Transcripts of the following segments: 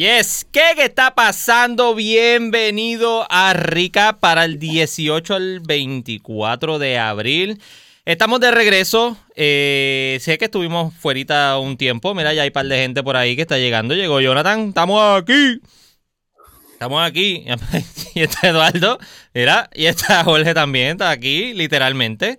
Yes, ¿qué, ¿qué está pasando? Bienvenido a Rica para el 18 al 24 de abril. Estamos de regreso. Eh, sé que estuvimos fuera un tiempo. Mira, ya hay un par de gente por ahí que está llegando. Llegó Jonathan. Estamos aquí. Estamos aquí. Y está Eduardo. Mira, y está Jorge también. Está aquí, literalmente.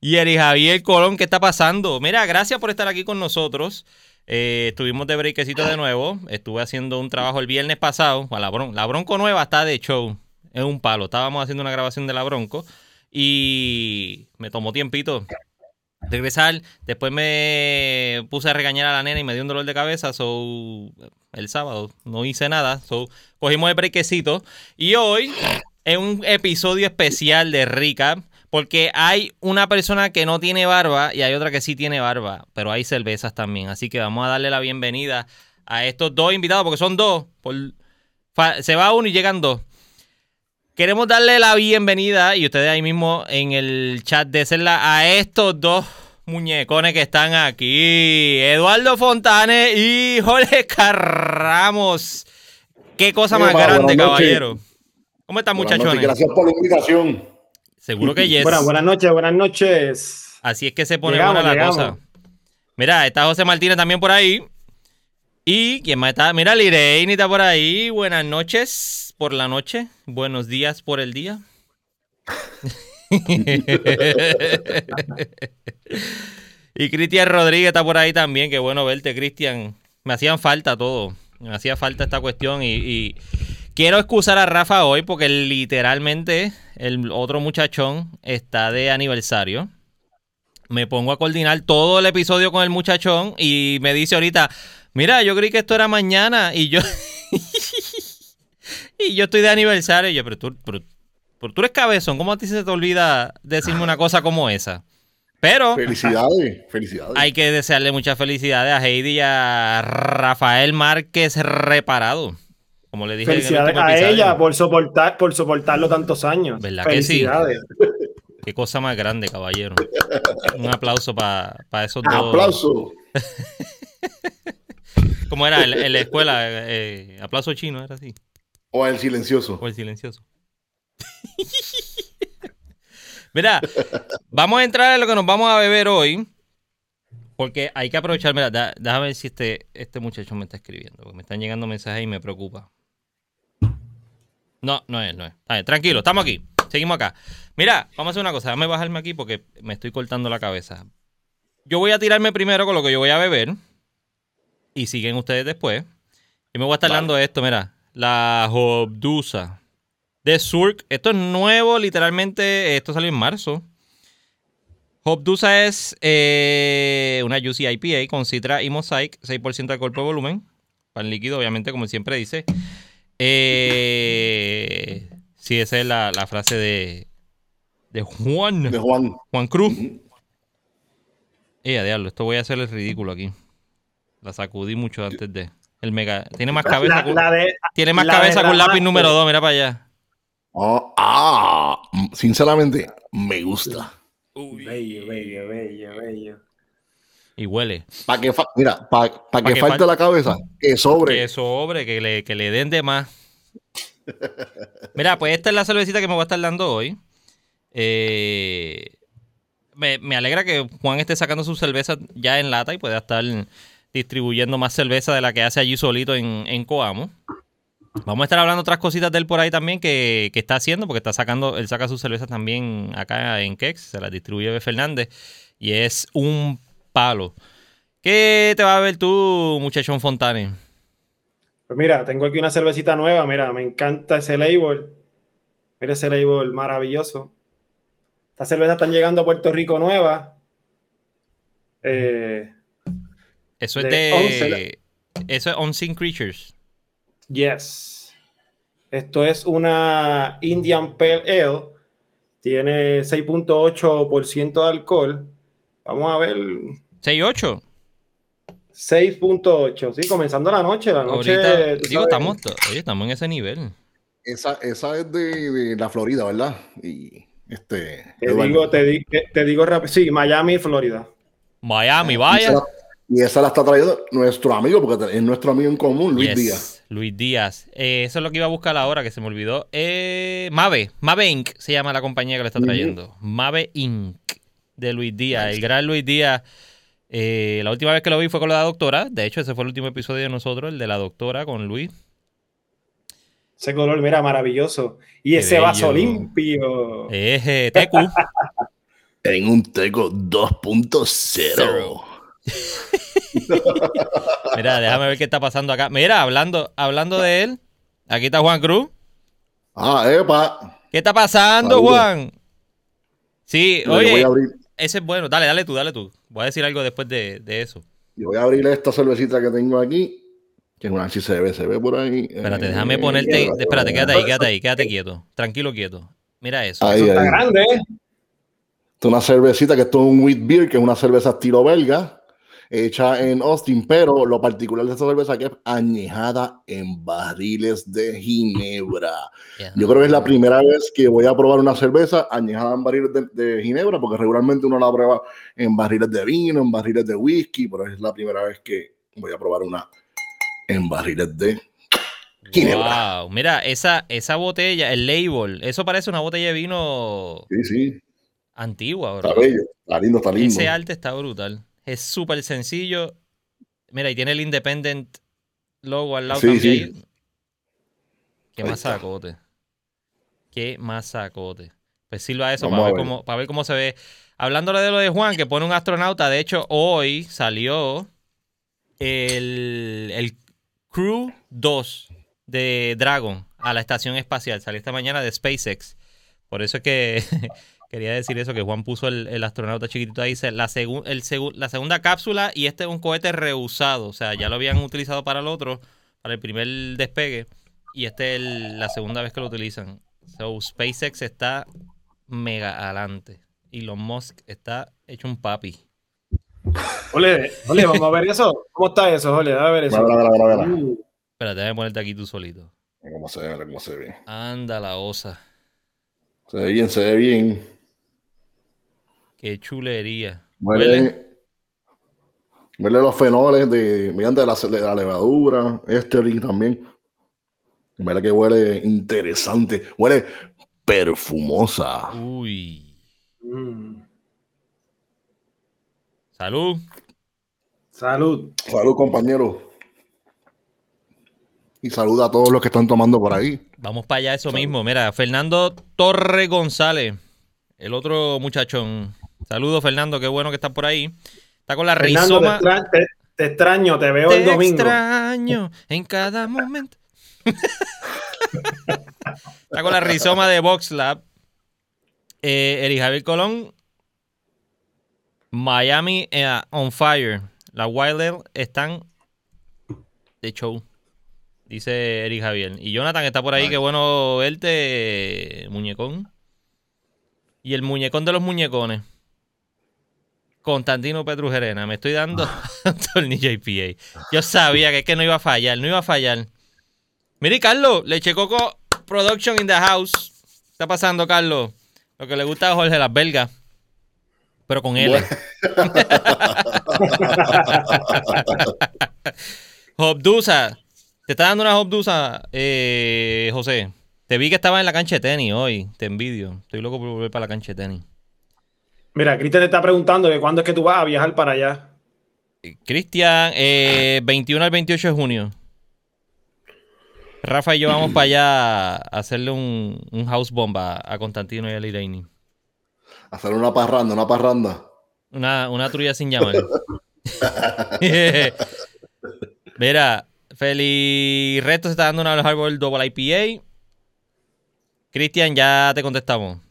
Y Eri Javier Colón, ¿qué está pasando? Mira, gracias por estar aquí con nosotros. Eh, estuvimos de breakcito de nuevo. Estuve haciendo un trabajo el viernes pasado. La, la Bronco nueva está de show. Es un palo. Estábamos haciendo una grabación de la Bronco. Y me tomó tiempito regresar. Después me puse a regañar a la nena y me dio un dolor de cabeza. So, el sábado no hice nada. So, cogimos el brequecito. Y hoy es un episodio especial de Recap. Porque hay una persona que no tiene barba y hay otra que sí tiene barba, pero hay cervezas también. Así que vamos a darle la bienvenida a estos dos invitados, porque son dos. se va uno y llegan dos. Queremos darle la bienvenida, y ustedes ahí mismo en el chat de Cerla, a estos dos muñecones que están aquí. Eduardo Fontane y Jorge Carramos. Qué cosa más grande, caballero. ¿Cómo están, muchachones? Gracias por la invitación. Seguro que yes. buenas noches, buenas noches. Así es que se pone buena la cosa. Mira, está José Martínez también por ahí. Y quién más está, mira, Lireini está por ahí. Buenas noches por la noche. Buenos días por el día. y Cristian Rodríguez está por ahí también. Qué bueno verte, Cristian. Me hacían falta todo. Me hacía falta esta cuestión y Quiero excusar a Rafa hoy porque literalmente el otro muchachón está de aniversario. Me pongo a coordinar todo el episodio con el muchachón y me dice ahorita, mira, yo creí que esto era mañana y yo... y yo estoy de aniversario. Y yo, pero tú, pero, tú eres cabezón, ¿cómo a ti se te olvida decirme una cosa como esa? Pero. Felicidades, felicidades. Hay que desearle muchas felicidades a Heidi y a Rafael Márquez Reparado. Como le dije Felicidades a ella por soportar, por soportarlo tantos años. ¿Verdad que sí? Qué cosa más grande, caballero. Un aplauso para esos dos. ¡Aplauso! ¿Cómo era en, la escuela? Eh, aplauso chino, era así. O el silencioso. O el silencioso. Mira, vamos a entrar en lo que nos vamos a beber hoy. Porque hay que aprovechar. Mira, déjame ver si este, este muchacho me está escribiendo. Porque me están llegando mensajes y me preocupa. No, no es, no es. tranquilo, estamos aquí. Seguimos acá. Mira, vamos a hacer una cosa. Déjame bajarme aquí porque me estoy cortando la cabeza. Yo voy a tirarme primero con lo que yo voy a beber. Y siguen ustedes después. Y me voy a estar dando esto, mira. La Hobdusa de Surk. Esto es nuevo, literalmente. Esto salió en marzo. Hobdusa es eh, una Juicy IPA con citra y mosaic, 6% de cuerpo de volumen. Pan líquido, obviamente, como siempre dice. Eh, sí, esa es la, frase de, de Juan. De Juan. Juan Cruz. Eh, diablo, esto voy a hacer el ridículo aquí. La sacudí mucho antes de. El mega. Tiene más cabeza. con, tiene más cabeza con lápiz número 2, mira para allá. Oh, ah, sinceramente, me gusta. Bello, bello, bello, bello. Y huele. Para que, mira, para que, falte la cabeza, que sobre. Que sobre, que le, que le den de más. Mira, pues esta es la cervecita que me voy a estar dando hoy. Eh, me, alegra que Juan esté sacando su cerveza ya en lata y pueda estar distribuyendo más cerveza de la que hace allí solito en, en Coamo. Vamos a estar hablando otras cositas de él por ahí también que, que, está haciendo, porque está sacando, él saca su cerveza también acá en Kex, se la distribuye B. Fernández. Y es un palo. ¿Qué te va a ver tú, muchachón Fontane? Pues mira, tengo aquí una cervecita nueva. Mira, me encanta ese label. Mira ese label maravilloso. Estas cervezas están llegando a Puerto Rico nueva. Eh, eso es de. Eso es Unseen Creatures. Yes. Esto es una Indian Pale Ale. Tiene 6.8% de alcohol. Vamos a ver 6.8. 6.8, sí, comenzando la noche. La noche digo, estamos, oye, estamos en ese nivel. Esa, esa es de, la Florida, ¿verdad? Y este. Te digo, te, te, digo rápido. Sí, Miami, Florida. Miami, vaya. Y esa la está trayendo nuestro amigo, porque es nuestro amigo en común, Luis Yes, Díaz. Luis Díaz. Eh, eso es lo que iba a buscar ahora, que se me olvidó. Eh, Mave, Mave Inc. se llama la compañía que lo está trayendo. Mave Inc. de Luis Díaz. Nice. El gran Luis Díaz. Eh, la última vez que lo vi fue con la doctora. De hecho, ese fue el último episodio de nosotros, el de la doctora con Luis. Ese color, mira, maravilloso. Y Qué ese vaso limpio. Es eh, Tecu. En un Teco 2.0. Mira, déjame ver qué está pasando acá. Mira, hablando, hablando de él, aquí está Juan Cruz. Ah, epa. ¿Qué está pasando, Saludos. Juan? Sí, Yo voy oye, a abrir, ese es bueno. Dale, dale tú, dale tú. Voy a decir algo después de, de eso. yo voy a abrir esta cervecita que tengo aquí. Que es una si se ve, se ve por ahí. Espérate, Eh, déjame ponerte. espérate, Espérate, quédate ahí, quédate ahí, quédate quieto. Tranquilo, quieto. Mira eso. Ahí, Eso está ahí. grande, ¿eh? Esto es una cervecita que esto es un wheat beer, que es una cerveza estilo belga, hecha en Austin, pero lo particular de esta cerveza que es añejada en barriles de ginebra. Yo creo que es la primera vez que voy a probar una cerveza añejada en barriles de, de ginebra, porque regularmente uno la prueba en barriles de vino, en barriles de whisky, pero es la primera vez que voy a probar una en barriles de ginebra. Wow, mira, esa, esa botella, el label, eso parece una botella de vino Sí, sí, antigua, está bro. bello, está lindo, está lindo. Ese arte está brutal. Es súper sencillo. Mira, y tiene el Independent logo al lado Sí, también. sí. Qué Ahí más está. sacote. Qué más sacote. Pues sirva eso para ver. cómo, para ver cómo se ve. Hablándole de lo de Juan, que pone un astronauta. De hecho, hoy salió el, el Crew 2 de Dragon a la estación espacial. Salió esta mañana de SpaceX. Por eso es que quería decir eso, que Juan puso el, el astronauta chiquitito ahí. Dice, la, el segu- la segunda cápsula y este es un cohete reusado. O sea, ya lo habían utilizado para el otro, para el primer despegue. Y este es el- la segunda vez que lo utilizan. So, SpaceX está mega adelante. Elon Musk está hecho un papi. Ole, ole, vamos a ver eso. ¿Cómo está eso, Ole? A ver eso. Mira, mira, mira. Uh, Espérate, déjame ponerte aquí tú solito. Cómo se ve, cómo se ve. Anda la osa. Se ve bien, se ve bien. Qué chulería. Huele, Huele. huele los fenoles de, mediante la, de la levadura, estering también. Huele que huele interesante. Huele perfumosa. Uy. mm. Salud. Salud. Salud, compañero. Y saluda a todos los que están tomando por ahí. Vamos para allá, eso Salud. mismo. Mira, Fernando Torre González, el otro muchachón. Saludos, Fernando, qué bueno que estás por ahí. Está con la Fernando, te, rizoma. extra- te- te extraño, te veo el Te domingo. extraño en cada momento. Está con la rizoma de Box Lab. Eh, Eric Javier Colón. Miami eh, on fire. La Wilder están de show. Dice Eric Javier. Y Jonathan está por ahí. Ay. Qué bueno verte, muñecón. Y el muñecón de los muñecones. Constantino Petrujerena. Me estoy dando un tornillo IPA. Yo sabía que es que no iba a fallar. No iba a fallar. Mire, Carlos, Leche Coco Production in the house. ¿Qué está pasando, Carlos? Lo que le gusta a Jorge, las belgas. Pero con él. Hobdusa. Te está dando una Hobdusa, eh, José. Te vi que estaba en la cancha de tenis hoy. Te envidio. Estoy loco por volver para la cancha de tenis. Mira, Cristian te está preguntando que cuándo es que tú vas a viajar para allá. Eh, Cristian, eh, 21 al 28 de junio. Rafa y yo vamos para allá a hacerle un, un house bomba a Constantino y a Liraini. Hacer una parranda, una parranda. Una, una trulla sin llamar. Mira, Feli Reto se está dando una de los árboles Double IPA. Cristian, ya te contestamos.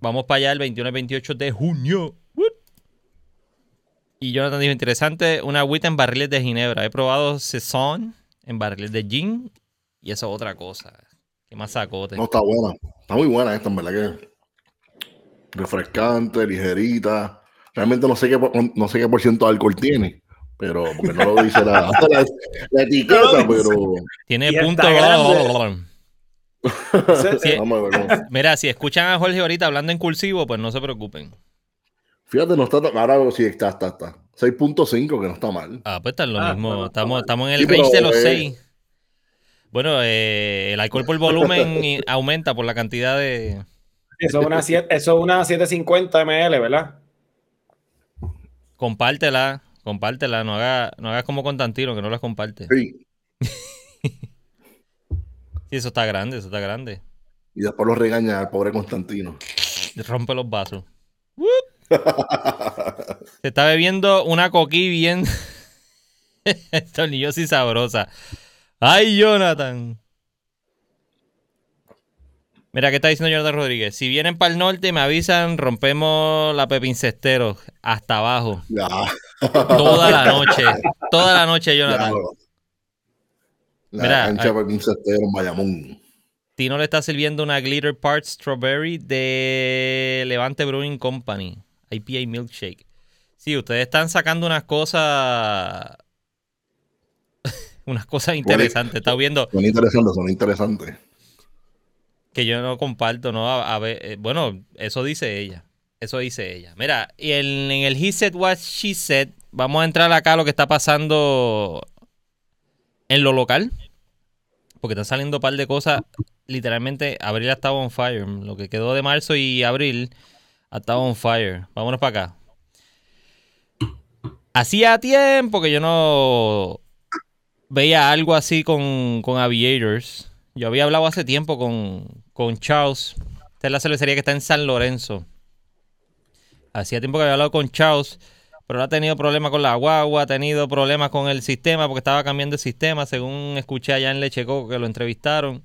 Vamos para allá el 21 al 28 de junio. Y Jonathan dijo, interesante, una agüita en barriles de ginebra. He probado Saison en barriles de gin y eso es otra cosa. Qué más sacote. No, está buena. Está muy buena esta, en verdad que. Refrescante, ligerita. Realmente no sé qué, por- no sé qué por ciento de alcohol tiene. Pero, porque no lo dice la, la, la etiqueta, pero. Tiene Y punto... Mira, si escuchan a Jorge ahorita hablando en cursivo, pues no se preocupen. Fíjate, no está tan. Ahora sí está, está, está. 6.5, que no está mal. Ah, pues está en lo Ah, mismo. está estamos, mal. estamos en el Sí, range pero, de los eh, 6. Bueno, eh, el alcohol por volumen aumenta por la cantidad de. Eso es una, siete- eso es una 750 ml, ¿verdad? Compártela, compártela. No hagas no hagas como Constantino, que no las comparte. Sí. Sí, eso está grande, eso está grande. Y después lo regaña al pobre Constantino. Rompe los vasos. Se está bebiendo una coquí bien tornillosa y sabrosa. ¡Ay, Jonathan! Mira, ¿qué está diciendo Jonathan Rodríguez? Si vienen para el norte, me avisan, rompemos la Pepincestero hasta abajo. Ya. Toda la noche. Toda la noche, Jonathan. Ya, La Mira, cancha para en Bayamón. Tino le está sirviendo una Glitter Part Strawberry de Levante Brewing Company. IPA Milkshake. Sí, ustedes están sacando unas cosas. unas cosas interesantes. Está viendo Son interesantes, son interesantes. que yo no comparto, ¿no? A, a ver, eh, bueno, eso dice ella. Eso dice ella. Mira, y en, en el He Said What She Said, vamos a entrar acá a lo que está pasando en lo local. Porque están saliendo un par de cosas. Literalmente, abril ha estado on fire. Lo que quedó de marzo y abril ha estado on fire. Vámonos para acá. Hacía tiempo que yo no veía algo así con, con Aviators. Yo había hablado hace tiempo con, con Charles. Esta es la cervecería que está en San Lorenzo. Hacía tiempo que había hablado con Charles, pero ha tenido problemas con la guagua, ha tenido problemas con el sistema porque estaba cambiando el sistema, según escuché allá en Lechecoco que lo entrevistaron.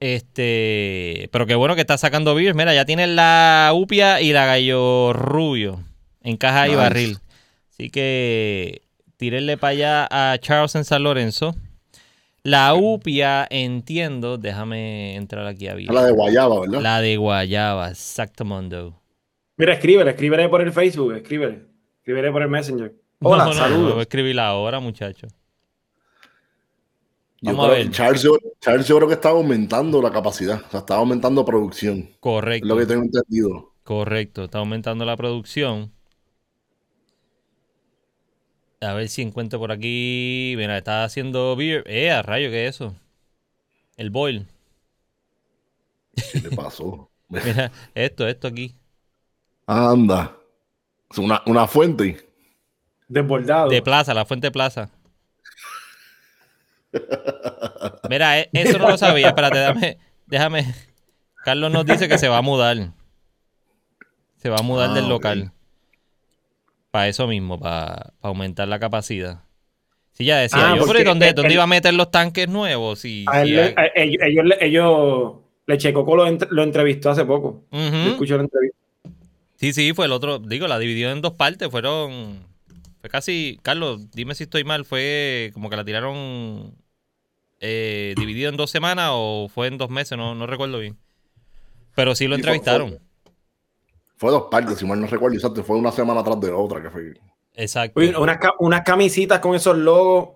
Este, pero qué bueno que está sacando beers. Mira, ya tiene la Upia y la Gallo Rubio en caja y barril. Así que tírenle para allá a Charles en San Lorenzo. La Upia, entiendo, déjame entrar aquí a beer. la de Guayaba, ¿verdad? La de Guayaba, exactamundo. Mira, escríbele, escríbele por el Facebook, escríbele. Escríbele por el Messenger. Hola, No, no, no, saludos. voy a escribirla ahora, muchacho. Yo Vamos a ver. Charles, yo, Charles yo creo que estaba aumentando la capacidad. O sea, estaba aumentando producción. Es Correcto. lo que tengo entendido. Correcto, está aumentando la producción. A ver si encuentro por aquí. Mira, está haciendo beer. Eh, a rayo, ¿qué es eso? El boil. ¿Qué le pasó? Mira, esto, esto aquí. Anda. Es una, una fuente. Desbordado. De Plaza, la fuente Plaza. Mira, e- eso no lo sabía. Espérate, déjame, déjame. Carlos nos dice que se va a mudar. Se va a mudar Ah, del ok. local. Para eso mismo, para, aumentar la capacidad. Sí, ya decía Ah, yo, pero porque ¿y ¿dónde, él- dónde iba a meter los tanques nuevos? Y, A él y le- hay- a- ellos, ellos, le- ellos, Lechecoco lo, entre- lo entrevistó hace poco. Escuché la entrevista. Sí, sí, fue el otro. Digo, la dividió en dos partes. Fueron. Fue casi. Carlos, dime si estoy mal. Fue como que la tiraron. Eh, dividido en dos semanas o fue en dos meses. No, no recuerdo bien. Pero sí lo Sí, fue- entrevistaron. Fue dos partes, si mal no recuerdo. Exacto, fue una semana atrás de la otra que fue. Exacto. Oye, unas, unas camisitas con esos logos.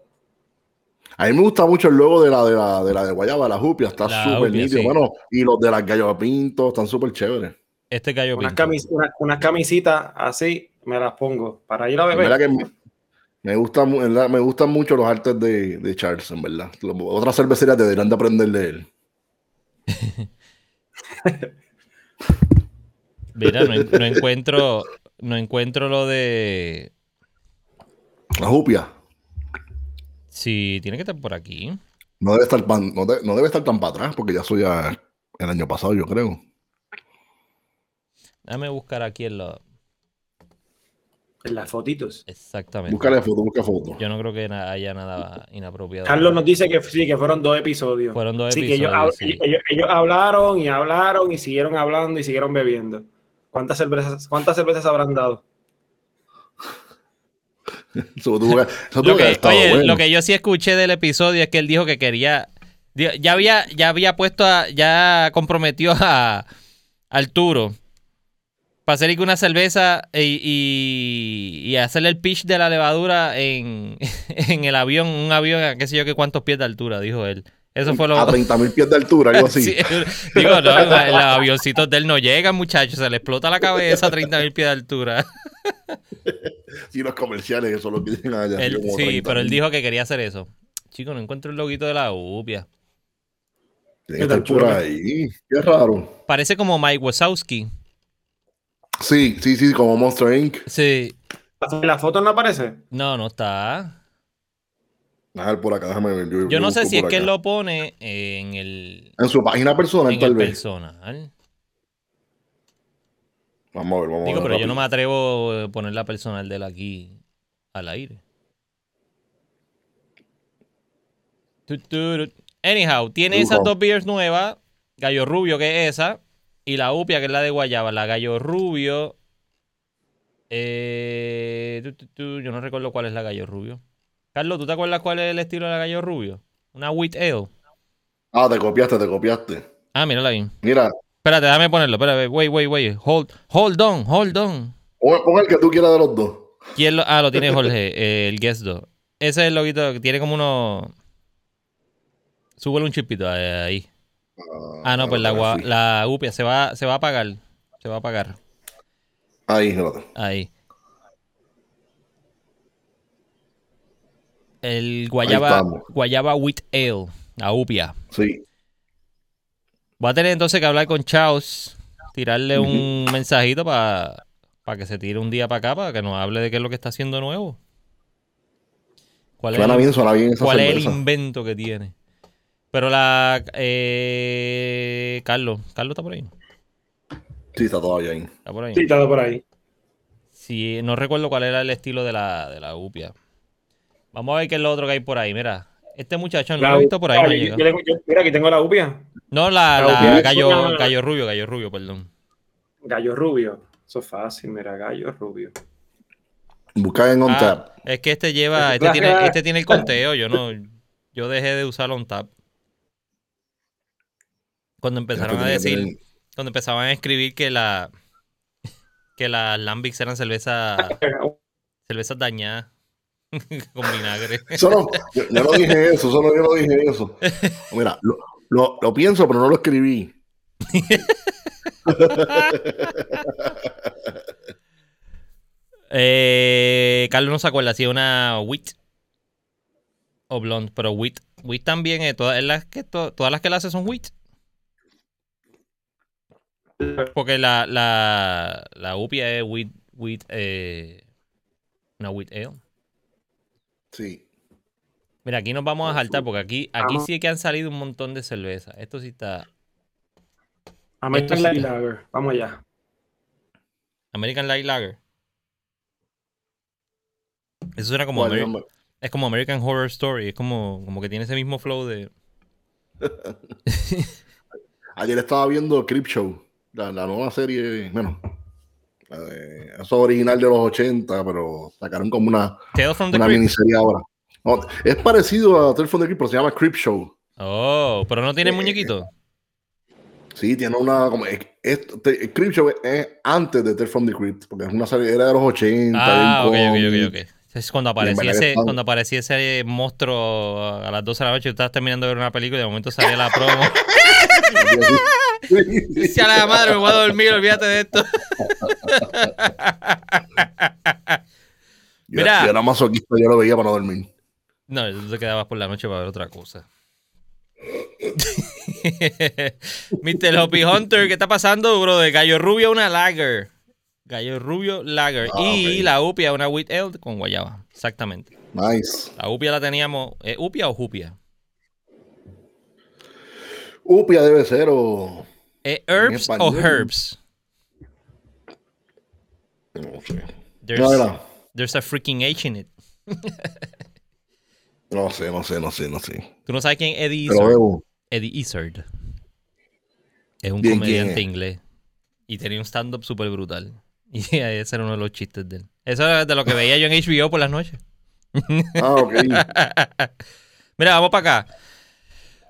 A mí me gusta mucho el logo de la de la de, la de Guayaba, la Jupia, está súper nítido. sí. Bueno, y los de las Gallo Pinto están súper chéveres. Este cayó Unas, camis- unas, unas camisitas así, me las pongo para ir a beber. que me, me gusta, me gustan mucho los artes de, de Charles, en verdad. Otras cervecerías deberían de aprender de él. Mira, no, en- no encuentro. No encuentro lo de. La Jupia Sí, tiene que estar por aquí. no debe estar, pan- no, de- no debe estar tan para atrás porque ya soy ya el año pasado, yo creo. Déjame buscar aquí en lo. En las fotitos. Exactamente. Búscale foto, busca foto. Yo no creo que haya nada inapropiado. Carlos nos dice que sí, que fueron dos episodios. Fueron dos Sí, que ellos, hab- episodios. sí. ellos- ellos hablaron y hablaron y siguieron hablando y siguieron bebiendo. ¿Cuántas cervezas, cuántas cervezas habrán dado? Eso tuvo que- eso tuvo Lo que haber que, estado oye, bueno. lo que yo sí escuché del episodio es que él dijo que quería. Ya había, ya había puesto a, ya comprometió a Arturo para hacer que una cerveza y, y, y hacerle el pitch de la levadura en, en el avión, un avión a qué sé yo qué cuántos pies de altura, dijo él. Eso fue lo. A 30 mil pies de altura, algo así. Sí, digo, no, los avioncitos de él no llegan, muchachos. Se le explota la cabeza a 30 mil pies de altura. Sí, los comerciales, eso es lo dicen allá. Él- sí, 30 pero él dijo que quería hacer eso. Chico, no encuentro el loguito de la UPIA. Tiene que estar por ahí. Qué raro. Parece como Mike Wazowski. Sí, sí, sí, como Monster Inc. Sí. ¿En la foto no aparece? No, no está. Déjame ver por acá, déjame ver. Yo, Yo no sé si es que él lo pone en el, En su página personal, en tal el vez. personal. Vamos a ver, vamos Digo, a ver. pero yo no me atrevo a poner la personal de él aquí al aire. Anyhow, tiene esas dos beers nuevas. Gallo Rubio, que es esa. Y la Upia, que es la de Guayaba. La Gallo Rubio. eh, yo no recuerdo cuál es la Gallo Rubio. Carlos, ¿tú te acuerdas cuál es el estilo de la Gallo Rubio? Una Wheat Ale. Ah, te copiaste, te copiaste. Ah, mírala ahí. Mira, Espérate, déjame ponerlo. Espérate, wait, wait, wait. Hold, hold on, hold on. pon, el que tú quieras de los dos. ¿Quién lo- ah, lo tiene Jorge, eh, el guest dog. Ese es el loguito que tiene como uno. Súbele un chipito eh, ahí. Ah, no, pues la, la upia se va, se va a apagar. Se va a apagar. Ahí. Ahí. El guayaba, guayaba wheat ale. La upia. Sí. Voy a tener entonces que hablar con Chaos. Tirarle un mensajito para que se tire un día para acá, para que nos hable de qué es lo que está haciendo nuevo. ¿Cuál es Suena el- bien, suena bien esa ¿Cuál es el cerveza. invento que tiene? Pero la. Eh, Carlos. Carlos está por ahí. Sí, está todavía ahí. Está por ahí. Sí, está por ahí. Sí, no recuerdo cuál era el estilo de la, de la upia. Vamos a ver qué es lo otro que hay por ahí. Mira, este muchacho no lo he visto por ahí. Ah, no ha yo- llegado. yo tengo- yo- mira, aquí tengo la upia. No, la, la la upia es gallo, una- gallo rubio, gallo rubio, perdón. Gallo rubio. Eso es fácil, mira, gallo rubio. Busca en Ah, OnTap. es que este lleva, este tiene, este tiene el conteo. Yo no, yo dejé de usar OnTap. Cuando empezaron a decir, tener- cuando empezaban a escribir que la que las Lambics eran cervezas cervezas dañadas con vinagre. Eso no, yo, yo no dije eso, no, yo no dije eso. Mira, lo, lo, lo pienso, pero no lo escribí. Eh, Carlos no se acuerda si una wheat o blonde, pero wheat, wheat también es todas las que to- todas las que la hace son wheat. Porque la, la, la upia es wheat, wheat eh, una wheat ale. Sí. Mira, aquí nos vamos a saltar porque aquí, aquí sí que han salido un montón de cerveza. Esto sí está. American Esto sí Light está- Lager. Vamos allá. American Light Lager. Eso suena como es como American Horror Story. Es como, como que tiene ese mismo flow de. Ayer estaba viendo Crip Show, la, la nueva serie, bueno, la de- eso es original de los 80, pero sacaron como una, Tales from the una Crypt. miniserie ahora. No, es parecido a Telefone de Crip, pero se llama Crip Show. Oh, pero no tiene Eh, muñequito. Sí, tiene una. Como, es, es- Crip Show es antes de Tales from the Crypt, porque es una serie, era de los 80. Ah, ok, bien ok, ok, ok. Es cuando aparecía, ese, cuando aparecía ese monstruo a las 12 de la noche, estabas terminando de ver una película y de momento salía la promo. Dice a la madre, me voy a dormir, olvídate de esto. Yo- Mira. Yo era masoquista, yo lo veía para no dormir. No, tú te quedabas por la noche para ver otra cosa. Mr. Hoppy Hunter, ¿qué está pasando, bro? De Gallo Rubio una Lager. Gallo Rubio Lager. Ah, y la Upia una Wheat Ale con guayaba. Exactamente. Nice. La Upia la teníamos. ¿Es Upia o Jupia? Upia debe ser o. ¿Es Herbs o. Herbs? No sé. There's, No, there's a freaking H in it. no sé, no sé, no sé, no sé. ¿Tú no sabes quién es Eddie Izzard? Eddie Izzard. Es un ¿Quién, comediante inglés. Y tenía un stand-up súper brutal. Y ese era uno de los chistes de él. Eso era de lo que veía yo en HBO por las noches. Ah, ok. Mira, vamos para acá.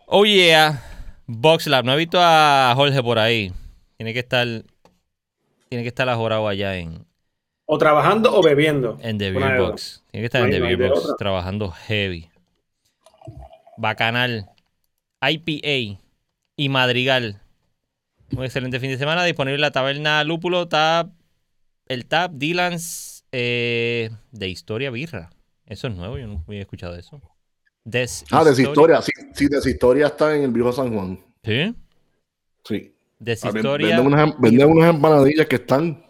Oh yeah. VoxLab. No he visto a Jorge por ahí. Tiene que estar. Tiene que estar ajorado allá en, O trabajando o bebiendo. en The Beer. Box. Tiene que estar en The Beer Box otra. trabajando heavy. Bacanal. IPA y Madrigal. Un excelente fin de semana. Disponible en la taberna Lúpulo, Tab, el Tab, Dylan's eh, de Historia Birra. Eso es nuevo, yo no había escuchado eso. Des ah, Deshistoria, sí, sí, Deshistoria está en el viejo San Juan. ¿Sí? Sí. Deshistoria. Venden unas, venden unas empanadillas que están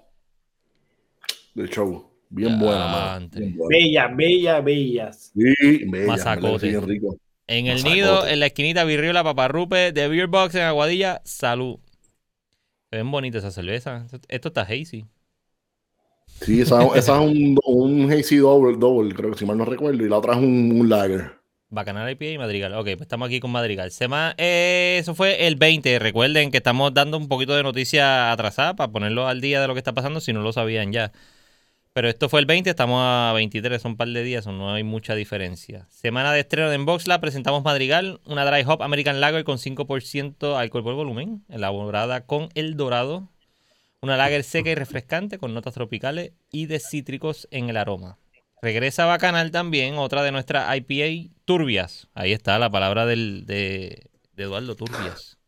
de show. Bien buenas, Bellas, bellas, bellas. Sí, bellas. Mazacote. rico. En el nido, en la esquinita Virriola, Paparrupe, de Beer Box en Aguadilla, salud. Se ven bonitas esas cervezas. Esto está hazy. Sí, esa, es un, un, hazy double, double, creo que si mal no recuerdo, y la otra es un, un lager. Bacanal IPA y Madrigal. Ok, pues estamos aquí con Madrigal. Sema, eh, eso fue el 20. Recuerden que estamos dando un poquito de noticia atrasada para ponerlo al día de lo que está pasando si no lo sabían ya. Pero esto fue el 20, estamos a 23, son un par de días, no hay mucha diferencia. Semana de estreno en Boxla, presentamos Madrigal, una Dry Hop American Lager con 5% alcohol por volumen, elaborada con el dorado. Una lager seca y refrescante con notas tropicales y de cítricos en el aroma. Regresa Bacanal también, otra de nuestras IPA turbias. Ahí está la palabra del, de, Eduardo, turbias.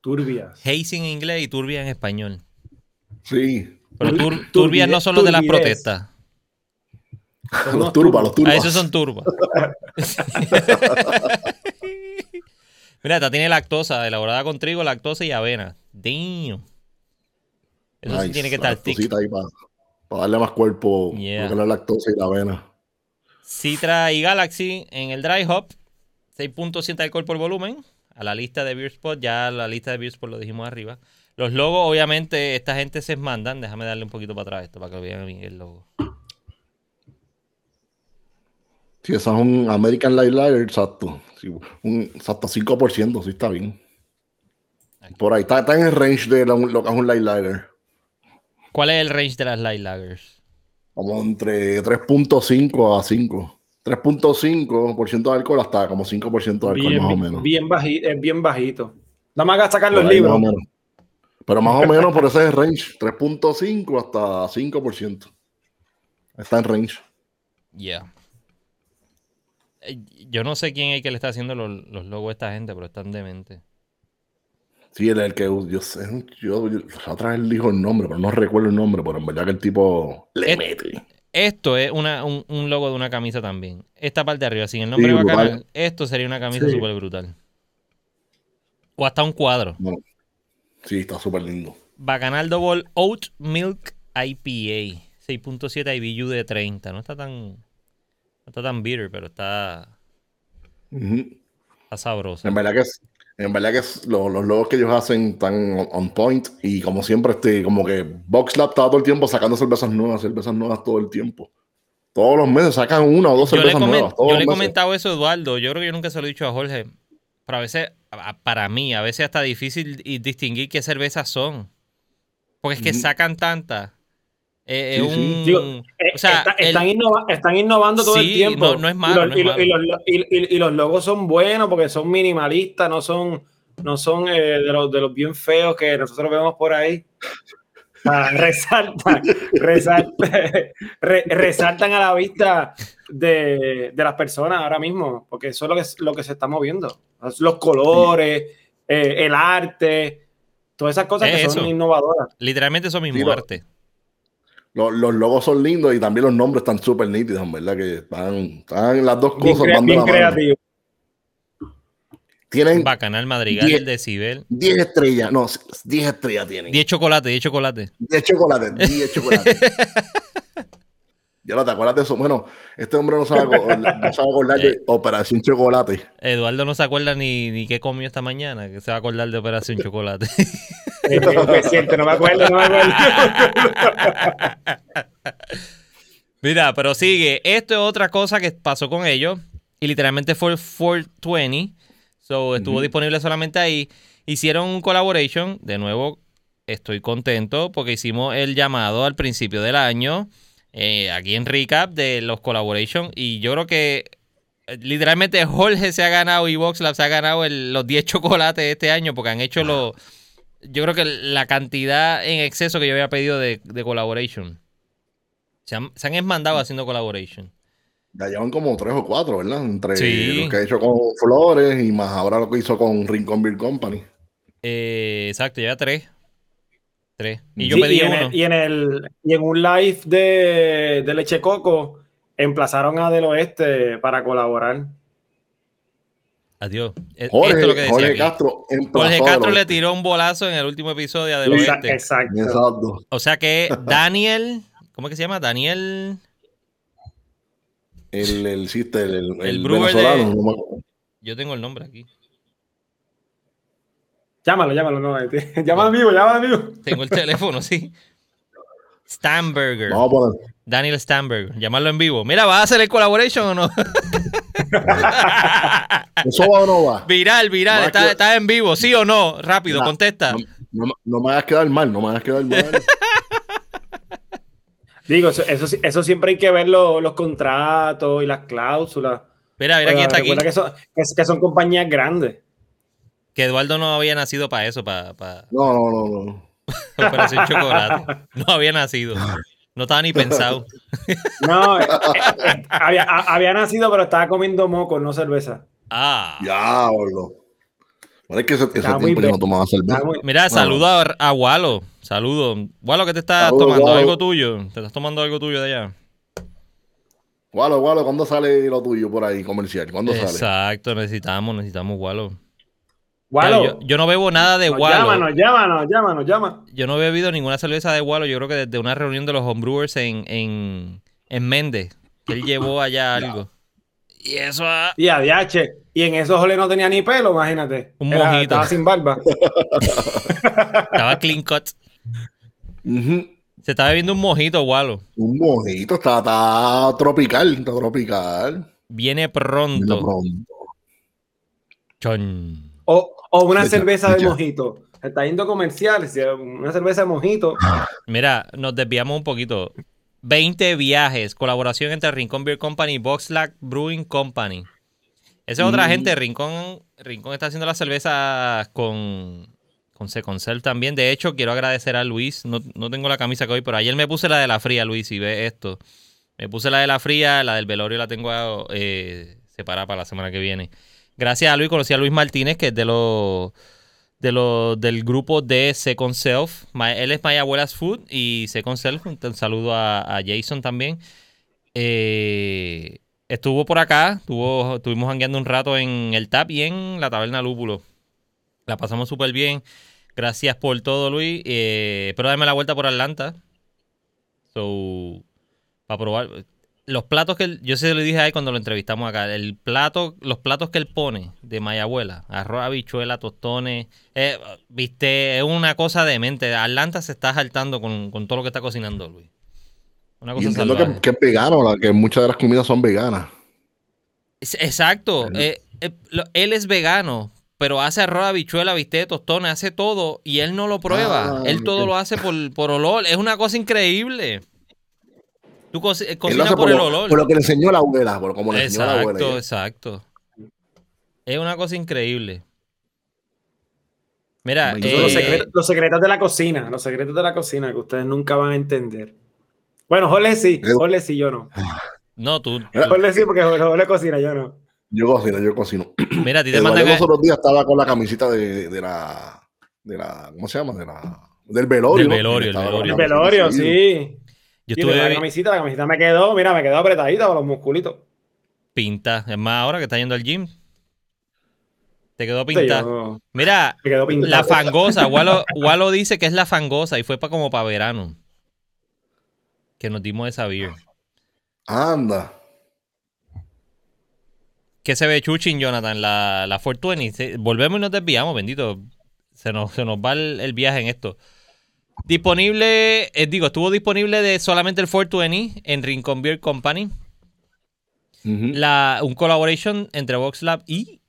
Turbias. Hazy en inglés y turbia en español. Sí, pero turbias no son los de las protestas. los turbas, los turbas. Ah, esos son turbas. Mira, esta tiene lactosa, elaborada con trigo, lactosa y avena. Damn. Eso sí tiene que estar tic. Para, para darle más cuerpo yeah. la lactosa y la avena. Citra y Galaxy en el dry hop. 6.7 de alcohol por volumen. A la lista de Beer Spot, ya la lista de Beer Spot lo dijimos arriba. Los logos, obviamente, esta gente se mandan. Déjame darle un poquito para atrás esto para que vean bien el logo. Sí, eso es un American Light Lager, exacto. un, exacto, 5%, sí está bien. Por ahí, está, en el range de lo, que es un Light Lager. ¿Cuál es el range de las Light Lagers? Como entre 3.5 a 5. 3.5% de alcohol hasta como 5% de alcohol más o menos. Bien bajito, es bien bajito. Nada más sacar los libros. Pero más o menos por ese range, 3.5 hasta 5%. Está en range. Ya. Eh, yo no sé quién es el que le está haciendo los, logos a esta gente, pero están dementes. Sí, el, el que yo sé, yo, yo, otra vez dijo el nombre, pero no recuerdo el nombre, pero en verdad que el tipo le mete. Esto es una, un, logo de una camisa también. Esta parte de arriba, sin el nombre bacán, esto sería una camisa súper brutal. O hasta un cuadro. Sí, está súper lindo. Bacanal Double Oat Milk IPA. 6.7 IBU de 30. No está tan. No está tan bitter, pero está. Está sabroso. En verdad que es. En verdad que los, logos que ellos hacen están on, point y como siempre, este, como que VoxLab está todo el tiempo sacando cervezas nuevas, cervezas nuevas todo el tiempo. Todos los meses sacan una o dos cervezas nuevas. yo le he comentado eso a Eduardo. Yo creo que yo nunca se lo he dicho a Jorge. Pero a veces, para mí, a veces hasta difícil distinguir qué cervezas son. Porque es que sacan tantas. Eh, están, innovando todo el tiempo. No, es malo. Y, los, logos son buenos porque son minimalistas, no son, no son eh, de, los, de los bien feos que nosotros vemos por ahí. resaltan, resaltan, a la vista de, las personas ahora mismo, porque eso es lo que, lo que se está moviendo. Los colores, eh, el arte, todas esas cosas que son innovadoras. Literalmente son mismo arte. Los, logos son lindos y también los nombres están súper nítidos, ¿verdad? Que están, están las dos cosas. Bien, creativos. Tienen Bacanal Madrigal, 10, el Decibel. 10 estrellas, no, 10 estrellas tienen. 10 chocolates, 10 chocolates. 10 chocolates, 10 chocolates. ya no te acuerdas de eso. Bueno, este hombre no sabe, no sabe acordar de eh, Operación Chocolate. Eduardo no se acuerda ni, ni qué comió esta mañana, que se va a acordar de Operación Chocolate. es cierto, no me acuerdo, no me acuerdo. Mira, pero sigue. Esto es otra cosa que pasó con ellos. Y literalmente fue el 420 So, estuvo disponible solamente ahí. Hicieron un collaboration. De nuevo, estoy contento porque hicimos el llamado al principio del año. Eh, aquí en recap de los collaboration. Y yo creo que eh, literalmente Jorge se ha ganado y VoxLab se ha ganado los 10 chocolates este año porque han hecho los. Yo creo que la cantidad en exceso que yo había pedido de, de collaboration. Se han, se han esmandado haciendo collaboration. Ya llevan como tres o cuatro, ¿verdad? Entre lo que ha hecho con Flores y más ahora lo que hizo con Rincon Beer Company. Eh, exacto, ya tres. Tres. Y yo pedí y uno. y, en el, y en un live de, de Leche Coco emplazaron a Del Oeste para colaborar. Adiós. E, Jorge, Esto es lo que decía Jorge Castro, Jorge Castro le tiró un bolazo en el último episodio de Oeste. Exacto. Exacto. O sea que Daniel, ¿cómo es que se llama? Daniel. El, el, el, el, el venezolano. De... Yo tengo el nombre aquí. Llámalo, llámalo, no. Llámalo vivo, llámalo vivo. Tengo el teléfono, sí. Stamberger. Vamos a poner. Daniel Stamberger. Llamarlo en vivo. Mira, ¿vas a hacer el collaboration o no? ¿Eso va o no va? Viral, viral. Está, en vivo, ¿sí o no? Rápido, contesta. No, no, me hagas quedar mal, no me hagas quedar mal. Digo, eso, eso, siempre hay que ver los contratos y las cláusulas. Mira, mira, aquí está aquí. Que son, que, son compañías grandes. Que Eduardo no había nacido para eso, para, No, no, no, no. Operación Chocolate. No había nacido. No estaba ni pensado. No, eh, eh, había, nacido, pero estaba comiendo moco, no cerveza. Ah. Ya, boludo. Bueno, es que ese, tiempo yo no tomaba cerveza. Mira, saludo a, a Walo. Saludo. Walo, ¿qué te estás tomando? ¿Algo tuyo? ¿Te estás tomando algo tuyo de allá? Walo, Walo, ¿cuándo sale lo tuyo por ahí comercial? ¿Cuándo sale? Exacto, necesitamos, necesitamos Walo yo, no bebo nada de Wallo. Llámanos, llámanos, llámanos, llámanos. Yo no he bebido ninguna cerveza de Wallo. Yo creo que desde una reunión de los homebrewers en, en, en Méndez, que él llevó allá algo. Y eso. Y a DH. Y en esos ole no tenía ni pelo, imagínate. Un mojito. Estaba sin barba. estaba clean cut. Se estaba bebiendo un mojito, Wallo. Un mojito, está, está tropical, está tropical. Viene pronto. Viene pronto. Chon. O, o una cerveza de mojito. Está yendo comerciales, una cerveza de mojito. Mira, nos desviamos un poquito. 20 viajes, colaboración entre Rincón Beer Company y Boxlack Brewing Company. Esa es otra mm. gente. Rincón, Rincón está haciendo las cervezas con, con Seconcel también. De hecho, quiero agradecer a Luis. No, tengo la camisa que hoy, pero ayer me puse la de la fría, Luis, y ve esto. Me puse la de la fría, la del velorio la tengo eh, separada para la semana que viene gracias a Luis conocí a Luis Martínez, que es de los de lo, del grupo de Second Self. él es My Abuela's Food y Second Self. Un saludo a, Jason también. Eh, estuvo por acá, estuvo, estuvimos hangueando un rato en el TAP y en la Taberna Lúpulo. La pasamos súper bien. Gracias por todo, Luis. Eh, espero darme la vuelta por Atlanta. So, para probar los platos que él, yo se lo dije a él cuando lo entrevistamos acá, el plato, los platos que él pone de Mayabuela, arroz, habichuela, tostones, eh, viste, es una cosa de mente. Atlanta se está saltando con, todo lo que está cocinando, Luis. Una cosa y entiendo que, es vegano, que muchas de las comidas son veganas. Exacto. Eh, eh, él es vegano, pero hace arroz, habichuela, viste, tostones, hace todo y él no lo prueba. Ah, él todo lo hace por, por olor. Es una cosa increíble. Tú eh, cocinas por, el olor. Por lo que le enseñó la abuela, por como le enseñó la abuela. Exacto, exacto. Es una cosa increíble. Mira, eh, los, secretos, de la cocina, los secretos de la cocina que ustedes nunca van a entender. Bueno, Jorge sí, Jorge sí, yo no. No, tú. Jorge sí, porque Jorge cocina, yo no. Yo cocino, yo cocino. Mira, ti te mandan. Los otros días estaba con la camisita de, de, la. De la. ¿Cómo se llama? De la, del velorio. Del velorio, el velorio. El velorio, sí. Yo estuve... la camisita, la camisita me quedó, mira, me quedó apretadita con los musculitos. Pinta. Es más, ahora que está yendo al gym. Te quedó pinta. Mira, la fangosa. Walo, dice que es la fangosa y fue para como para verano. Que nos dimos esa beer. Anda. ¿Qué se ve Chuchin, Jonathan? La, la 420. Volvemos y nos desviamos, bendito. Se nos, se nos va el viaje en esto. Disponible, eh, digo, estuvo disponible de solamente el 420 en Rincon Beer Company. la, un collaboration entre VoxLab y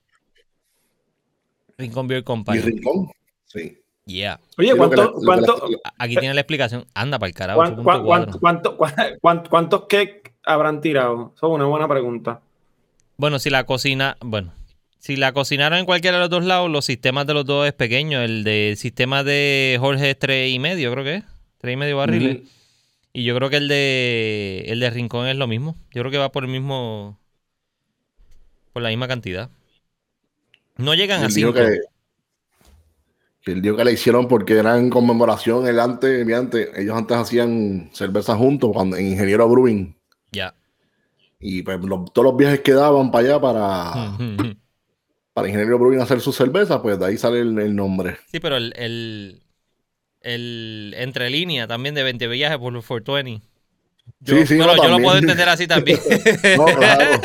Rincon Beer Company. ¿Y Rincon? Sí. Yeah. Oye, ¿cuánto, cuánto, Aquí tiene la explicación. Anda para el carajo. ¿Cuánto, cuánto, cuánto, cuántos cakes habrán tirado? Eso es una buena pregunta. Bueno, si la cocina. Bueno, si la cocinaron en cualquiera de los dos lados, los sistemas de los dos es pequeño. El de sistema de Jorge es tres y medio, creo que es. Tres y medio barriles. Y yo creo que el de el de Rincón es lo mismo. Yo creo que va por el mismo por la misma cantidad. No llegan a 5. Que, que el día que le hicieron porque era en conmemoración el antes, antes ellos antes hacían cerveza juntos cuando en Ingeniero Brewing. Ya. Y pues todos los viajes que daban para allá para para Ingeniero Brewing hacer su cerveza, pues de ahí sale el, nombre. Sí, pero el, el, el entre línea también de 20 viajes por 420. Yo, sí, sí, yo lo puedo entender así también. no, claro.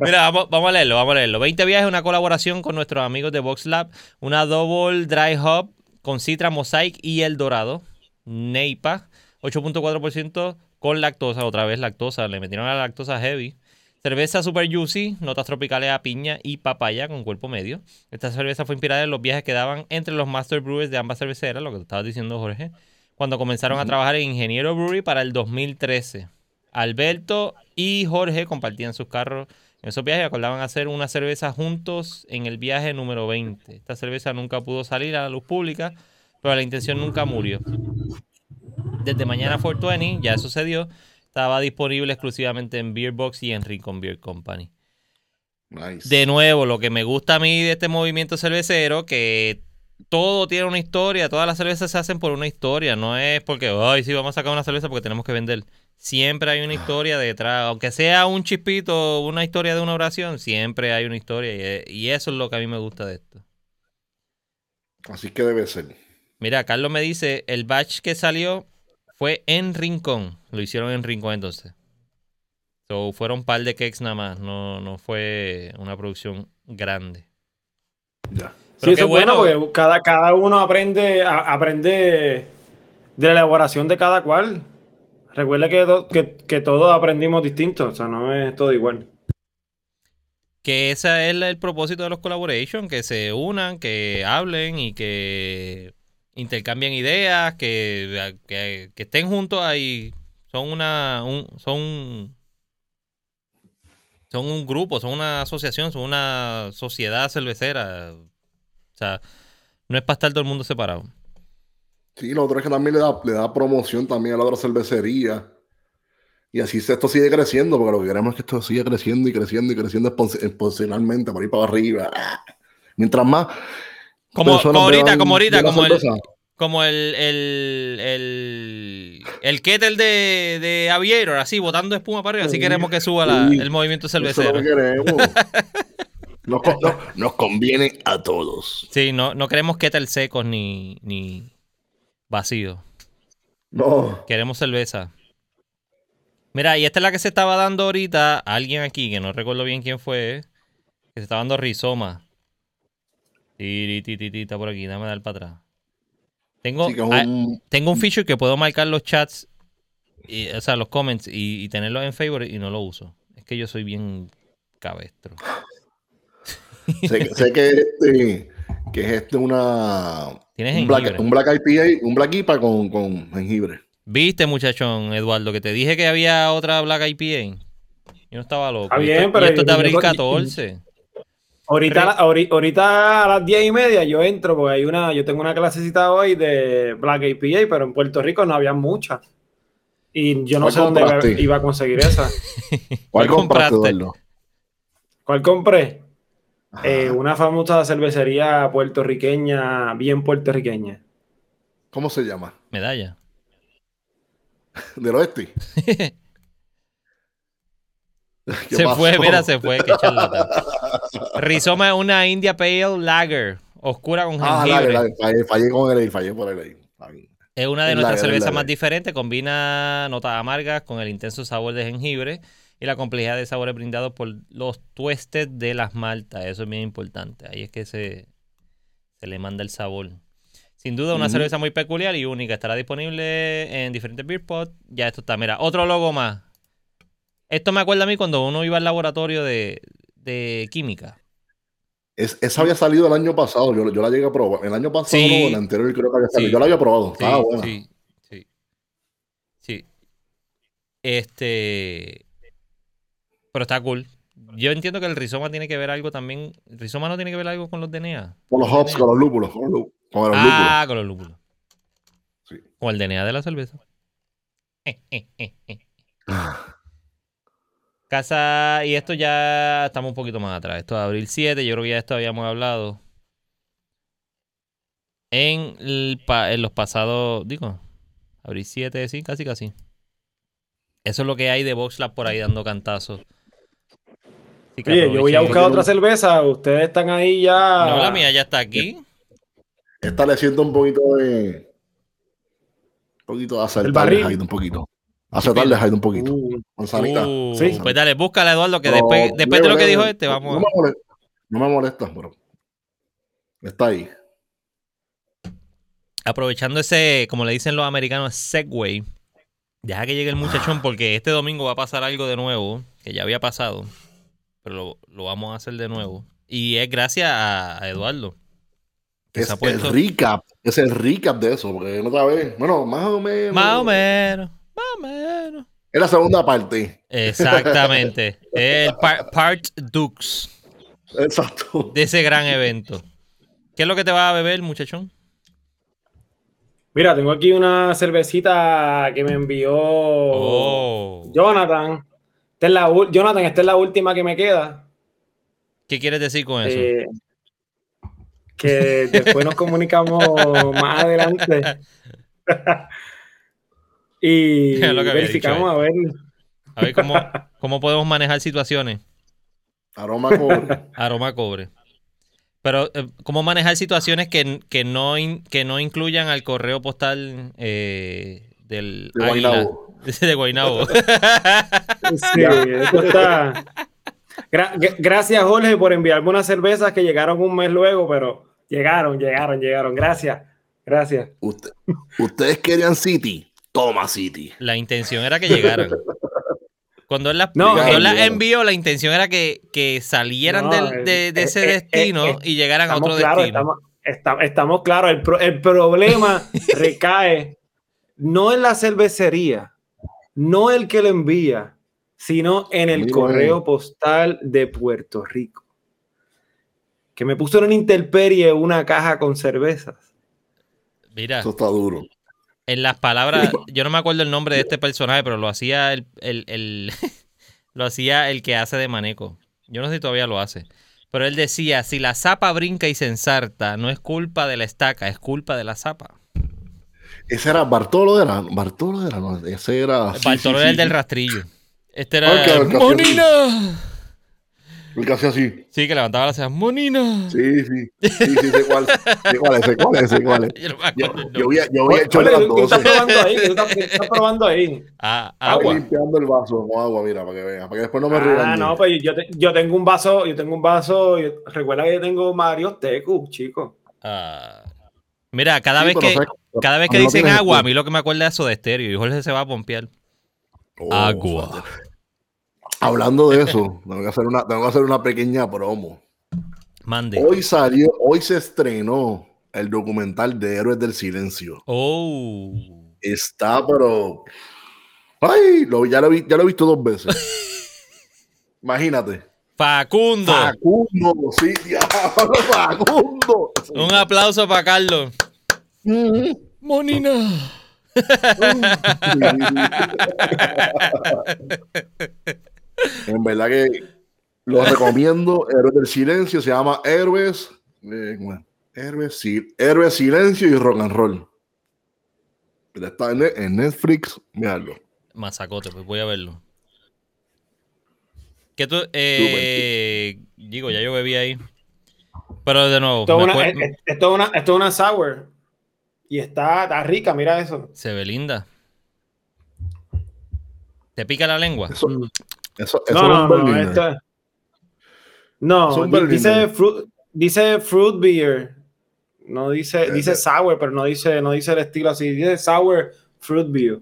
Mira, vamos, vamos, a leerlo, vamos a leerlo. 20 viajes, una colaboración con nuestros amigos de VoxLab, una Double Dry Hop con Citra Mosaic y El Dorado, Neipa, 8.4% con lactosa, otra vez lactosa, le metieron la lactosa heavy. Cerveza Super Juicy, notas tropicales a piña y papaya con cuerpo medio. Esta cerveza fue inspirada en los viajes que daban entre los Master Brewers de ambas cerveceras, lo que te estabas diciendo, Jorge, cuando comenzaron a trabajar en Ingeniero Brewery para el 2013. Alberto y Jorge compartían sus carros en esos viajes y acordaban hacer una cerveza juntos en el viaje número 20. Esta cerveza nunca pudo salir a la luz pública, pero la intención nunca murió. Desde mañana 420, ya sucedió, estaba disponible exclusivamente en Beerbox y en Rincon Beer Company. De nuevo, lo que me gusta a mí de este movimiento cervecero, que todo tiene una historia, todas las cervezas se hacen por una historia, no es porque, ay, sí, vamos a sacar una cerveza porque tenemos que vender. Siempre hay una historia detrás, aunque sea un chispito, una historia de una oración, siempre hay una historia y, eso es lo que a mí me gusta de esto. Así que debe ser. Mira, Carlos me dice, el batch que salió fue en Rincón. Lo hicieron en Rincón entonces. So, fueron un par de cakes nada más. No, no fue una producción grande. Ya. sí, eso es bueno porque cada, cada uno aprende, aprende de la elaboración de cada cual. Recuerda que, que, todos aprendimos distintos, o sea, no es todo igual. Que ese es el propósito de los collaboration, que se unan, que hablen y que intercambian ideas, que, estén juntos ahí. Son una. Un, son. Son un grupo, son una asociación, son una sociedad cervecera. O sea, no es para estar todo el mundo separado. Sí, lo otro es que también le da, le da promoción también a la otra cervecería. Y así esto sigue creciendo, porque lo que queremos es que esto siga creciendo y creciendo y creciendo exponencialmente por ahí para arriba. Mientras más como, ahorita, como ahorita, como el, como el, el, el, el kettle de, de Aviator, así, botando espuma para arriba. Así queremos que suba el movimiento cervecero. Nos, conviene a todos. Sí, no, no queremos kettle secos ni, ni vacíos. No. Queremos cerveza. Mira, y esta es la que se estaba dando ahorita alguien aquí, que no recuerdo bien quién fue, que se estaba dando rizoma. Está por aquí, dame dar para atrás. Tengo, un... tengo un feature que puedo marcar los chats, y, o sea, los comments y, tenerlos en favor y no lo uso. Es que yo soy bien cabestro. sé, que, este, que es este una. un black, un black, IPA, un Black IPA con, con jengibre. Viste, muchachón, Eduardo, que te dije que había otra Black IPA. Yo no estaba loco. bien, pero esto es de abril 14. Ahorita, ahorita a las diez y media yo entro porque hay una, yo tengo una clasecita hoy de Black APA, pero en Puerto Rico no había muchas. Y yo no sé dónde iba, a conseguir esa. ¿Cuál, compraste? ¿Cuál compré? Eh, una famosa cervecería puertorriqueña, bien puertorriqueña. ¿Cómo se llama? Medalla. ¿Del oeste? se fue, mira, se fue. Qué Rizoma es una India Pale Lager, oscura con ah, jengibre. Fallé, con el fallé por el Es una de nuestras cervezas más diferentes, combina notas amargas con el intenso sabor de jengibre y la complejidad de sabores brindados por los tuestes de las maltas. Eso es bien importante. Ahí es que se, se le manda el sabor. Sin duda, una cerveza muy peculiar y única. Estará disponible en diferentes beer pots. Ya esto está. Mira, otro logo más. Esto me acuerda a mí cuando uno iba al laboratorio de, química. esa había salido el año pasado, yo, la llegué a probar. El año pasado, no, el anterior creo que había salido. yo la había probado, sí, estaba buena. Sí, sí. Sí. Este. Pero está cool. Yo entiendo que el rizoma tiene que ver algo también. ¿El rizoma no tiene que ver algo con los DNA? Con los hops, con los lúpulos. Con, los, ah, con los lúpulos. Sí. Con el DNA de la cerveza. Casa, y esto ya estamos un poquito más atrás. Esto es abril 7, yo creo que ya esto habíamos hablado. En, en los pasados, digo, abril 7, sí, casi, casi. Eso es lo que hay de VoxLab por ahí dando cantazos. Oye, yo voy a buscar otra cerveza. Ustedes están ahí ya. No, la mía ya está aquí. Esta le siento un poquito de. Un poquito de acertarle un poquito. Acertarle un poquito. Uh, uh, sí. Pues dale, búscala, Eduardo, que después, después de lo que dijo este, vamos. No me molesta, no me molesta pero. Está ahí. Aprovechando ese, como le dicen los americanos, segway. Deja que llegue el muchachón porque este domingo va a pasar algo de nuevo, que ya había pasado, pero lo, vamos a hacer de nuevo. Y es gracias a, Eduardo. Es el recap, es el recap de eso, porque otra vez, bueno. Más o menos, más o menos. Es la segunda parte. Exactamente. el Part Dux. Exacto. De ese gran evento. ¿Qué es lo que te va a beber, muchachón? Mira, tengo aquí una cervecita que me envió oh. Jonathan. Esta es la, Jonathan, esta es la última que me queda. ¿Qué quieres decir con eso? Eh, que después nos comunicamos más adelante. y verificamos a ver. A ver cómo, cómo podemos manejar situaciones. Aroma cobre. Aroma cobre. Pero, eh, ¿cómo manejar situaciones que, que, no, que no incluyan al correo postal eh, del de Guaynabo? De Guaynabo. sí, eso está. gracias, Jorge, por enviarme unas cervezas que llegaron un mes luego, pero llegaron, llegaron, llegaron. Gracias, gracias. ustedes querían City, toma City. La intención era que llegaran. Cuando él las envió, la intención era que, salieran de, ese destino y llegaran a otro destino. Estamos, claros, el, problema recae no en la cervecería, no el que lo envía, sino en el correo postal de Puerto Rico. Que me puso en una intemperie una caja con cervezas. Mira. Eso está duro. En las palabras, yo no me acuerdo el nombre de este personaje, pero lo hacía el, lo hacía el que hace de maneco. Yo no sé si todavía lo hace. Pero él decía, si la zapa brinca y se ensarta, no es culpa de la estaca, es culpa de la zapa. Ese era Bartolo, era Bartolo era, no, ese era. Bartolo era el del rastrillo. Este era Monina. El que hacía así. Sí, que levantaba las cejas. ¡Monina! Sí, sí. Sí, sí, sé cuál. Sé cuál es, sé cuál es, sé cuál es. Yo, yo, voy a, yo voy a echarle las ¿Qué estás probando ahí? ¿Qué estás, probando ahí? Ah, agua. Estoy limpiando el vaso con agua, mira, para que vean. Para que después no me rían. Ah, no, pues yo, te, yo tengo un vaso, yo tengo un vaso. recuerda que yo tengo Mario Tecu, chico. Ah. Mira, cada vez que, cada vez que dicen agua, a mí lo que me acuerda es eso de estéreo. Y Jorge se va a pompear. Oh, agua. Hablando de eso, tengo que hacer una, tengo que hacer una pequeña promo. Mande. Hoy salió, hoy se estrenó el documental de Héroes del Silencio. Oh. Está, pero. Ay, lo, ya, lo vi, ya lo he visto dos veces. Imagínate. Facundo. Facundo, sí, diablo, Facundo. Un aplauso para Carlos. Monina. En verdad que lo recomiendo. Héroes del Silencio se llama Héroes. Eh, Héroes, Héroes, Silencio y Rock and Roll. Está en, Netflix. Míralo. Masacote, pues voy a verlo. Que tú, eh, digo, ya yo bebí ahí. Pero de nuevo. Esto es una, una, una, sour. Y está, está rica, mira eso. Se ve linda. ¿Te pica la lengua? Mm. Eso, eso no, no, no, no dice, fruit, dice fruit beer. No dice, dice sour, pero no dice, no dice el estilo así. Dice sour fruit beer.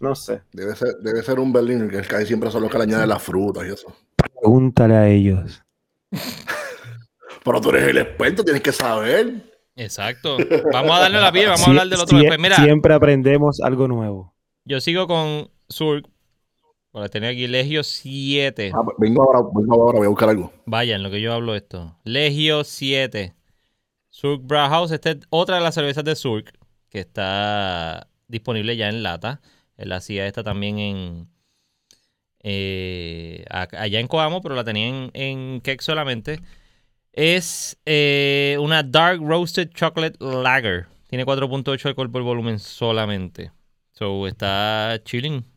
No sé. Debe ser, debe ser un Berliner, que casi siempre son los que le añaden las frutas y eso. Pregúntale a ellos. pero tú eres el experto, tienes que saber. Exacto. Vamos a darle la piel, vamos a hablar del otro después. Mira, siempre aprendemos algo nuevo. Yo sigo con Surk bueno, tenía aquí Legio 7. Ah, vengo ahora, vengo ahora, voy a buscar algo. Vaya, en lo que yo hablo esto. Legio 7. Surk Brauhaus. Esta es otra de las cervezas de Surk que está disponible ya en lata. Él hacía esta también en. Eh, allá en Coamo, pero la tenía en, en Keck solamente. Es eh, una Dark Roasted Chocolate Lager. Tiene 4.8 alcohol por volumen solamente. So está chilling.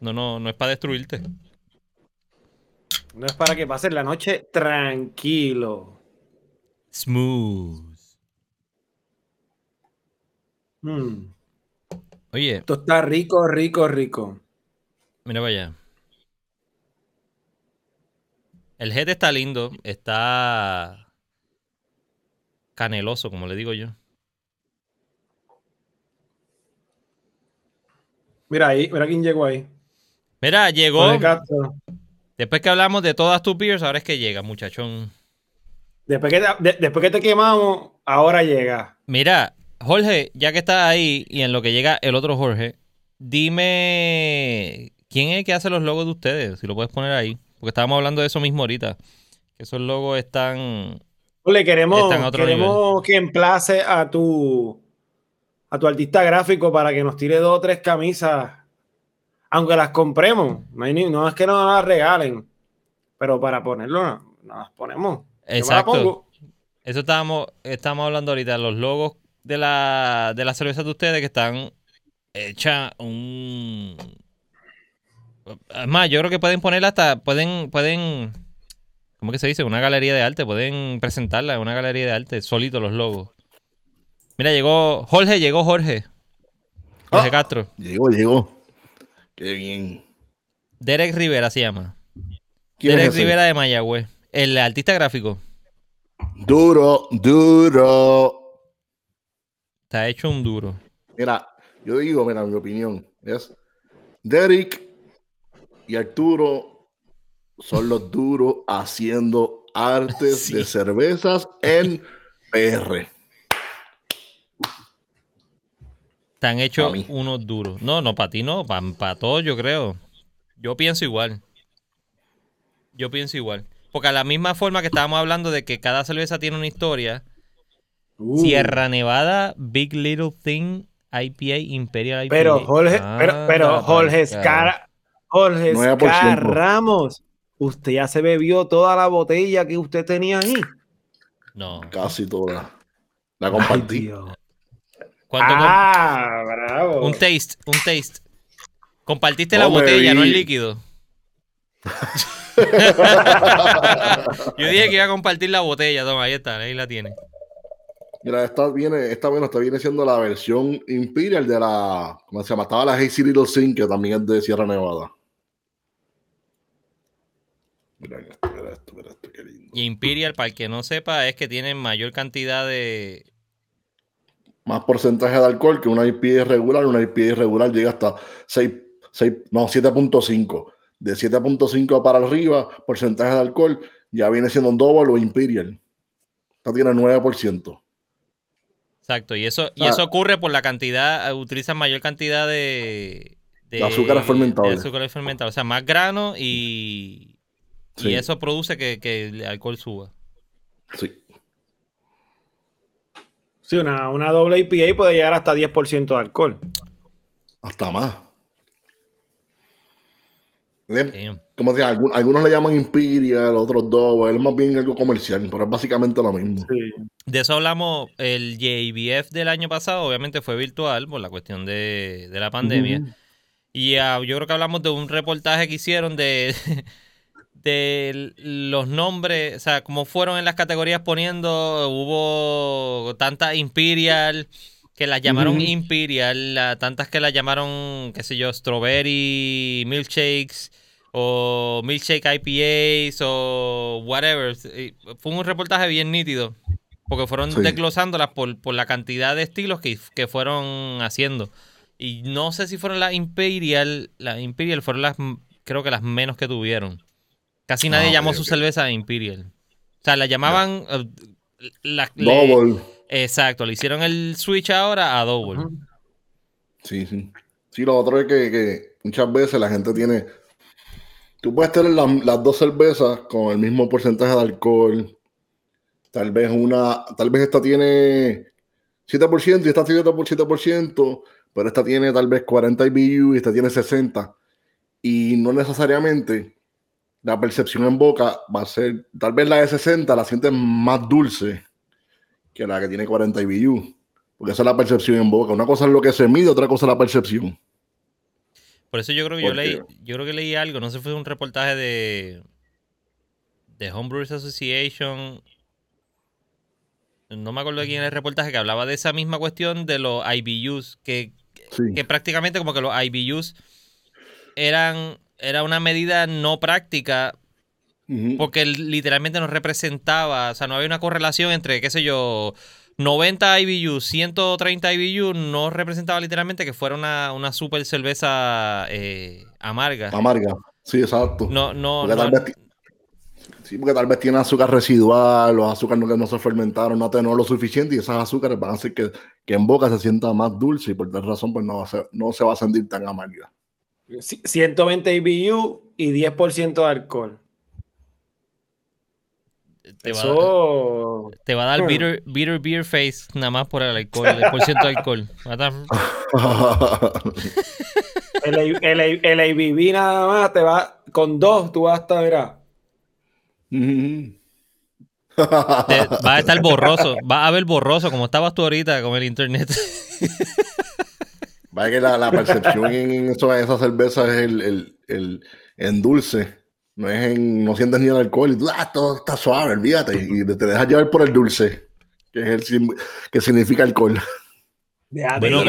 No, no, no es para destruirte. No es para que pases la noche tranquilo. Smooth. Hmm. Oye. Esto está rico, rico, rico. Mira vaya. El head está lindo. Está caneloso, como le digo yo. Mira ahí, mira quién llegó ahí. Mira, llegó. Después que hablamos de todas tus beers, ahora es que llega, muchachón. Después que, te, después que te quemamos, ahora llega. Mira, Jorge, ya que estás ahí y en lo que llega el otro Jorge, dime quién es el que hace los logos de ustedes, si lo puedes poner ahí. Porque estábamos hablando de eso mismo ahorita. Que esos logos están. Le queremos, queremos que emplace a tu a tu artista gráfico para que nos tire dos o tres camisas aunque las compremos, no, es que nos las regalen, pero para ponerlo, no, las ponemos. Exacto. Eso estábamos, estamos hablando ahorita, los logos de la, de la cerveza de ustedes que están hechas un... Es más, yo creo que pueden ponerla hasta, pueden, pueden, ¿cómo que se dice? Una galería de arte, pueden presentarla en una galería de arte, solito los logos. Mira, llegó Jorge, llegó Jorge. Jorge ah, Castro. Llegó, llegó. Qué bien. Derek Rivera se llama. Derek Rivera de Mayagüez. El artista gráfico. Duro, duro. Está hecho un duro. Mira, yo digo, mira, mi opinión es Derek y Arturo son los duros haciendo artes de cervezas en PR. Han hecho unos duros. No, no, para ti no, para todos yo creo. Yo pienso igual. Yo pienso igual. Porque a la misma forma que estábamos hablando de que cada cerveza tiene una historia, uh. Sierra Nevada, Big Little Thing, IPA, Imperial IPA. Pero Jorge, pero, Jorge Escar, Jorge Ramos, ¿usted ya se bebió toda la botella que usted tenía ahí? No. Casi toda. La compartí ah, bravo. Un taste, un taste. Compartiste la botella, no el líquido. Yo dije que iba a compartir la botella, toma, ahí está, ahí la tiene. Mira, esta viene, esta bueno, esta viene siendo la versión Imperial de la, ¿cómo se llama? Estaba la Hazy Little Sin, que también es de Sierra Nevada. Mira esto, mira esto, mira esto, qué lindo. Y Imperial, para el que no sepa, es que tienen mayor cantidad de, más porcentaje de alcohol que una IPA regular. Una IPA regular llega hasta 6, 6 no, 7.5. De 7.5 para arriba, porcentaje de alcohol, ya viene siendo un double o imperial. Esta tiene 9%. Exacto, y eso, y eso ocurre por la cantidad, utilizan mayor cantidad de, de, azúcares fermentables. o sea, más grano y, y eso produce que, que el alcohol suba. Sí. Sí, una, una doble IPA puede llegar hasta 10% de alcohol. Hasta más. Como decía, algunos, le llaman Imperial, otros Double, es más bien algo comercial, pero es básicamente lo mismo. De eso hablamos, el JBF del año pasado obviamente fue virtual por la cuestión de, la pandemia. Y uh, yo creo que hablamos de un reportaje que hicieron de, de los nombres, o sea, como fueron en las categorías poniendo, hubo tantas Imperial que las llamaron Imperial, tantas que las llamaron, qué sé yo, Strawberry Milkshakes o Milkshake IPAs o whatever. Fue un reportaje bien nítido porque fueron desglosándolas por, por, la cantidad de estilos que, que fueron haciendo. Y no sé si fueron las Imperial, las Imperial fueron las, creo que las menos que tuvieron. Casi nadie ah, llamó su cerveza Imperial. O sea, la llamaban. Eh, double. exacto, le hicieron el switch ahora a Double. Sí, sí. Sí, lo otro es que, muchas veces la gente tiene. Tú puedes tener las dos cervezas con el mismo porcentaje de alcohol. Tal vez una. Tal vez esta tiene 7% y esta tiene 7%, pero esta tiene tal vez 40 IBU y esta tiene 60. Y no necesariamente la percepción en boca va a ser, tal vez la de 60 la sientes más dulce que la que tiene 40 IBU. Porque esa es la percepción en boca. Una cosa es lo que se mide, otra cosa es la percepción. Por eso yo creo que yo leí, yo creo que leí algo, no sé, fue un reportaje de de Homebrewers Association. No me acuerdo de quién era el reportaje que hablaba de esa misma cuestión de los IBUs, que, que prácticamente como que los IBUs eran era una medida no práctica porque literalmente no representaba, o sea, no había una correlación entre, qué sé yo, 90 IBU, 130 IBU no representaba literalmente que fuera una, una super cerveza eh, amarga. Amarga, sí, exacto. No, no, porque Tal vez, sí, porque tal vez tiene azúcar residual, los azúcares no, no se fermentaron, no tenemos lo suficiente y esas azúcares van a hacer que, que, en boca se sienta más dulce y por tal razón pues no, no se va a sentir tan amarga. 120 IBU y 10% de alcohol. Te va, a, te va, a dar bitter, bitter, beer face nada más por el alcohol, el por ciento de alcohol. el, el, el, ABV nada más te va con dos, tú vas a estar, va a estar borroso, va a ver borroso como estabas tú ahorita con el internet. Va a que la, la percepción en, eso, esa cerveza es el, el, el en dulce no, es en, no sientes ni el alcohol y tú, ah, todo está suave, olvídate. Y te dejas llevar por el dulce, que es el que significa alcohol. bueno,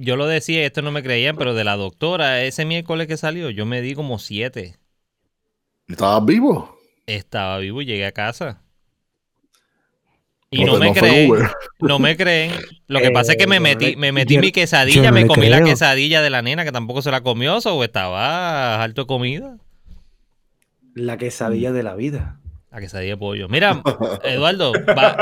yo lo decía, esto no me creían, pero de la doctora, ese miércoles que salió, yo me di como siete. ¿Estabas vivo? Estaba vivo y llegué a casa. Y no, me creen, no me creen. Lo que pasa es que me metí, me metí mi quesadilla, me comí la quesadilla de la nena que tampoco se la comió, o estaba alto de comida. La quesadilla de la vida. La quesadilla de pollo. Mira, Eduardo,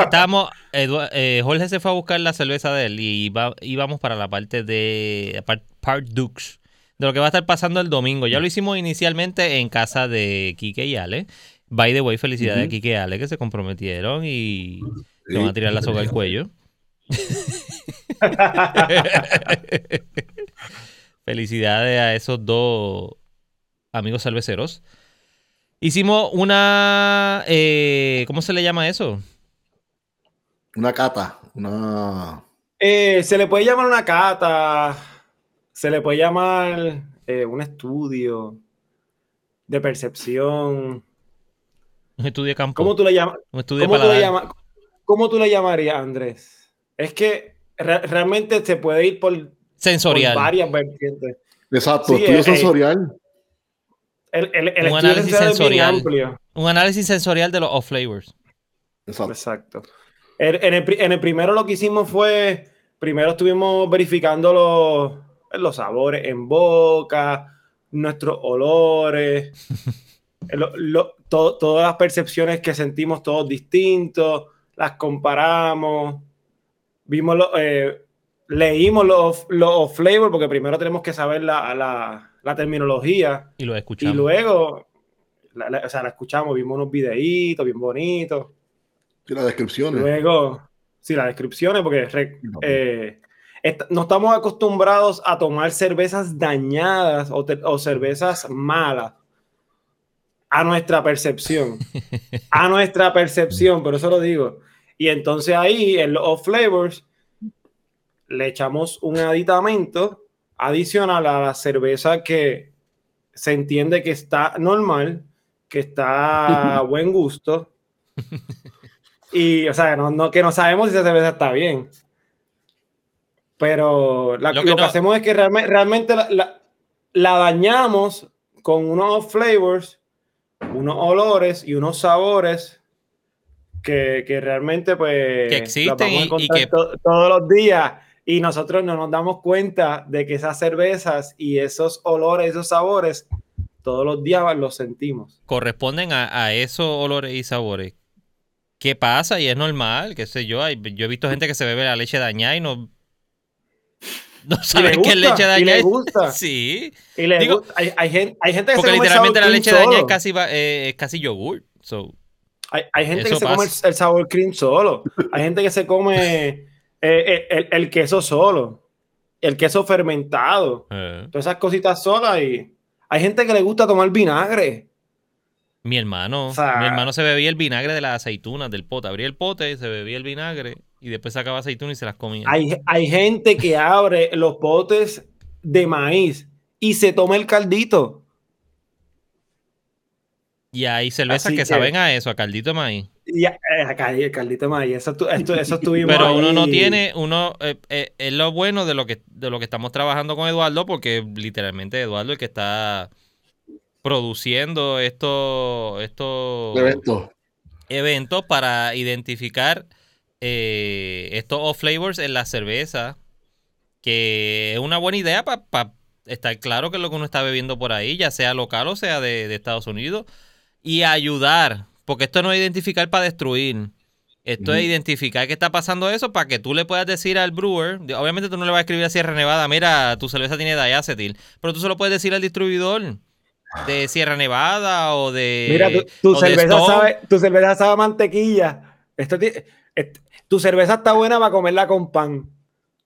estamos, eh, Jorge se fue a buscar la cerveza de él y íbamos para la parte de Part, Dux, de lo que va a estar pasando el domingo. Ya lo hicimos inicialmente en casa de Kike y Ale. By the way, felicidades a Kike y Ale que se comprometieron y te van a tirar la soga al cuello. Felicidades a esos dos amigos cerveceros. Hicimos una. Eh, ¿Cómo se le llama eso? Una cata. Una. Eh, se le puede llamar una cata. Se le puede llamar eh, un estudio de percepción. Un estudio de campo. ¿Cómo tú le llamas? Un estudio ¿Cómo tú le llamas? ¿Cómo tú le llamarías, Andrés? Es que realmente se puede ir por, sensorial. varias vertientes. Exacto, estudio eh, sensorial. El, un análisis sensorial. Un análisis sensorial de los off flavors. Exacto. En, el, primero lo que hicimos fue, primero estuvimos verificando los, los sabores en boca, nuestros olores, todas las percepciones que sentimos todos distintos las comparamos, vimos lo, eh, leímos los, los flavors, porque primero tenemos que saber la, la, la terminología. Y lo escuchamos. Y luego, la, o sea, la escuchamos, vimos unos videitos bien bonitos. Y las descripciones. Luego, sí, las descripciones, porque eh, no estamos acostumbrados a tomar cervezas dañadas o, o cervezas malas a nuestra percepción. a nuestra percepción, pero eso lo digo. Y entonces ahí en los off flavors le echamos un aditamento adicional a la cerveza que se entiende que está normal, que está a buen gusto. Y, o sea, no, que no sabemos si esa cerveza está bien. Pero lo, que, hacemos es que realmente, la, la, dañamos con unos flavors, unos olores y unos sabores que, realmente pues que existen y, que todos los días y nosotros no nos damos cuenta de que esas cervezas y esos olores, esos sabores, todos los días los sentimos. Corresponden a, esos olores y sabores. ¿Qué pasa? Y es normal, qué sé yo. Yo he visto gente que se bebe la leche dañada y no, no saben qué leche dañada. Y le gusta. sí. Y le gusta. Hay, gente, hay gente que porque literalmente la leche dañada es casi, eh, es casi yogur. So, hay, gente que se come el, sabor cream solo. Hay gente que se come Eh, eh, el, queso solo, el queso fermentado, todas esas cositas solas y hay gente que le gusta tomar vinagre. Mi hermano, mi hermano se bebía el vinagre de las aceitunas del pote. Abría el pote, se bebía el vinagre y después sacaba aceitunas y se las comía. Hay, hay gente que abre los potes de maíz y se toma el caldito. Y hay cervezas que, saben a eso, a caldito de maíz. Y eh, acá el caldito de maíz, eso, eso Pero uno no tiene, uno, eh, eh, es lo bueno de lo, que, de lo que estamos trabajando con Eduardo, porque literalmente Eduardo es el que está produciendo estos, estos eventos. para identificar eh, estos off flavors en la cerveza. Que es una buena idea para estar claro que es lo que uno está bebiendo por ahí, ya sea local o sea de, Estados Unidos. Y ayudar, porque esto no es identificar para destruir. Esto es identificar qué está pasando eso para que tú le puedas decir al brewer. Obviamente tú no le vas a escribir a Sierra Nevada, mira, tu cerveza tiene diacetil. Pero tú se lo puedes decir al distribuidor de Sierra Nevada o de. Mira, tu, cerveza, sabe, tu cerveza sabe mantequilla. Esto, tu cerveza está buena para comerla con pan.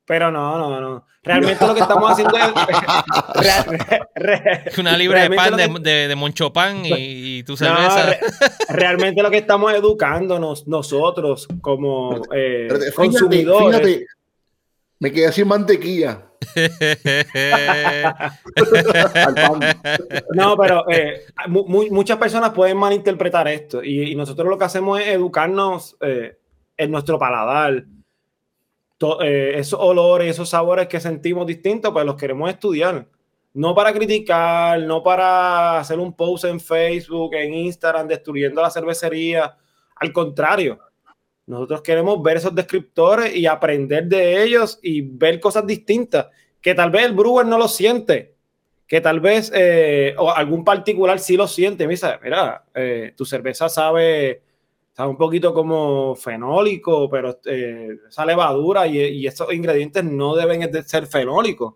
Pero no, no, no. Realmente lo que estamos haciendo es. Una libra de pan de, de, moncho pan y, tu cerveza. realmente lo que estamos educándonos nosotros como eh, consumidores. me quedé sin mantequilla. no, pero eh, muchas personas pueden malinterpretar esto y, nosotros lo que hacemos es educarnos eh, en nuestro paladar. Eh, esos olores, esos sabores que sentimos distintos, pues los queremos estudiar. No para criticar, no para hacer un post en Facebook, en Instagram, destruyendo la cervecería. Al contrario, nosotros queremos ver esos descriptores y aprender de ellos y ver cosas distintas que tal vez el brewer no lo siente, que tal vez eh, o algún particular sí lo siente. Mira, mira eh, tu cerveza sabe, sabe un poquito como fenólico, pero eh, esa levadura y, esos ingredientes no deben de ser fenólicos.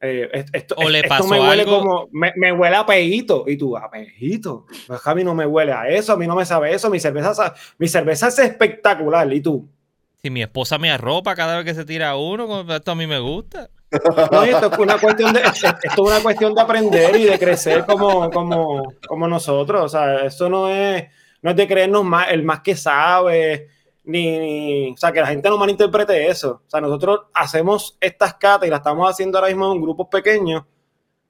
esto, o le pasó me huele como, me, huele a pejito. Y tú, a pejito. Pues a mí no me huele a eso, a mí no me sabe eso. Mi cerveza, mi cerveza es espectacular. Y tú, si mi esposa me arropa cada vez que se tira uno, esto a mí me gusta. No, esto es una cuestión de, esto es una cuestión de aprender y de crecer como, como, como nosotros. O sea, eso no es, no es de creernos más, el más que sabe, ni, o sea, que la gente no malinterprete eso. O sea, nosotros hacemos estas catas y las estamos haciendo ahora mismo en grupos pequeños,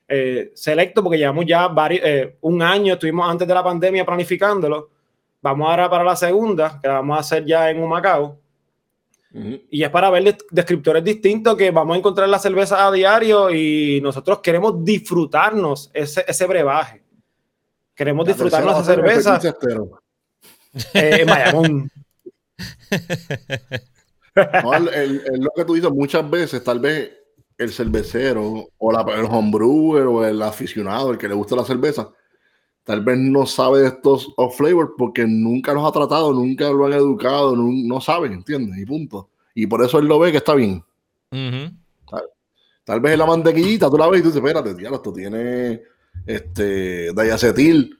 eh, selectos, porque llevamos ya varios, eh, un año, estuvimos antes de la pandemia planificándolo. Vamos ahora para la segunda, que la vamos a hacer ya en Humacao. Y es para ver descriptores distintos que vamos a encontrar la cerveza a diario y nosotros queremos disfrutarnos ese, ese brebaje. Queremos disfrutarnos esa cerveza. Eh, lo que tú dices muchas veces, tal vez el cervecero o la, el homebrewer o el aficionado, el que le gusta la cerveza, tal vez no sabe de estos off flavors porque nunca los ha tratado, nunca lo han educado, no, no saben, ¿entiendes? Y punto. Y por eso él lo ve que está bien. tal, vez en la mantequillita tú la ves y tú dices, espérate, tío, esto tiene este diacetil.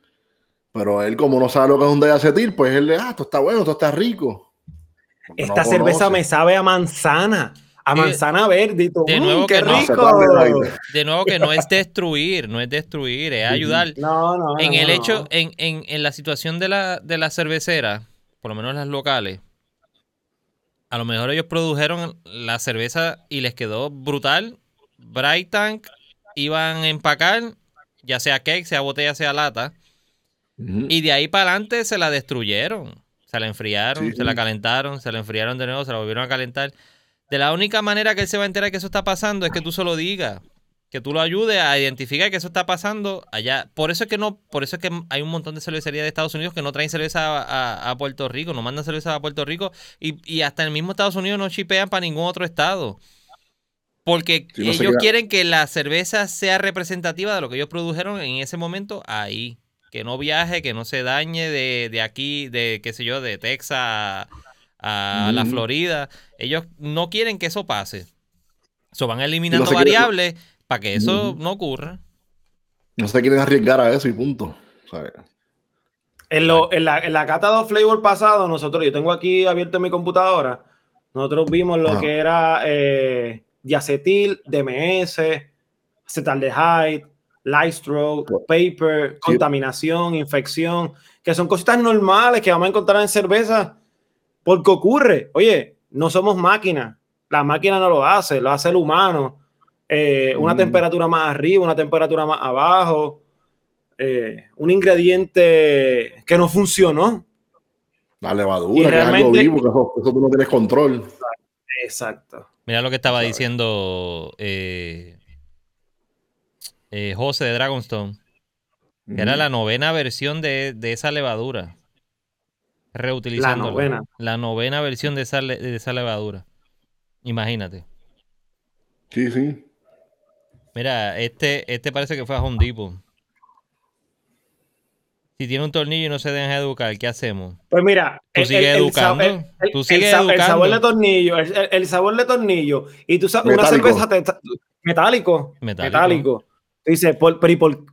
Pero él, como no sabe lo que es un diacetil, pues él le, ah, esto está bueno, esto está rico. Esta cerveza me sabe a manzana a manzana verde de nuevo qué que rico. de nuevo que no es destruir, no es destruir, es ayudar. No, no, en el hecho, en, en, en, la situación de la, de la cervecera, por lo menos las locales, a lo mejor ellos produjeron la cerveza y les quedó brutal. Bright Tank iban a empacar, ya sea cake, sea botella, sea lata. Y de ahí para adelante se la destruyeron. Se la enfriaron, se la calentaron, se la enfriaron de nuevo, se la volvieron a calentar. De la única manera que él se va a enterar que eso está pasando es que tú se lo digas. Que tú lo ayudes a identificar que eso está pasando allá. Por eso es que no, por eso es que hay un montón de cervecerías de Estados Unidos que no traen cerveza a, Puerto Rico, no mandan cerveza a Puerto Rico y, y hasta el mismo Estados Unidos no chipean para ningún otro estado. Porque ellos quieren que la cerveza sea representativa de lo que ellos produjeron en ese momento ahí. Que no viaje, que no se dañe de, de aquí, de qué sé yo, de Texas a la Florida. Ellos no quieren que eso pase. So, van eliminando variables para que eso no ocurra. No se quieren arriesgar a eso y punto. En, lo, en, la, en la cata de flavor pasado, nosotros, yo tengo aquí abierto mi computadora, Nosotros vimos lo que era eh, diacetil, DMS, acetaldehyde, light stroke, paper, contaminación, infección, que son cositas normales que vamos a encontrar en cerveza porque ocurre. Oye, no somos máquinas. La máquina no lo hace, lo hace el humano. Eh, una mm. temperatura más arriba, una temperatura más abajo. Eh, un ingrediente que no funcionó. La levadura, que es algo vivo, que eso, tú no tienes control. Exacto. Mira lo que estaba diciendo eh, José de Dragonstone. Que era la novena versión de, esa levadura. Reutilizando. La novena. La novena versión de esa, de esa levadura. Imagínate. Sí, sí. Mira, este, este parece que fue a Home Depot. Si tiene un tornillo y no se deja educar, ¿qué hacemos? Pues mira, tú sigues educando. El, tú sigues educando. el, sabor de tornillo, el, sabor de tornillo. Y tú sabes, una cerveza metálico. Metálico. Dice,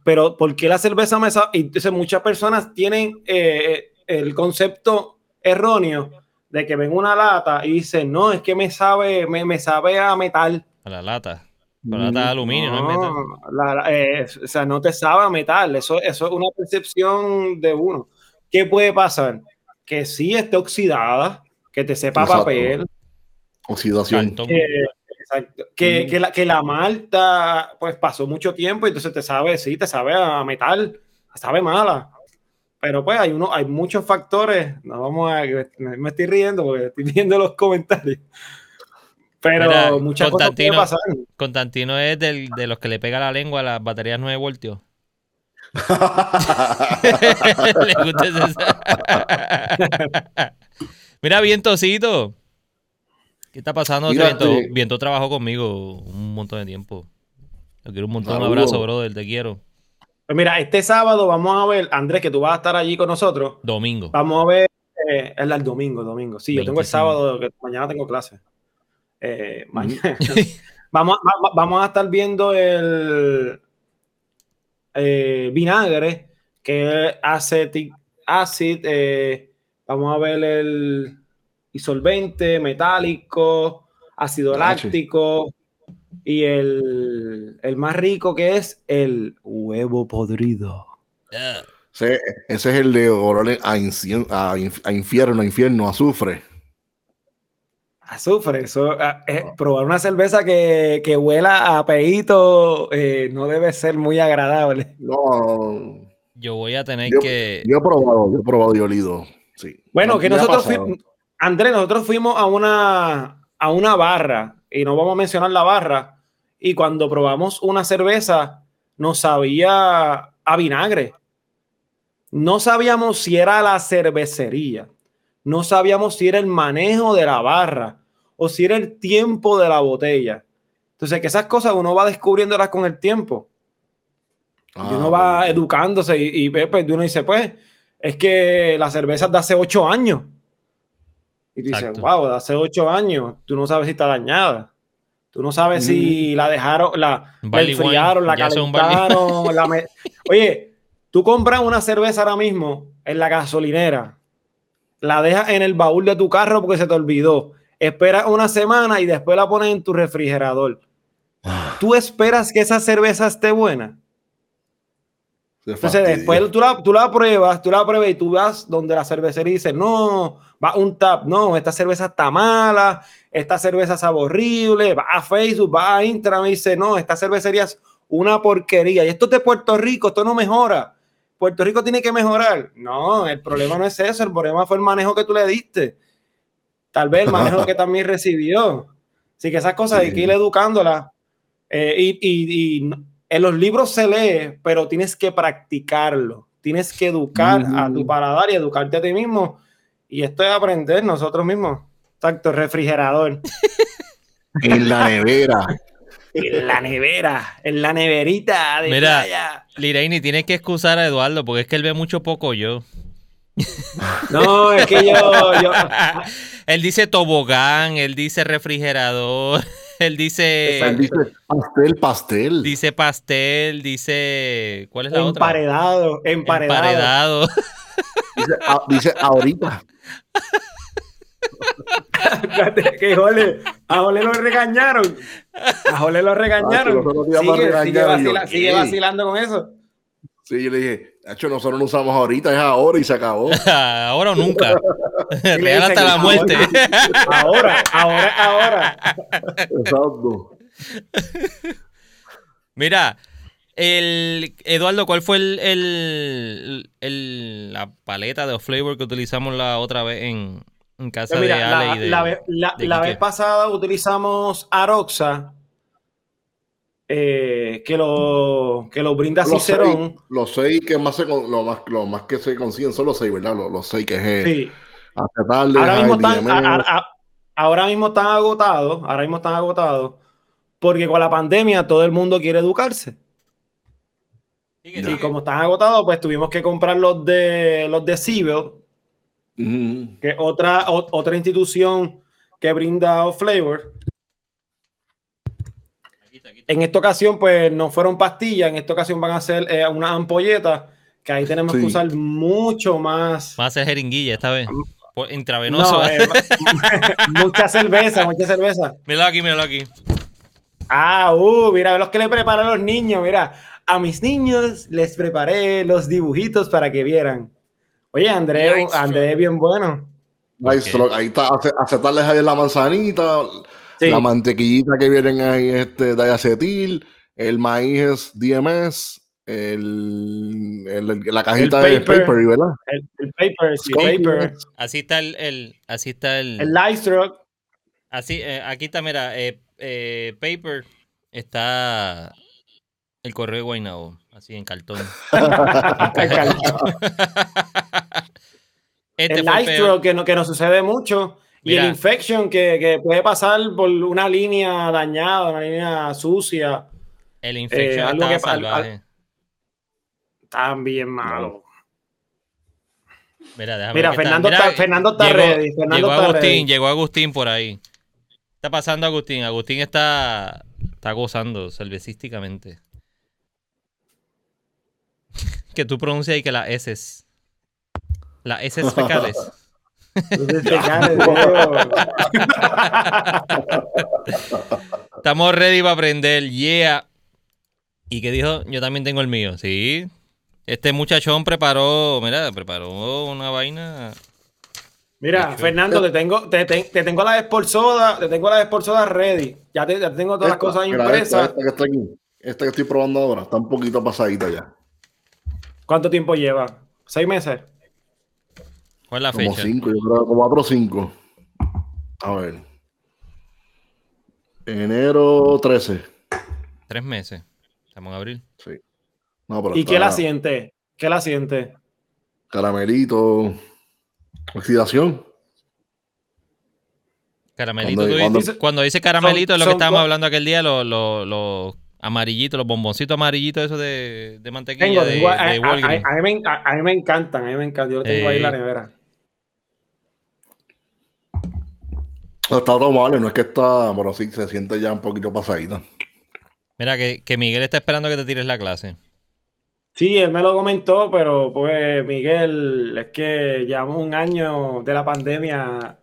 pero, por, qué la cerveza me sabe? Y entonces muchas personas tienen eh, el concepto erróneo de que ven una lata y dicen, no, es que me sabe, me, me sabe a metal. A la lata. La lata de aluminio, no, es metal. Eh, o sea, no te sabe a metal. Eso, eso es una percepción de uno. ¿Qué puede pasar? Que sí esté oxidada, que te sepa papel. Oxidación. Que, exacto. Que, que, la, que la malta, pues pasó mucho tiempo y entonces te sabe, sí, te sabe a metal, sabe mala. Pero pues hay uno, hay muchos factores. No vamos a. Me estoy riendo porque estoy viendo los comentarios. Pero muchas cosas pueden pasar. Constantino es del, de los que le pega la lengua a las baterías 9 voltios. Mira, vientocito. ¿Qué está pasando? viento, viento trabajó conmigo un montón de tiempo. Te quiero un montón. Un abrazo, brother. Te quiero. Pues mira, este sábado vamos a ver, Andrés, que tú vas a estar allí con nosotros. Domingo. Ver eh, es el domingo, domingo. Sí, yo tengo el sábado, que mañana tengo clase. Eh, mañana. vamos, vamos a estar viendo el eh, vinagre, que hace acid. Eh, vamos a ver el disolvente, metálico, ácido láctico y el, el, más rico que es el huevo podrido. ese es el de olor a, a, infierno, a infierno, azufre. Azufre, eso, eh, probar una cerveza que, que huela a peito eh, no debe ser muy agradable. No. Yo voy a tener que. Yo he probado, yo he probado y olido. Sí. Bueno, que nosotros Andrés, nosotros fuimos a una, a una barra, y no vamos a mencionar la barra, y cuando probamos una cerveza, nos sabía a vinagre. No sabíamos si era la cervecería, no sabíamos si era el manejo de la barra o si era el tiempo de la botella. Entonces, que esas cosas uno va descubriéndolas con el tiempo. y uno ah, va educándose y, y pues, uno dice, pues, es que la cerveza de hace ocho años. Y dices, wow, hace ocho años, tú no sabes si está dañada. Tú no sabes si mm. la dejaron, la, enfriaron, la calentaron. Oye, tú compras una cerveza ahora mismo en la gasolinera, la dejas en el baúl de tu carro porque se te olvidó. Esperas una semana y después la pones en tu refrigerador. Ah. ¿Tú esperas que esa cerveza esté buena? Entonces después tú la, tú la pruebas, tú la pruebas y tú vas donde la cervecería dice, no, va un tap, no, esta cerveza está mala, esta cerveza es horrible, va a Facebook, va a Instagram y dice, no, esta cervecería es una porquería. Y esto es de Puerto Rico, esto no mejora. Puerto Rico tiene que mejorar. No, el problema no es eso, el problema fue el manejo que tú le diste. Tal vez el manejo que también recibió. Así que esas cosas hay que ir educándolas. Eh, y, y, en los libros se lee, pero tienes que practicarlo. Tienes que educar a tu paladar y educarte a ti mismo. Y esto es aprender nosotros mismos. Exacto, refrigerador. en la nevera. En la nevera, en la neverita de Mira, Liraini, tienes que excusar a Eduardo porque es que él ve mucho poco yo. No, es que yo, yo... él dice tobogán, él dice refrigerador, él dice... Él dice pastel, pastel. Dice pastel, dice... ¿Cuál es la emparedado, otra? Emparedado. Emparedado. Dice, dice ahorita. que Jole, a Jole lo regañaron. A Jole lo regañaron. sigue, vacilando con eso. Sí, yo le dije, hecho, nosotros no usamos ahorita, es ahora y se acabó. ahora o nunca. Real hasta la muerte. ahora, ahora, ahora. Exacto. Mira, el, Eduardo, ¿cuál fue el, el, la paleta de flavor que utilizamos la otra vez en, casa pues de Ale y de, la, vez pasada utilizamos Aroxa, eh, que, lo, que lo brinda Cicerón. Los seis que más, se, lo, más, lo más que se consiguen son los seis, ¿verdad? Los, seis que es sí. ahora, mismo están, ahora mismo están agotados, ahora mismo están agotados, porque con la pandemia todo el mundo quiere educarse. Y como están agotados, pues tuvimos que comprar los de los de Cibel, que es otra, otra institución que brinda flavor. En esta ocasión, pues no fueron pastillas, en esta ocasión van a ser eh, una ampolleta, que ahí tenemos que usar mucho más. Va a ser jeringuilla esta vez. Intravenoso. Eh, mucha cerveza, mucha cerveza. Míralo aquí, míralo aquí. Ah, uh, mira, los que le preparan a los niños, mira a mis niños les preparé los dibujitos para que vieran. Oye, André, André es bien bueno. Ahí está, aceptarles ahí la manzanita, la mantequillita que vienen ahí este, de acetil, el maíz es DMS, el, la cajita de paper, ¿verdad? El, paper, sí, paper. Así está el, el así está el. El Lightstroke. Así, eh, aquí está, mira, eh, eh, paper está el correo de Guaynabo, así en cartón. este el Nitro, que, no, que nos sucede mucho. Y el Infection, que, que, puede pasar por una línea dañada, una línea sucia. El Infection eh, está salvaje. También malo. Mira, Mira Fernando, está, Fernando está llegó, ready. Fernando llegó Agustín, llegó Agustín por ahí. está pasando Agustín? Agustín está, está gozando cervecísticamente que tú pronuncias y que las S. Las S fecales. Estamos ready para aprender. Yeah. ¿Y qué dijo? Yo también tengo el mío. Sí. Este muchachón preparó, mira, preparó una vaina. Mira, Fernando, te tengo, te, tengo la Sportsoda, te tengo la Sportsoda ready. Ya te, tengo todas las cosas impresas. Esta, que aquí, esta que estoy probando ahora, está un poquito pasadita ya. ¿Cuánto tiempo lleva? ¿Seis meses? ¿Cuál es la fecha? Como cinco, yo creo, como cuatro o cinco. A ver. Enero 13. Tres meses. Estamos en abril. Sí. ¿Y qué la siente? ¿Qué la siente? Caramelito. Oxidación. Caramelito. Cuando, dice caramelito es lo que estábamos hablando aquel día, los lo, Amarillito, los bomboncitos amarillitos esos de, de mantequilla de, a, a, mí me, a, mí me, encantan, a mí me encantan. Yo lo tengo ahí en la nevera. No está todo mal, no es que está, pero sí se siente ya un poquito pasadita. Mira, que, que Miguel está esperando que te tires la clase. Sí, él me lo comentó, pero pues Miguel, es que llevamos un año de la pandemia.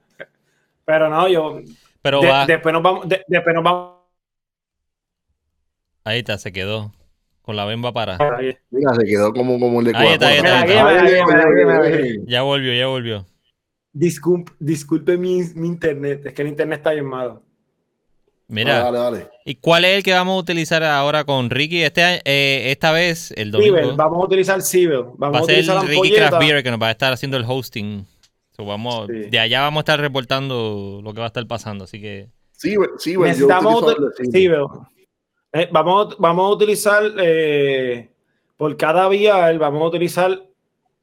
Pero no, yo. Pero va. Después nos vamos. después nos vamos Ahí está, se quedó. Con la bemba para. Mira, se quedó como, como el de Ahí está, ahí está. Ya volvió, ya volvió. Disculpe, disculpe mi, mi, internet, es que el internet está bien malo. Mira, dale, dale. ¿y cuál es el que vamos a utilizar ahora con Ricky? Este, eh, esta vez, el domingo. vamos a utilizar Cibel. Vamos va a ser el Ricky Craft Beer que nos va a estar haciendo el hosting. vamos, De allá vamos a estar reportando lo que va a estar pasando, así que... Cibel, Necesitamos Cibel. Eh, vamos, vamos a utilizar eh, por cada vial, vamos a utilizar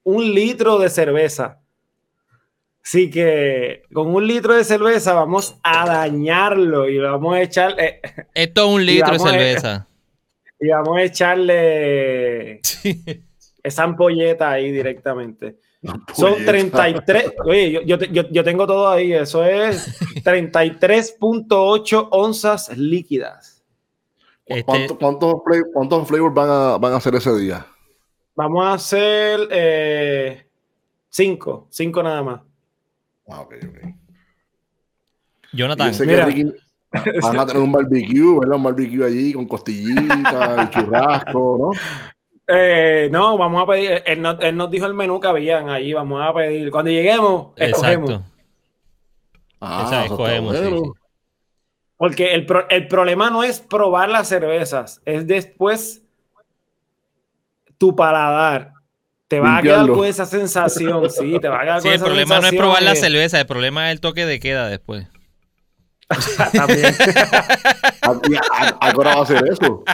un litro de cerveza. Así que con un litro de cerveza vamos a dañarlo y vamos a echar. Eh, Esto es un litro de cerveza. y vamos a echarle esa ampolleta ahí directamente. Son 33. Oye, yo, yo, yo, tengo todo ahí. Eso es 33.8 onzas líquidas. Este ¿Cuántos, cuántos, flavors van a, van a hacer ese día? Vamos a hacer eh, cinco, cinco nada más. Ah, ok, ok. Jonathan, mira. van a tener un barbecue, ¿verdad? Un barbecue allí con costillitas, y churrasco, ¿no? Eh, no, vamos a pedir. Él, nos dijo el menú que habían ahí. Vamos a pedir. Cuando lleguemos, escogemos. Exacto. Ah, escogemos. Porque el, el, problema no es probar las cervezas, es después tu paladar. Te va a quedar con esa sensación, sí, te va a quedar sí, el problema no es probar la cerveza, el problema es el toque de queda después. También. Ahora va a ser eso.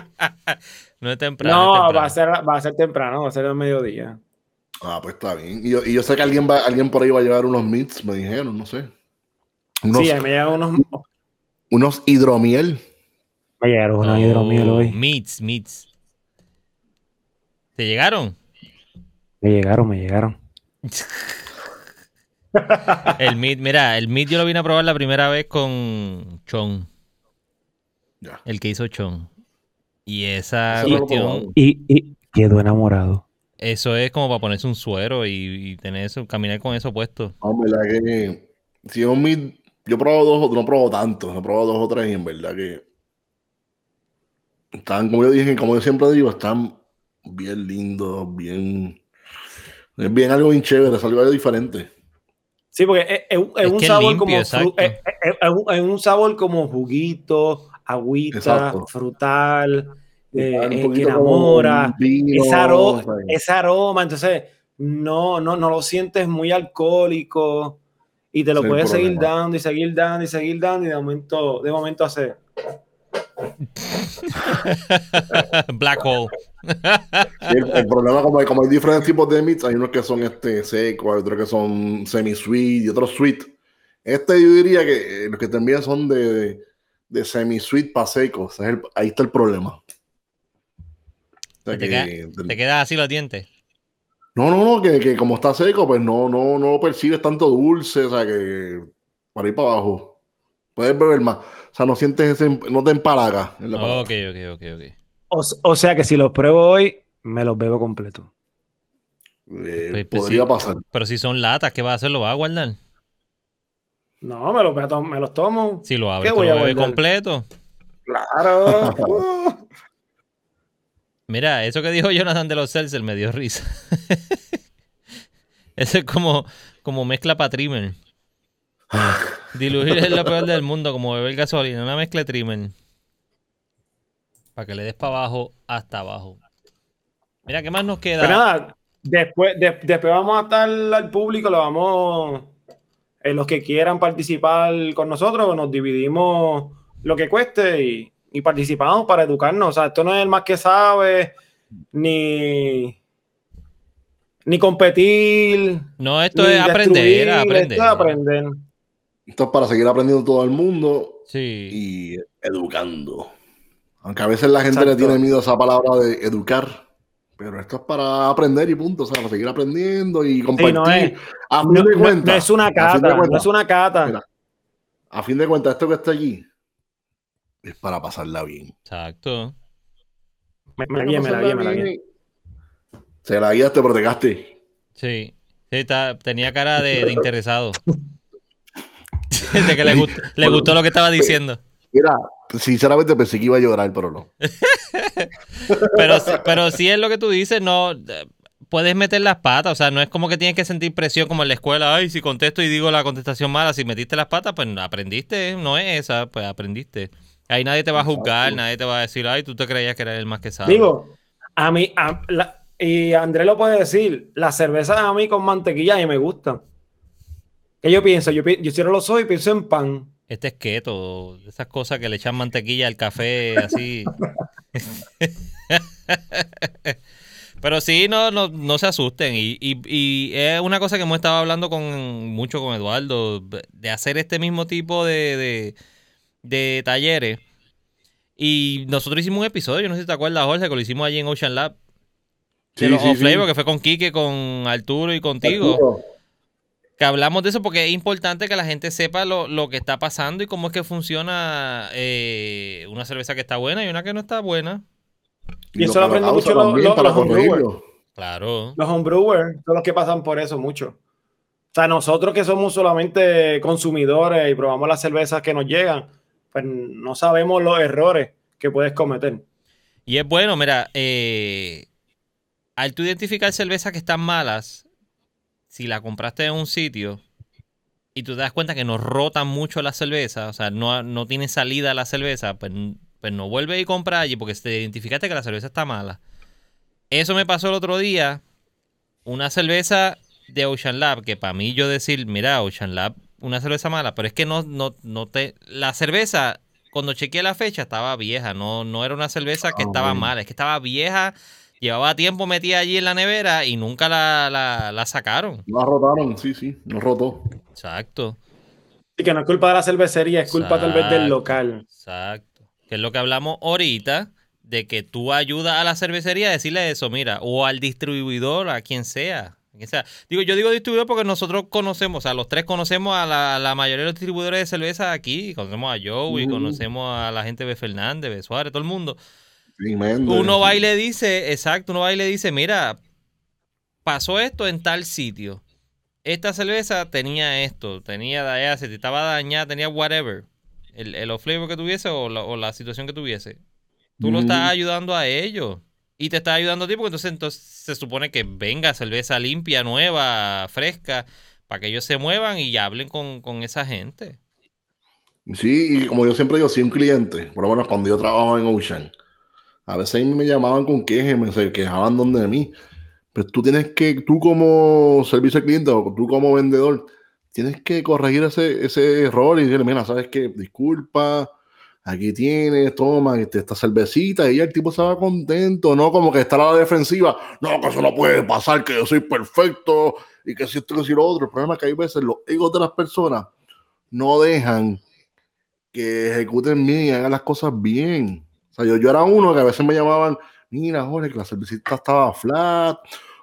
No es temprano. No, Va, a ser, va a ser temprano, va a ser el mediodía. Ah, pues está bien. Y yo, y yo sé que alguien, va, alguien por ahí va a llevar unos meats, me dijeron, no sé. sí, me llegan unos. Unos hidromiel. Me llegaron unos hidromiel hoy. Meats, meats. ¿Te llegaron? Me llegaron, me llegaron. el meat, mira, el meat yo lo vine a probar la primera vez con Chon. El que hizo Chon. Y esa cuestión. Y, quedó enamorado. Eso es como para ponerse un suero y, tener eso, caminar con eso puesto. Hombre, la que si es un meat, yo he probado dos, no he probado tanto, he probado dos o tres y en verdad que están, como yo dije, como yo siempre digo, están bien lindos, bien. Es bien algo bien chévere, es algo diferente. Sí, porque es, un sabor como es, un sabor como juguito, agüita, frutal, eh, eh, que enamora, ese, aroma, ese aroma, entonces no, no, no lo sientes muy alcohólico y te lo puedes seguir dando y seguir dando y seguir dando y de momento, de momento hace Black hole. el, problema como hay, como hay diferentes tipos de meats, hay unos que son este seco, hay otros que son semi-sweet y otros sweet. Este yo diría que eh, los que también son de, de semi-sweet para secos. ahí está el problema. ¿Te, queda, así los dientes? No, no, no, que, que, como está seco, pues no, no, no percibes tanto dulce, o sea que para ir para abajo. Puedes beber más. O sea, no sientes ese, no te empalaga. ok, ok, ok, ok. O, sea que si los pruebo hoy, me los bebo completo. Eh, pues, pues podría pasar. Pero si son latas, ¿qué va a hacer? ¿Lo va a guardar? No, me los, me los tomo. Si lo abres, voy a beber completo. Claro. Mira, eso que dijo Jonathan de los Celsius me dio risa. eso es como, como mezcla para trimmer. Diluir es lo peor del mundo, como beber gasolina, una mezcla de trimmer. Para que le des para abajo hasta abajo. Mira, ¿qué más nos queda? Pero pues nada, después, después vamos a estar al público, lo vamos. En los que quieran participar con nosotros, nos dividimos lo que cueste y, y participamos para educarnos. O sea, esto no es el más que sabe, ni ni competir. No, esto es aprender, aprender. Esto es aprender. Esto es para seguir aprendiendo todo el mundo sí. y educando. Aunque a veces la gente le tiene miedo a esa palabra de educar. Pero esto es para aprender y punto, o sea, para seguir aprendiendo y compartir. no, es, a fin de cuentas, es una cata, no es una cata. a fin de cuentas, esto que está allí es para pasarla bien. Exacto. Me, la guía, me la guía, me la. Se la guiaste, pero te gasté. Sí. sí tenía cara de interesado. de que le, gustó, le gustó lo que estaba diciendo. Mira, sinceramente pensé que iba a llorar, pero no. pero, pero si es lo que tú dices, no puedes meter las patas, o sea, no es como que tienes que sentir presión como en la escuela, ay, si contesto y digo la contestación mala, si metiste las patas, pues aprendiste, no es esa, pues aprendiste. Ahí nadie te va a juzgar, nadie te va a decir, ay, tú te creías que eras el más que sabe. Digo, a mí, y André lo puede decir, las cervezas a mí con mantequilla a mí me gustan. ¿Qué yo pienso? Yo, yo cierro los ojos y pienso en pan. Este es keto, esas cosas que le echan mantequilla al café, así. Pero sí, no, no, no se asusten. Y, y, es una cosa que hemos estado hablando con mucho con Eduardo, de hacer este mismo tipo de, de, talleres. Y nosotros hicimos un episodio, yo no sé si te acuerdas, Jorge, que lo hicimos allí en Ocean Lab. De los Flavor, que fue con Quique, con Arturo y contigo que hablamos de eso porque es importante que la gente sepa lo, que está pasando y cómo es que funciona eh, una cerveza que está buena y una que no está buena. Y, eso lo aprenden mucho los, los, homebrewers. Claro. Los homebrewers son los que pasan por eso mucho. sea, nosotros que somos solamente consumidores y probamos las cervezas que nos llegan, pues no sabemos los errores que puedes cometer. Y es bueno, mira, eh, al tú identificar cervezas que están malas, si la compraste en un sitio y tú te das cuenta que no rotan mucho la cerveza, o sea, no, no tiene salida la cerveza, pues, pues no vuelve y compra allí porque te identificaste que la cerveza está mala. Eso me pasó el otro día. Una cerveza de Ocean Lab, que para mí yo decir, mira, Ocean Lab, una cerveza mala, pero es que no, no, no te. La cerveza, cuando chequeé la fecha, estaba vieja. No, no era una cerveza que ah, estaba mala, es que estaba vieja. Llevaba tiempo metida allí en la nevera y nunca la, la, sacaron. No la rotaron, sí, sí, no rotó. Exacto. Y que no es culpa de la cervecería, es culpa tal vez del local. Exacto. Que es lo que hablamos ahorita, de que tú ayudas a la cervecería a decirle eso, mira, o al distribuidor, a quien sea. sea. Digo, yo digo distribuidor porque nosotros conocemos, o sea, los tres conocemos a la, mayoría de los distribuidores de cerveza aquí, conocemos a Joey, conocemos a la gente de Fernández, de Suárez, todo el mundo. Uno va y le dice, exacto, uno va y le dice, mira, pasó esto en tal sitio. Esta cerveza tenía esto, tenía se estaba dañada, tenía whatever. El, el flavor que tuviese o la, situación que tuviese. Tú lo estás ayudando a ellos. Y te está ayudando a ti porque entonces, entonces se supone que venga cerveza limpia, nueva, fresca, para que ellos se muevan y hablen con, con esa gente. Sí, y como yo siempre digo, si un cliente, por lo menos cuando yo trabajo en Ocean, a veces me llamaban con quejas, me quejaban donde de mí. Pero tú tienes que, tú como servicio al cliente o tú como vendedor, tienes que corregir ese, ese error y decirle, mira, ¿sabes qué? Disculpa, aquí tienes, toma este, esta cervecita y el tipo se va contento, no como que está a la defensiva, no, que eso no puede pasar, que yo soy perfecto y que si esto que lo otro. El problema es que hay veces los egos de las personas no dejan que ejecuten bien y hagan las cosas bien yo, yo era uno que a veces me llamaban, mira, Jorge, que la cervecita estaba flat,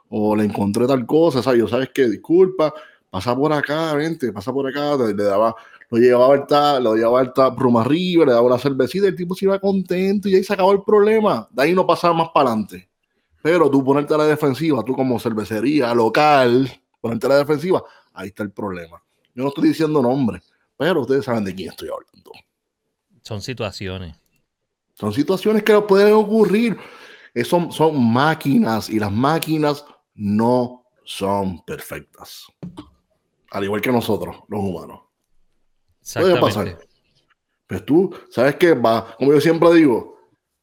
o le encontré tal cosa, o sea, yo sabes que, disculpa, pasa por acá, vente, pasa por acá, le, daba, lo llevaba al lo llevaba al rum arriba, le daba una cervecita, el tipo se iba contento y ahí se acabó el problema. De ahí no pasaba más para adelante. Pero tú ponerte a la defensiva, tú como cervecería local, ponerte a la defensiva, ahí está el problema. Yo no estoy diciendo nombre, pero ustedes saben de quién estoy hablando. Son situaciones. Son situaciones que pueden ocurrir. Son, son máquinas y las máquinas no son perfectas. Al igual que nosotros, los humanos. Puede pasar. Pues tú, ¿sabes qué? Va, como yo siempre digo,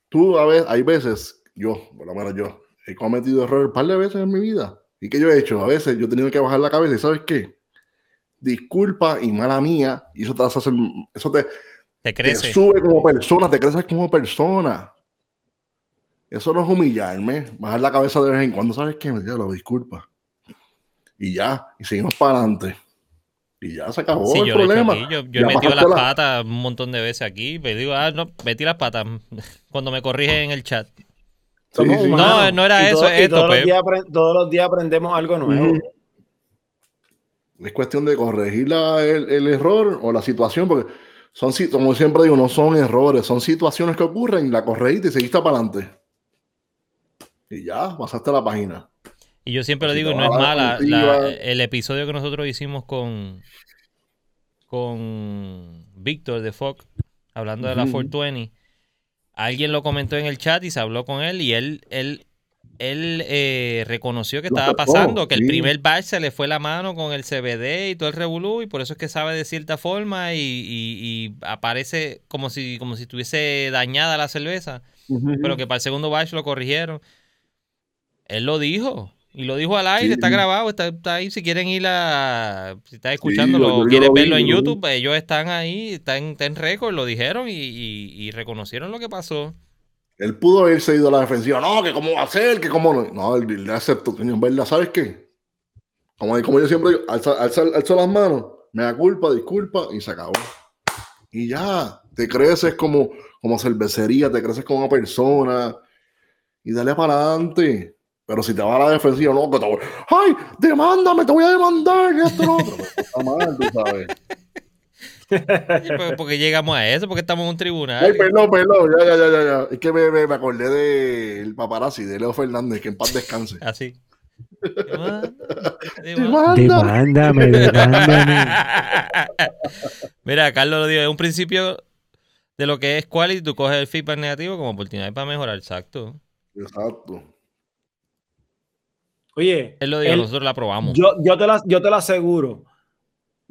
tú a veces, hay veces, yo, por lo menos yo, he cometido errores un par de veces en mi vida. ¿Y qué yo he hecho? A veces yo he tenido que bajar la cabeza y ¿sabes qué? Disculpa y mala mía, y eso te hace hacer, eso te, te crece. Te sube como persona, te creces como persona. Eso no es humillarme, bajar la cabeza de vez en cuando, ¿sabes qué? Me lo disculpa. Y ya, y seguimos para adelante. Y ya se acabó el problema. Yo, he metido las patas un montón de veces aquí. Me digo, ah, no, metí las patas cuando me corrige en el chat. no, no era eso, esto. Todos, los días, todos, los días, aprendemos algo nuevo. Es cuestión de corregir el, el, error o la situación, porque son, como siempre digo, no son errores, son situaciones que ocurren, la corregiste y seguiste para adelante. Y ya, pasaste la página. Y yo siempre lo digo, no es mala. el episodio que nosotros hicimos con, con Víctor de Fox, hablando de la 420, alguien lo comentó en el chat y se habló con él y él, él él eh, reconoció que estaba pasando, que el primer batch se le fue la mano con el CBD y todo el revolú, y por eso es que sabe de cierta forma y, aparece como si, como si estuviese dañada la cerveza. Pero que para el segundo batch lo corrigieron. Él lo dijo. Y lo dijo al aire, está grabado, está, ahí. Si quieren ir a. Si están escuchándolo o quieren verlo en YouTube, ellos están ahí, están, en récord, lo dijeron y reconocieron lo que pasó. Él pudo haberse ido a la defensiva. No, que cómo va a ser, que cómo no. No, él, le aceptó. En verdad, ¿sabes qué? Como, como yo siempre digo, alza, las manos, me da culpa, disculpa, y se acabó. Y ya, te creces como, como cervecería, te creces como una persona, y dale para adelante. Pero si te va a la defensiva, no, que te voy, ¡ay! ¡Demándame! ¡Te voy a demandar! Y esto, otro. Pues, está mal, tú sabes. Porque llegamos a eso, porque estamos en un tribunal. Ay, perdón, perdón, ya, ya, ya, ya. Es que me, me, acordé del paparazzi de Leo Fernández, que en paz descanse. Así. Demándame, demándame. Mira, Carlos lo dijo, es un principio de lo que es quality, tú coges el feedback negativo como oportunidad para mejorar, exacto. Exacto. Oye, él lo dijo, nosotros la probamos. Yo, yo, te la, yo te lo aseguro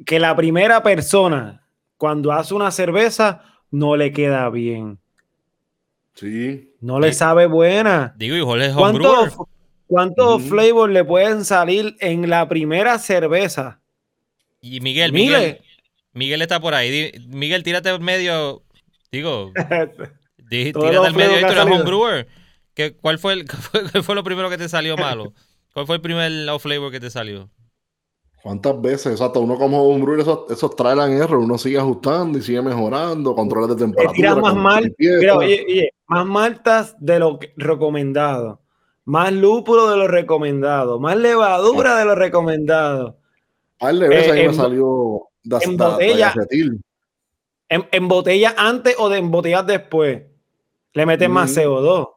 que la primera persona cuando hace una cerveza no le queda bien. Sí. No le sabe buena. Digo, y Jorge ¿Cuántos cuántos flavors le pueden salir en la primera cerveza? Y Miguel, Miguel, Miguel está por ahí. Miguel, tírate al medio. Digo, tírate al medio y tú eres homebrewer. ¿Cuál fue, el, cuál fue lo primero que te salió malo? ¿Cuál fue el primer off flavor que te salió? ¿Cuántas veces? Exacto, uno como un brewer, esos, esos trial and error, uno sigue ajustando y sigue mejorando, controles de temperatura. más mal, mira, oye, oye, más maltas de lo recomendado, más lúpulo de lo recomendado, más levadura de lo recomendado. Más de veces ahí me salió en botella, en, en, botella antes o de en botellas después, le meten más CO2.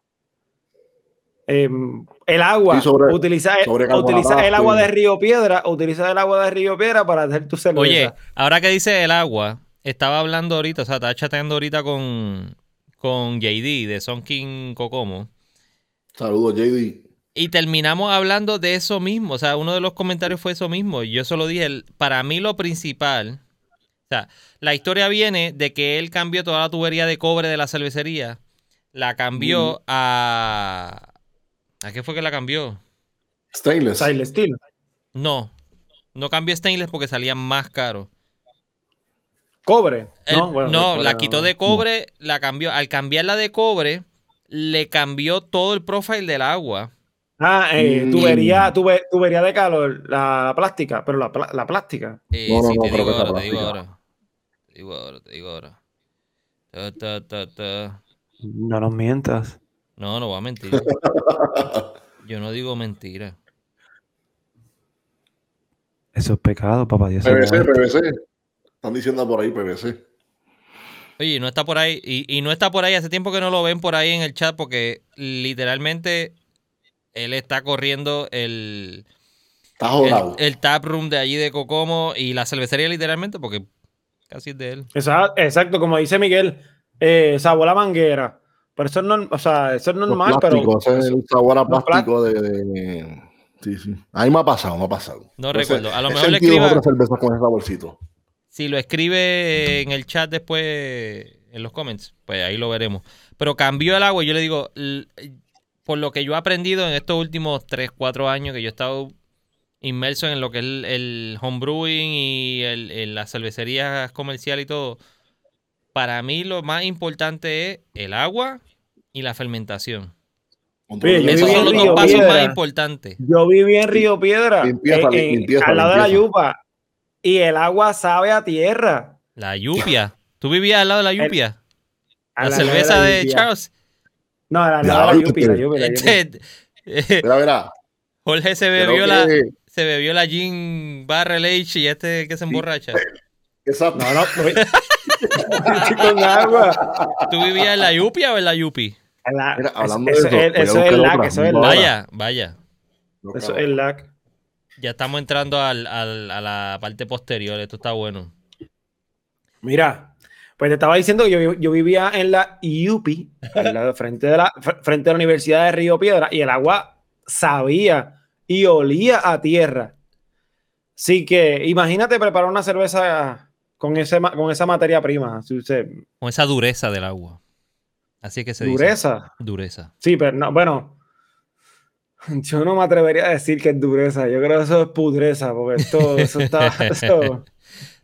Em, el agua, utiliza, el agua de Río Piedra, utiliza el agua de Río Piedra para hacer tu cerveza. Oye, ahora que dice el agua, estaba hablando ahorita, o sea, estaba chateando ahorita con, con JD de Son King Cocomo. Saludos, JD. Y terminamos hablando de eso mismo, o sea, uno de los comentarios fue eso mismo. Yo solo dije, para mí lo principal, o sea, la historia viene de que él cambió toda la tubería de cobre de la cervecería, la cambió mm. a ¿A qué fue que la cambió? Stainless. Stainless Steel. No, no cambió Stainless porque salía más caro. ¿Cobre? no, la quitó de cobre, la cambió. Al cambiarla de cobre, le cambió todo el profile del agua. Ah, eh, mm. tubería, tubería de calor, la plástica, pero la, la plástica. Eh, no, no, sí, no, te, digo ahora, te digo ahora, te digo ahora. Te digo ahora, No nos mientas. No, no va a mentir. Yo no digo mentira. Eso es pecado, papá Dios. PVC, PVC. Están diciendo por ahí PVC. Oye, no está por ahí. Y, no está por ahí. Hace tiempo que no lo ven por ahí en el chat porque literalmente él está corriendo el, está el, el, tap room de allí de Cocomo y la cervecería literalmente porque casi es de él. Exacto, como dice Miguel, eh, sabó la manguera. Pero eso no, o sea, eso es normal, pero. es el sabor a plástico de, Sí, sí. Ahí me ha pasado, me ha pasado. No recuerdo. A lo mejor le escriba. cerveza con ese saborcito. Si lo escribe en el chat después, en los comments, pues ahí lo veremos. Pero cambió el agua y yo le digo, por lo que yo he aprendido en estos últimos 3, 4 años que yo he estado inmerso en lo que es el, homebrewing y el, las cervecerías comerciales y todo para mí lo más importante es el agua y la fermentación. Esos son los dos pasos más importantes. Yo viví en Río Piedra, al lado de la yupa, y el agua sabe a tierra. La yupia. ¿Tú vivías al lado de la yupia? la, cerveza de, Charles. No, al lado de la yupia. La este, verá, Jorge se bebió la, se bebió la gin Barrel H y este que se emborracha. Exacto. No, no, con agua. ¿Tú vivías en la Yupia o en la Yupi? hablando eso, de eso, eso, es el lag, eso es el Vaya, vaya. Eso es el lag. Ya estamos entrando al, al, a la parte posterior, esto está bueno. Mira, pues te estaba diciendo que yo, yo vivía en la Yupi, frente, de la, frente a la Universidad de Río Piedra, y el agua sabía y olía a tierra. Así que imagínate preparar una cerveza con, ese, con esa materia prima. con esa dureza del agua. Así que se ¿Dureza? dice. Dureza. Sí, pero no, bueno. Yo no me atrevería a decir que es dureza. Yo creo que eso es pudreza, porque esto, eso está.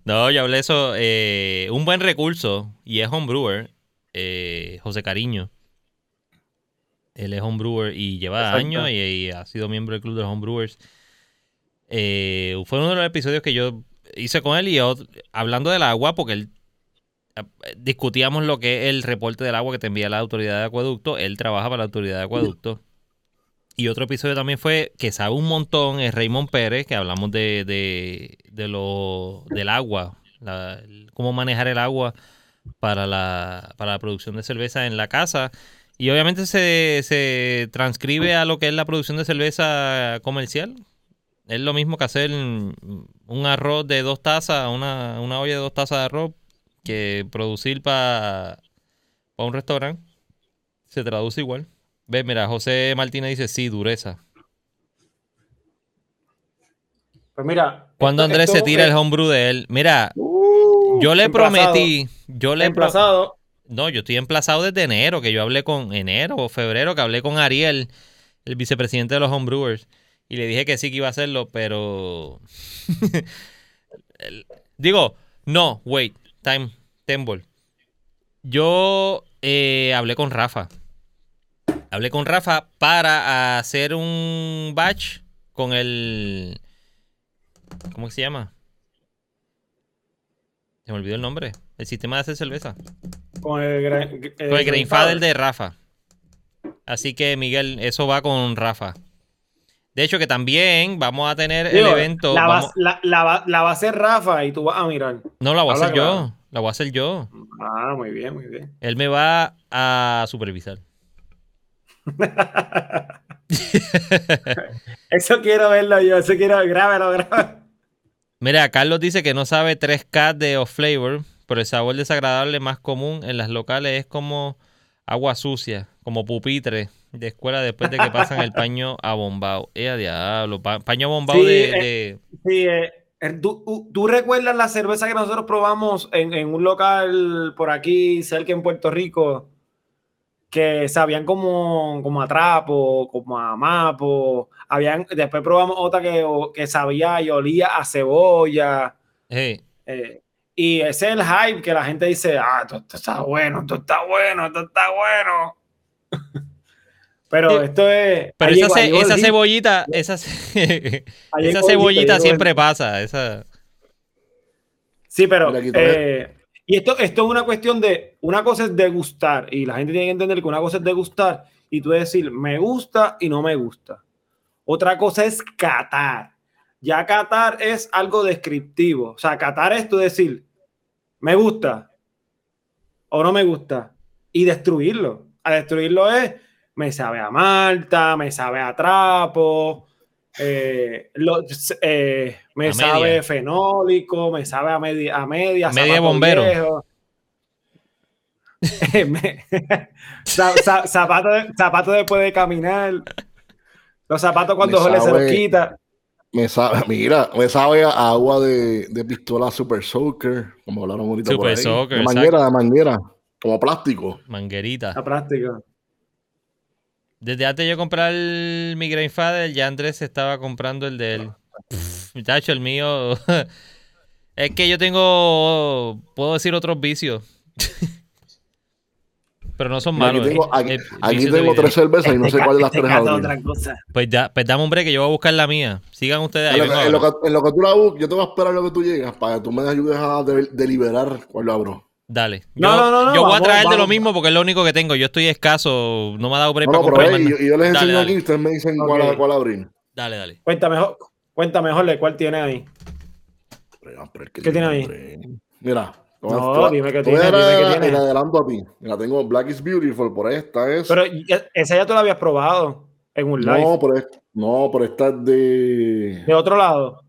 No, ya hablé eso. Eh, un buen recurso, y es homebrewer, eh, José Cariño. Él es homebrewer y lleva años y, ha sido miembro del club de los homebrewers. Eh, fue uno de los episodios que yo hice con él y hablando del agua, porque él eh, discutíamos lo que es el reporte del agua que te envía la autoridad de acueducto. Él trabaja para la autoridad de acueducto. Y otro episodio también fue que sabe un montón, es Raymond Pérez, que hablamos de, de, lo, del agua, cómo manejar el agua para la, para la producción de cerveza en la casa. y obviamente se, se transcribe a lo que es la producción de cerveza comercial. Es lo mismo que hacer un arroz de dos tazas, una, una olla de dos tazas de arroz, que producir para un restaurante. Se traduce igual. Ve, mira, José Martínez dice sí, dureza. Pues mira. Cuando Andrés se tira el homebrew de él. Mira, uh, yo le prometí. Yo le emplazado. No, yo estoy emplazado desde enero, que yo hablé con enero o febrero, que hablé con Ariel, el vicepresidente de los homebrewers. Y le dije que sí que iba a hacerlo, pero. Digo, no, wait, time, temble. Yo eh, hablé con Rafa. Hablé con Rafa para hacer un batch con el. ¿Cómo se llama? Se me olvidó el nombre. El sistema de hacer cerveza. Con el, con el Grainfather de Rafa. Así que, Miguel, eso va con Rafa. De hecho, que también vamos a tener el evento. La, va, a hacer Rafa y tú vas a mirar. No, la voy a hacer yo. La voy a hacer yo. Ah, muy bien, muy bien. Él me va a supervisar. eso quiero verlo yo, eso quiero, grábalo, grábalo. Mira, Carlos dice que no sabe 3K de off flavor, pero el sabor desagradable más común en las locales es como agua sucia, como pupitre de escuela después de que pasan el paño abombado. ¡Eh, diablo! paño abombado de... Eh, sí, eh, ¿tú, recuerdas la cerveza que nosotros probamos en, en, un local por aquí, cerca en Puerto Rico? Que sabían como, como a trapo, como a mapo. Habían, después probamos otra que, que sabía y olía a cebolla. Eh, y ese es el hype que la gente dice, ah, esto, esto está bueno, esto está bueno, esto está bueno. Pero esto es. Pero esa, cebollita, esa, esa cebollita siempre pasa. Esa... Sí, pero. Eh, y esto, esto es una cuestión de. Una cosa es degustar. Y la gente tiene que entender que una cosa es degustar y tú decir, me gusta y no me gusta. Otra cosa es catar. Ya catar es algo descriptivo. O sea, catar es tú decir, me gusta o no me gusta. Y destruirlo. A destruirlo es me sabe a malta, me sabe a trapo, eh, eh, me sabe fenólico, me sabe a media, a media, media bombero. zapato, zapato después de caminar. Los zapatos cuando Jorge se los quita. Me sabe, mira, me sabe a agua de, de pistola Super Soaker, como hablaron bonito Super por ahí. Soaker, de manguera, de manguera, como plástico. Manguerita. A plástico. Desde antes de yo comprar el, mi Grandfather, ya Andrés estaba comprando el de él. Muchacho, el mío. es que yo tengo. Puedo decir otros vicios. Pero no son malos. Aquí tengo, tres cervezas y no sé cuál de las tres otra cosa. Pues ya, pues dame un break que yo voy a buscar la mía. Sigan ustedes ahí. En lo, que, tú la busques, yo te voy a esperar a lo que tú llegas para que tú me ayudes a deliberar cuál lo abro. Dale. Yo, no, no, no, yo voy a traer de lo mismo porque es lo único que tengo. Yo estoy escaso, no me ha dado break para comprar. y, yo les enseño aquí, ustedes me dicen cuál, cuál, abrir. Dale, dale. Cuéntame mejor, cuenta mejor cuál tiene ahí. ¿Qué, tiene ahí? Mira. No, dime qué tiene. Dime qué tiene. adelanto a ti. La tengo Black is Beautiful, por esta es. Pero esa ya tú la habías probado en un live. No, por esta, no, por esta es de. ¿De otro lado?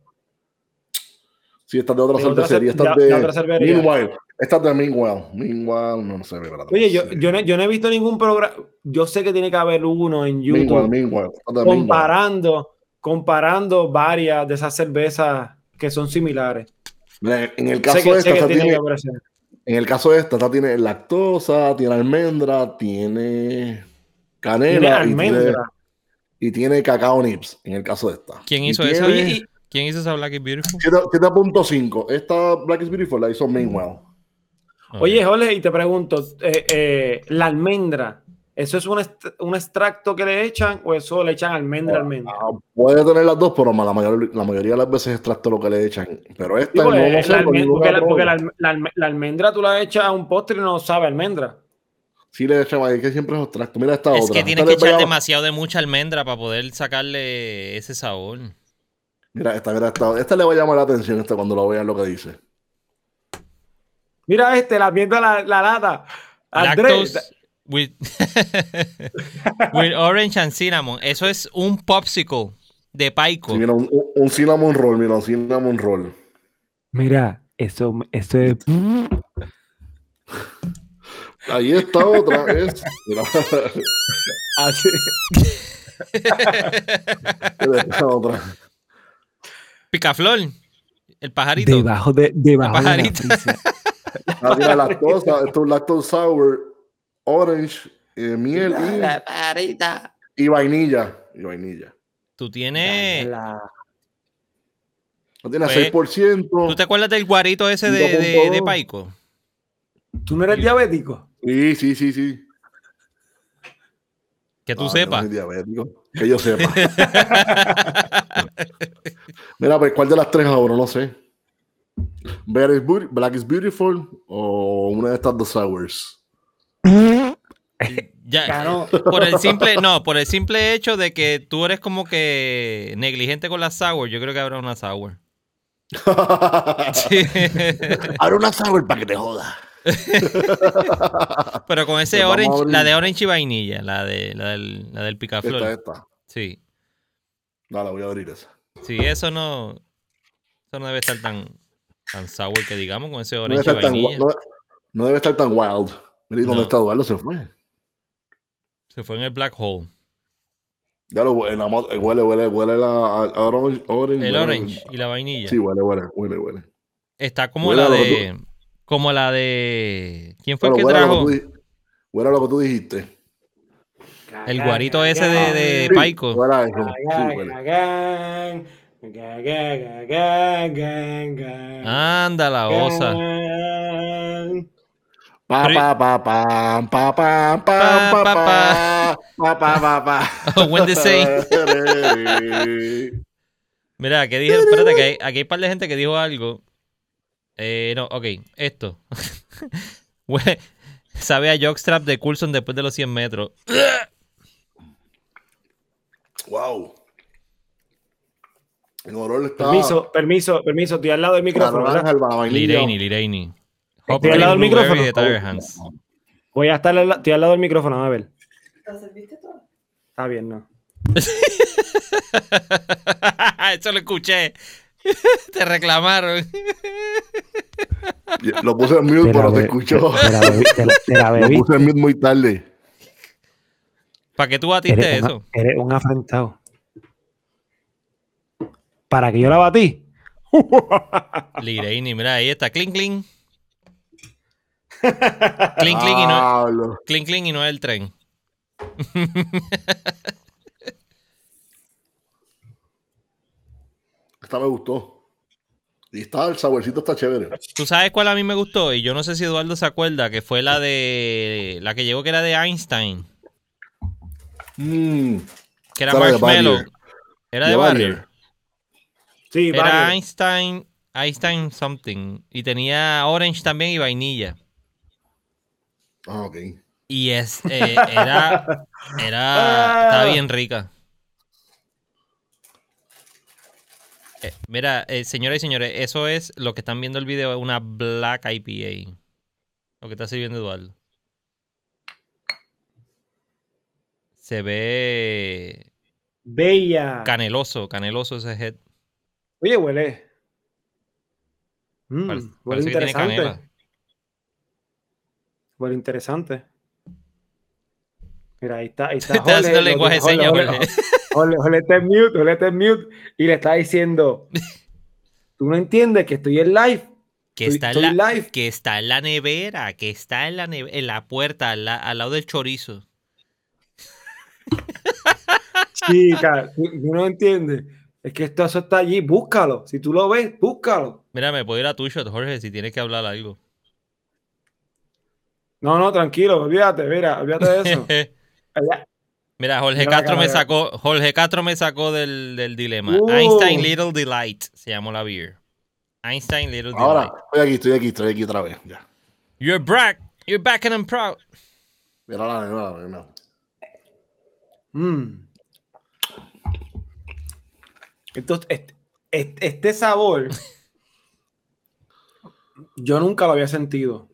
Sí, esta es de otra cervecería. Esta es de, de Meanwhile. Esta es de Meanwhile. Meanwhile, no, sé, ¿verdad? Oye, yo, yo, no, yo, no, he visto ningún programa. Yo sé que tiene que haber uno en YouTube. Meanwhile, comparando, comparando varias de esas cervezas que son similares. En el caso de esta, esta tiene, en el caso de esta, esta tiene lactosa, tiene almendra, tiene canela. ¿Tiene almendra? Y tiene, y tiene cacao nips, en el caso de esta. ¿Quién hizo eso? ¿Quién hizo esa Black is Beautiful? 7.5. Esta Black is Beautiful la hizo Meanwhile. Oye, Jorge, y te pregunto, eh, eh, la almendra, ¿eso es un, un, extracto que le echan o eso le echan almendra, ah, almendra? Ah, puede tener las dos, pero la, la mayoría de las veces es extracto lo que le echan. Pero esta no, sé. Porque, la, porque la, almendra tú la echas a un postre y no sabe almendra. Sí le echan ahí, que siempre es extracto. Mira esta es otra. Es que tienes que echar demasiado de mucha almendra para poder sacarle ese sabor. Mira, esta, mira, esta, esta le va a llamar la atención esta cuando lo vean lo que dice. Mira este, la viendo la, la lata. Andrés. With, orange and cinnamon. Eso es un popsicle de paico. mira, un, cinnamon roll, mira, un cinnamon roll. Mira, eso, eso es. Ahí está otra vez. Así. otra. Picaflor. El pajarito. Debajo de, debajo el pajarito. de la mira, lactosa, esto es lactose sour, orange, eh, miel y, y vainilla. Y vainilla. Tú tienes. No tiene 6%. Pues, ¿Tú te acuerdas del guarito ese de, de, de Paico? ¿Tú no eres diabético? Sí, sí, sí, sí. Que tú sepas. diabético. Que yo sepa. Mira, pues, ¿cuál de las tres ahora? No sé. Black is Beautiful o una de estas dos sours. Ya, por el simple, no, por el simple hecho de que tú eres como que negligente con la sour, yo creo que habrá una sour. sí. Habrá una sour para que te joda. Pero con ese orange, la de orange y vainilla, la, de, la, del, la del picaflor. Esta, esta. Sí. Dale, voy a abrir esa. Sí, eso no, eso no debe estar tan, tan sour que digamos con ese orange no y vainilla. no, debe estar tan wild. Mira, ¿dónde está Eduardo? Se fue. Se fue en el black hole. Ya lo huele, huele, huele, huele la orange, orange. El orange y la vainilla. Sí, huele, huele, huele, huele. Está como la de. Como la de. ¿Quién fue el que trajo? Huele lo que tú dijiste. El guarito ese de, de Paico. Anda la osa. Pa pa pa pa pa pa pa pa pa pa pa When say. Mira, ¿qué dijeron? Espérate, que aquí hay un par de gente que dijo algo. Eh, no, ok, esto. Sabe a Jockstrap de Coulson después de los 100 metros. Wow. Permiso, permiso, permiso. Estoy al lado del micrófono. Lireini, Lireini. Estoy al lado del micrófono. Voy a estar al, estoy al lado del micrófono, a ver. ¿Lo serviste todo? Está bien, no. Eso lo escuché. Te reclamaron. Lo puse en mute, pero te escuchó. Lo puse en mute muy tarde. ¿Para qué tú batiste eso? eres un afrentado. ¿Para que yo la batí? Lireini, mira, ahí está. Cling, cling. Cling, cling y no, cling, cling y no es el tren. Esta me gustó. Y está, el saborcito está chévere. ¿Tú sabes cuál a mí me gustó? Y yo no sé si Eduardo se acuerda, que fue la de. La que llegó que era de Einstein. Mm. Que era Marshmallow. Era de, Barrier. Sí, Era Einstein, Einstein something. Y tenía Orange también y vainilla. Ah, ok. Y es, eh, era, era, estaba bien rica. Eh, mira, eh, señoras y señores, eso es lo que están viendo el video, una Black IPA. Lo que está sirviendo Eduardo. Se ve. Bella. Caneloso, caneloso ese head. Oye, huele. Mm, huele interesante. Huele interesante. Mira, ahí está. Ahí está. Te haciendo lenguaje de señas, Jorge. Está en mute, Jorge está en mute. Y le está diciendo: Tú no entiendes que estoy en live. Que, está, en la, live. que está en la nevera, que está en la, en la puerta, al, lado del chorizo. Chica, tú, no entiendes. Es que esto eso está allí, búscalo. Si tú lo ves, búscalo. Mira, me puedo ir a tu shot, Jorge, si tienes que hablar algo. No, no, tranquilo, olvídate, mira, olvídate de eso. Mira, Jorge Castro me sacó, Jorge Castro me sacó del, del dilema. Uh. Einstein Little Delight se llamó la beer. Einstein Little Delight. Ahora, estoy aquí, estoy aquí, estoy aquí otra vez. Ya. You're back, you're back and I'm proud. Mira la mira, mira. Mmm. Entonces, este, este, sabor, yo nunca lo había sentido.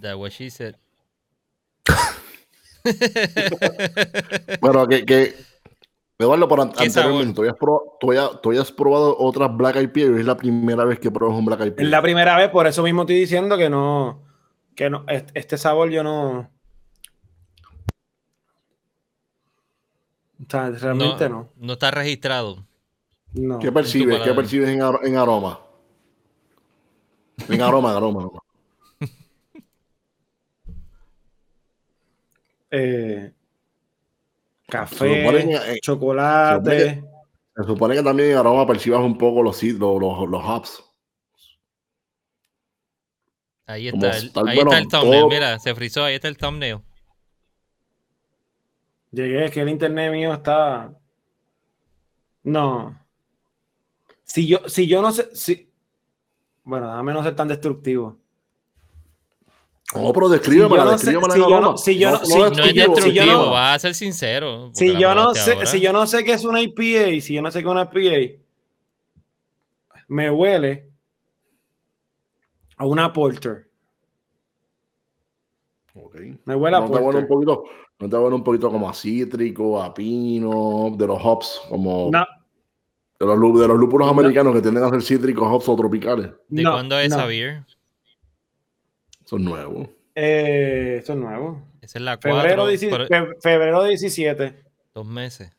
That what she said. bueno, que, que Eduardo, por anteriormente, ¿tú hayas, probado, tú, hayas, probado otras Black IPA o es la primera vez que pruebas un Black IPA? Es la primera vez, por eso mismo estoy diciendo que no, que no, este sabor yo no. O sea, realmente no. No, está registrado. No. ¿Qué percibes? ¿Qué percibes en, en aroma? En aroma, en aroma. eh, café, chocolate. Se supone, que, también en aroma percibas un poco los, los, los, los hops. Ahí está, el, ahí está el thumbnail, mira, se frizó, ahí está el thumbnail. Llegué, es que el internet mío está. No. Si yo, si yo no sé. Si... Bueno, déjame no ser tan destructivo. No, pero descríbeme, si no si yo no, si yo no, si, no es destructivo, va a ser sincero. Si yo no sé, si yo no sé qué es una IPA, si yo no sé qué es una IPA, me huele a una porter. Okay. Me huele a no porter. Te un poquito, no te huele un poquito como a cítrico, a pino, de los hops, como no. de los, de los lúpulos americanos que tienden a ser cítricos, hops o tropicales. ¿De cuándo es esa beer? Son nuevos. Eh, esto es nuevo. Esa es la 4. Febrero, 17, febrero 17. Dos meses.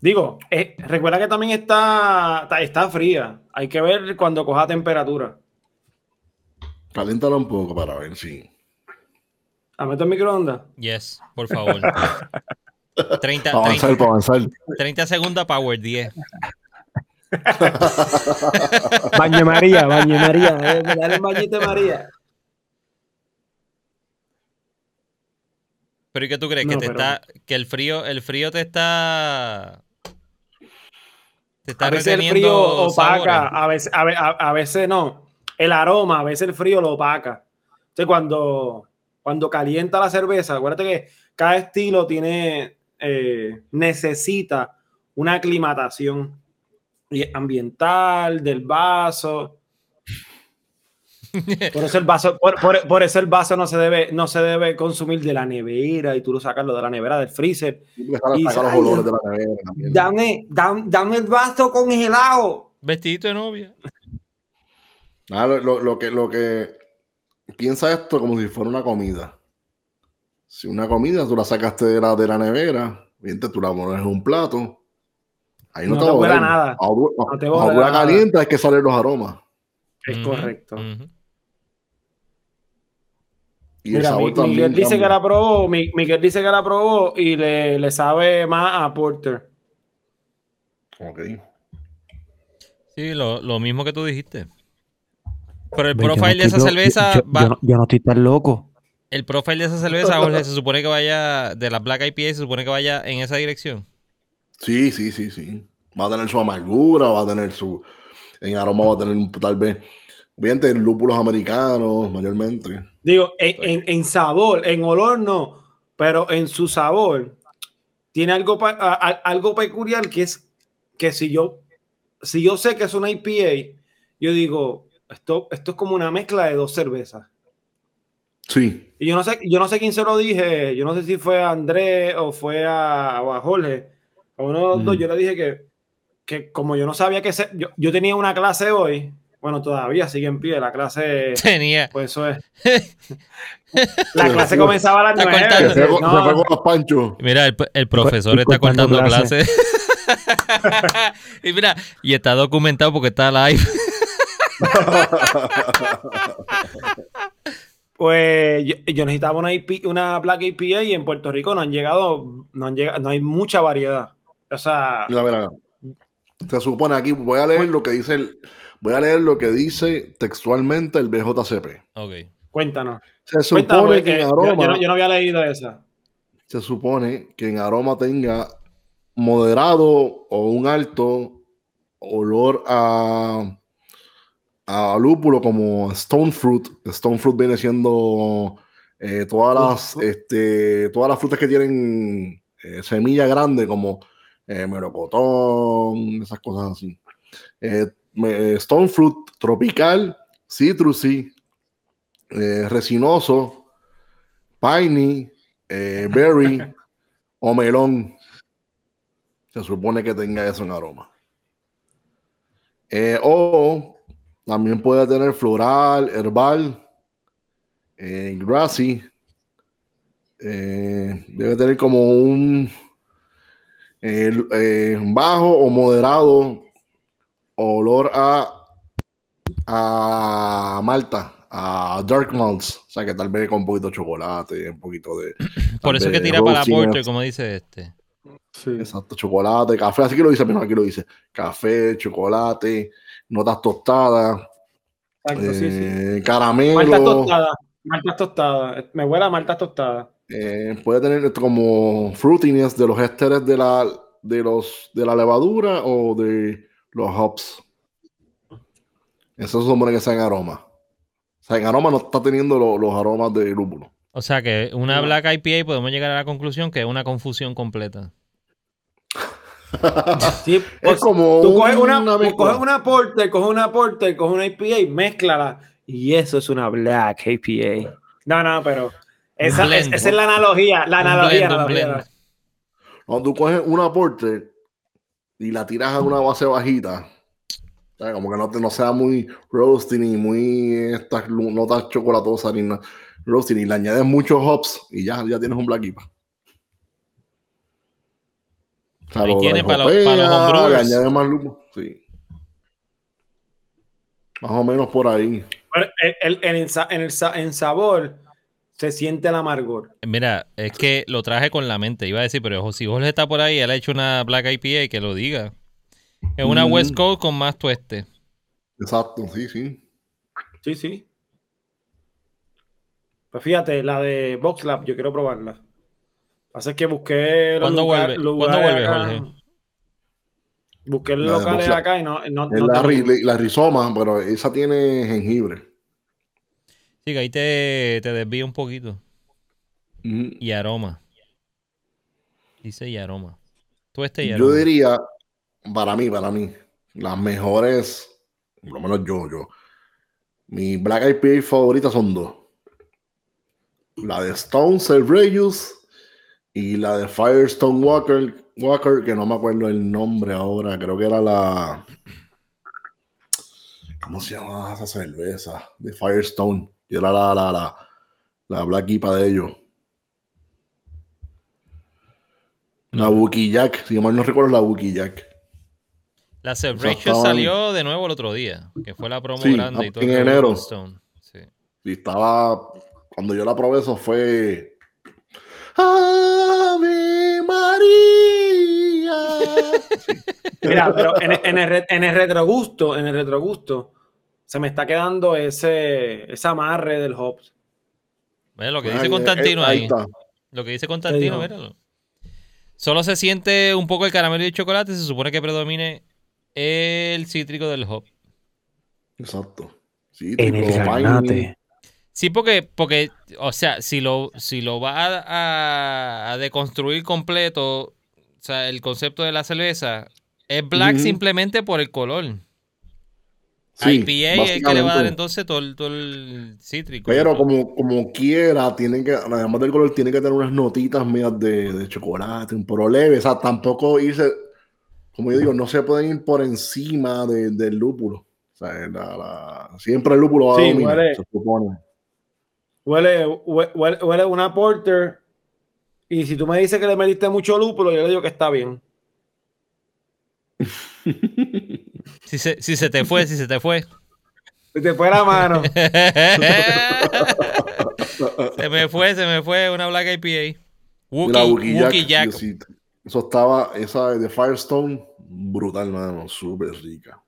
Digo, eh, recuerda que también está, está, fría. Hay que ver cuando coja temperatura. Caléntala un poco para ver si. ¿A meter microondas? Yes, por favor. 30, para avanzar, 30, para avanzar. 30 segundos Power 10. baño María, baño María, eh, dale el bañito María. Pero ¿y qué tú crees? que te está, que el frío, el frío te está. Te está a veces el frío opaca, a veces, a, a, veces no. El aroma, a veces el frío lo opaca. Entonces, cuando, cuando calienta la cerveza, acuérdate que cada estilo tiene, eh, necesita una aclimatación ambiental, del vaso. Por eso el vaso, por, eso el vaso no se debe, no se debe consumir de la nevera y tú lo sacas lo de la nevera, del freezer. Y los olores de la nevera dame, dame, el vaso congelado. Vestidito de novia. Ah, lo, lo, que, lo que piensa esto como si fuera una comida. Si una comida tú la sacaste de la, de la nevera, bien, tú la pones en un plato, Ahí no, te, vuela nada. A, no te a, caliente es que salen los aromas. Es correcto. Y Mira, el sabor también Miguel dice que la probó, Miguel dice que la probó y le, le sabe más a Porter. Ok. Sí, lo, lo mismo que tú dijiste. Pero el profile de esa cerveza yo, va... yo, no, estoy tan loco. El profile de esa cerveza, Jorge, se supone que vaya de la Black IPA, se supone que vaya en esa dirección. Sí, sí, sí, sí. Va a tener su amargura, va a tener su. En aroma va a tener tal vez. Obviamente, lúpulos americanos, mayormente. Digo, en, en, sabor, en olor no, pero en su sabor tiene algo, algo peculiar que es que si yo, si yo sé que es una IPA, yo digo, esto, esto es como una mezcla de dos cervezas. Sí. Y yo no sé, yo no sé quién se lo dije, yo no sé si fue a Andrés o fue a, a Jorge, a uno de los dos, yo le dije que, que como yo no sabía que se, yo, yo, tenía una clase hoy, bueno, todavía sigue en pie, la clase. Tenía. Pues eso es. la clase comenzaba a las nueve. Se no. Mira, el, el profesor está cortando clases. y mira, y está documentado porque está live. Pues yo, yo necesitaba una, IP, una Black IPA y en Puerto Rico no han llegado, no han llegado, no hay mucha variedad. O sea. Se supone aquí, voy a leer lo que dice el, voy a leer lo que dice textualmente el BJCP. Ok. Cuéntanos. Se supone que en aroma. Yo, no, había leído esa. Se supone que en aroma tenga moderado o un alto olor a, a lúpulo como stone fruit. Stone fruit viene siendo eh, todas las este, todas las frutas que tienen eh, semilla grande como eh, melocotón, esas cosas así. Eh, stone fruit tropical, citrusy, resinoso, piney, berry o melón. Se supone que tenga eso en aroma. O también puede tener floral, herbal, eh, grassy. Eh, debe tener como un bajo o moderado olor a, a malta, a dark malts. O sea que tal vez con un poquito de chocolate, un poquito de. Por eso que tira para la porche, como dice este. Exacto, chocolate, café, así que lo dice, pero aquí lo dice. Café, chocolate, notas tostadas, eh, caramelo. Maltas tostadas, maltas tostadas. Me huele a maltas tostadas. Eh, puede tener como fruitiness de los ésteres de la, de, los, de la levadura o de los hops. Eso se supone que sea en aroma. O sea, en aroma no está teniendo los aromas de lúpulo. O sea que una Black IPA podemos llegar a la conclusión que es una confusión completa. Sí, es pues, como tú coges una, coges una porter, coges una porter, coges una IPA, mezclala y eso es una black IPA. No, no, pero esa, es, la analogía, la analogía. Cuando tú coges una porter y la tiras a una base bajita, como que no, no sea muy roasty ni muy estas notas chocolatosas ni nada roasty, y le añades muchos hops y ya, ya tienes un black IPA. Ahí tiene para, los, para añade más. Sí. Más o menos por ahí. El, el, en, sabor se siente el amargor. Mira, es que lo traje con la mente. Iba a decir, pero si Jorge está por ahí, él ha hecho una Black IPA y que lo diga. Es una mm. West Coast con más tueste. Exacto, sí, sí. Sí, sí. Pues fíjate, la de Lab, yo quiero probarla. Así que busqué ¿Cuándo vuelve, ¿Cuándo vuelve Jorge? Busqué el locales acá y no. no, la, la, rizoma, pero esa tiene jengibre. Sí, que ahí te, te desvía un poquito. Y aroma. Dice y aroma. Tú este y aroma. Yo diría, para mí, para mí, las mejores, por lo menos yo, yo. Mi Black IPA favorita son dos. La de Stone Reyes y la de Firestone Walker, Walker, que no me acuerdo el nombre ahora, creo que era la. ¿Cómo se llama esa cerveza? De Firestone. Y era la, la, la, la Black IPA de ellos. La Wookie Jack, si mal no recuerdo, la Wookie Jack. La Celebration salió de nuevo el otro día, que fue la promo grande y todo. En enero. Sí. Y estaba, cuando yo la probé, eso fue Ave María. Mira, pero en, el, en el retrogusto, en el retrogusto, se me está quedando ese, ese amarre del hops. lo que dice Constantino ahí. Lo que dice Constantino, míralo. Solo se siente un poco el caramelo y el chocolate, se supone que predomine el cítrico del hop. Exacto. Cítrico, en el Sí, porque, porque, o sea, si lo, si lo va a, deconstruir completo, o sea, el concepto de la cerveza es black simplemente por el color. Sí, IPA es que le va a dar entonces todo el, cítrico. Pero como, como quiera, tienen que, además del color, tiene que tener unas notitas mías de, chocolate, un poco leve. O sea, tampoco irse, como yo digo, no se pueden ir por encima del lúpulo. O sea, siempre el lúpulo va a dominar, se supone huele, huele, una porter. Y si tú me dices que le metiste mucho lúpulo, yo le digo que está bien. Si se, si se te fue, si se te fue. Se te fue la mano. se me fue, se me fue una Black IPA. Wookie, Jack. Eso estaba, esa de Firestone, brutal, mano, súper rica.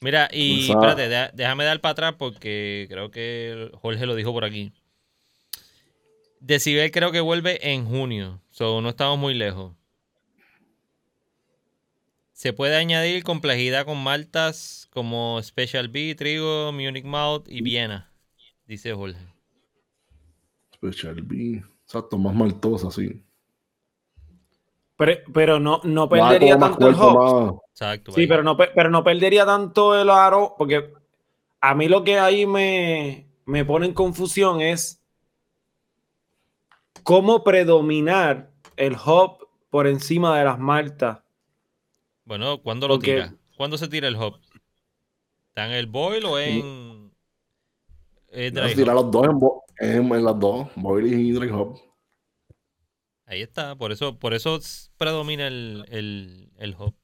Mira, y espérate, déjame dar para atrás porque creo que Jorge lo dijo por aquí. Decibel creo que vuelve en junio, so no estamos muy lejos. Se puede añadir complejidad con maltas como Special B, Trigo, Munich Malt y Viena, dice Jorge. Special B, exacto, más maltosa, sí. Pero, no, no perdería tanto el hop. Exacto. Sí, pero no, pero no perdería tanto el aro, porque a mí lo que ahí me, me pone en confusión es cómo predominar el hop por encima de las maltas. Bueno, ¿cuándo lo tira? ¿Cuándo se tira el hop? ¿Está en el boil o en.? Se tira los dos en, en, las dos, boil y dry hop. Ahí está, por eso, por eso predomina el, el, el hop.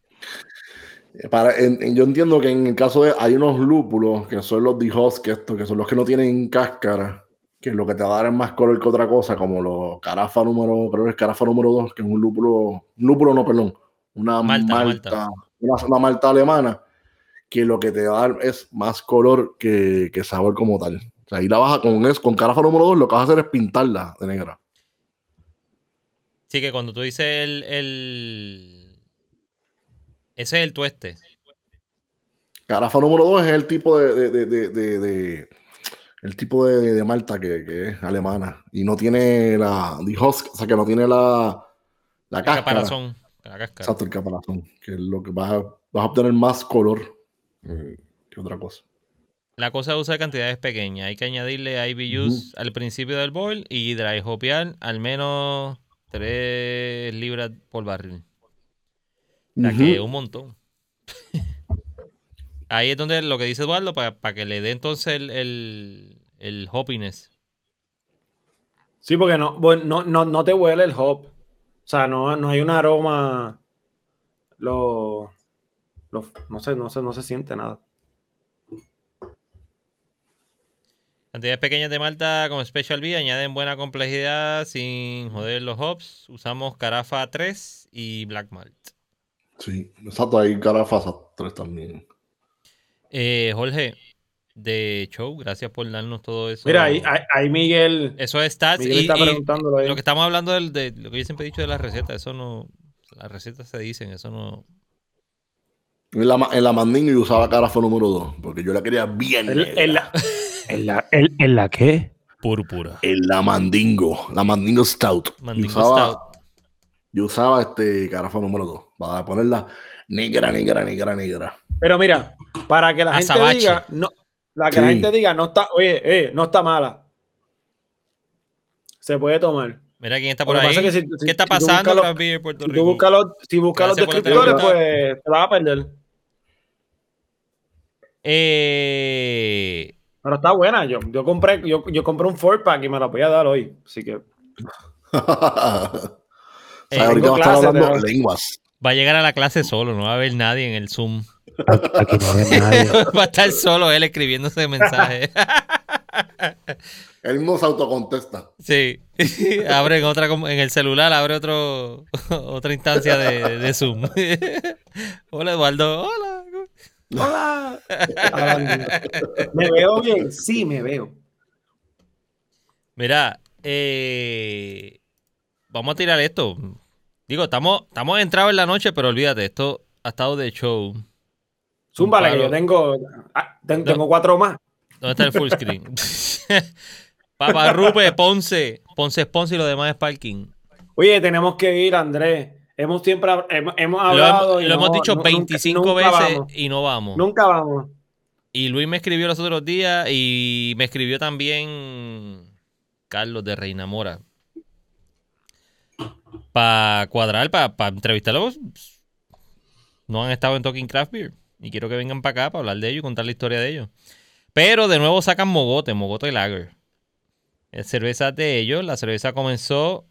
Eh, para, yo entiendo que en el caso de hay unos lúpulos que son los dijos que esto, que son los que no tienen cáscara, que lo que te va a dar es más color que otra cosa, como los carafa número, creo que es carafa número 2, que es un lúpulo, lúpulo no, perdón, una malta, Una, malta alemana, que lo que te va a dar es más color que, que sabor como tal. O sea, ahí la baja con eso, con carafa número 2, lo que vas a hacer es pintarla de negra. Sí, que cuando tú dices el, el... Ese es el tueste. Carafa número 2 es el tipo de, de, de, de el tipo de, malta que, que, es alemana y no tiene la o sea que no tiene la la cáscara. Caparazón, la cáscara. Exacto, el caparazón, que es lo que vas a, vas a obtener más color eh, que otra cosa. La cosa usa cantidades pequeñas. Hay que añadirle IBUs al principio del boil y dry hopear al menos 3 libras por barril. O sea que un montón. Ahí es donde lo que dice Eduardo, para, que le dé entonces el, el, el hoppiness. Sí, porque no, no, no, te huele el hop. O sea, no, no hay un aroma. Lo, no sé, no sé, no se siente nada. Cantidades pequeñas de malta como Special B añaden buena complejidad sin joder los hops. Usamos Carafa 3 y Black Malt. Sí, exacto, hay Carafa 3 también. Eh, Jorge, de Show, gracias por darnos todo eso. Mira, ahí, ahí Miguel. Eso es stats. y, Lo que estamos hablando de lo que yo siempre he dicho de las recetas, eso no. Las recetas se dicen, eso no. En la, en la yo usaba Carafa número 2, porque yo la quería bien. En, la, ¿En la, en, la qué? Púrpura. En la Mandingo. La Mandingo Stout. Mandingo yo usaba, Stout. Yo usaba este carafa número 2 para ponerla negra, negra, negra, negra. Pero mira, para que la gente diga, no, la que la gente diga, no está, oye, eh, no está mala. Se puede tomar. Mira quién está por ahí. ¿Qué está pasando si en Puerto Rico? Si buscas los, descriptores, pues te vas a perder. Eh, pero está buena. Yo, yo compré, yo, yo compré un four pack y me la voy a dar hoy. Así que. eh, ahorita va a estar hablando lenguas. Va a llegar a la clase solo, no va a haber nadie en el Zoom. Aquí no hay nadie. va a estar solo él escribiendo ese mensaje. él mismo se autocontesta. Sí. abre en otra en el celular, abre otro otra instancia de, de Zoom. Hola Eduardo. Hola. Hola. ¿Me veo bien? Sí, me veo. Mira, eh, vamos a tirar esto. Digo, estamos, estamos entrados en la noche, pero olvídate, esto ha estado de show. Zúmbale, que yo tengo, ah, tengo, cuatro más. ¿Dónde está el full screen? Paparrupe, Ponce, Ponce Ponce y lo demás es parking. Oye, tenemos que ir, Andrés. Hemos siempre hemos, hablado. Lo, y lo hemos dicho 25 veces y no vamos. Nunca vamos. Y Luis me escribió los otros días y me escribió también Carlos de Reina Mora. Para cuadrar, para pa entrevistarlos. No han estado en Talking Craft Beer. Y quiero que vengan para acá para hablar de ellos y contar la historia de ellos. Pero de nuevo sacan Mogote, Mogote Lager. Cerveza de ellos. La cerveza comenzó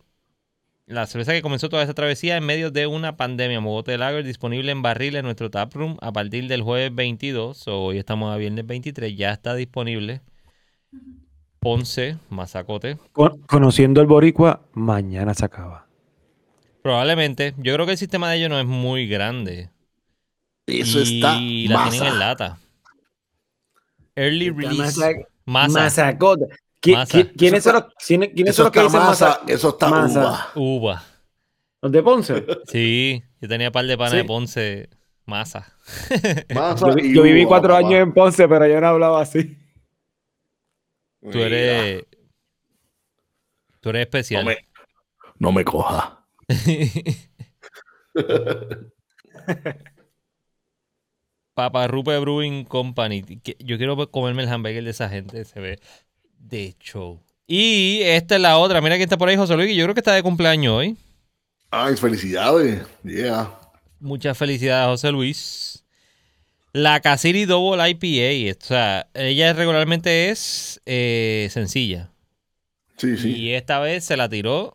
la cerveza que comenzó toda esta travesía en medio de una pandemia. Mogote Lager disponible en barril en nuestro taproom a partir del jueves 22. hoy estamos a viernes 23. Ya está disponible. Ponce, Mazacote. conociendo el Boricua, mañana se acaba. Probablemente. Yo creo que el sistema de ellos no es muy grande. Eso está. Y la tienen en lata. Early release. Mazacote. ¿Quiénes son los, ¿quiénes son los que dicen masa? Eso está masa. uva. ¿Los de Ponce? Sí, yo tenía un par de panes de Ponce. Masa. yo, viví cuatro años en Ponce, pero yo no hablaba así. Tú eres. Tú eres especial. No me, no me coja. Papa Rupe Brewing Company. Yo quiero comerme el hamburger de esa gente. Se ve de show. Y esta es la otra. Mira quién está por ahí, José Luis. Yo creo que está de cumpleaños hoy. Ay, felicidades. Yeah. Muchas felicidades, José Luis. La Casiri Double IPA. O sea, ella regularmente es eh, sencilla. Sí, sí. Y esta vez se la tiró.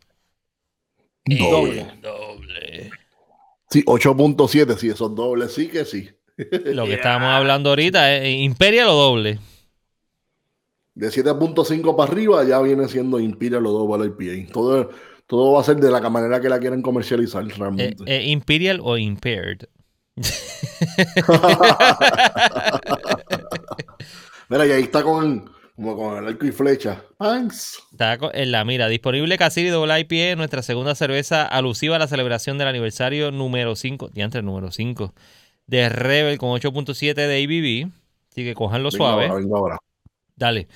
Doble. doble. Sí, 8.7, sí, esos dobles sí que sí. Lo que estábamos hablando ahorita es Imperial o doble. De 7.5 para arriba ya viene siendo Imperial o doble IPA. Todo, todo va a ser de la manera que la quieran comercializar realmente. Eh, eh, Imperial o Impaired. Mira, y ahí está con, como con el arco y flecha. Thanks. Está en la mira. Disponible Casiri Double IPA, nuestra segunda cerveza alusiva a la celebración del aniversario número 5, diantre número 5, de Rebel con 8.7 de ABV. Así que cojanlo suave. Ahora, venga ahora. Dale.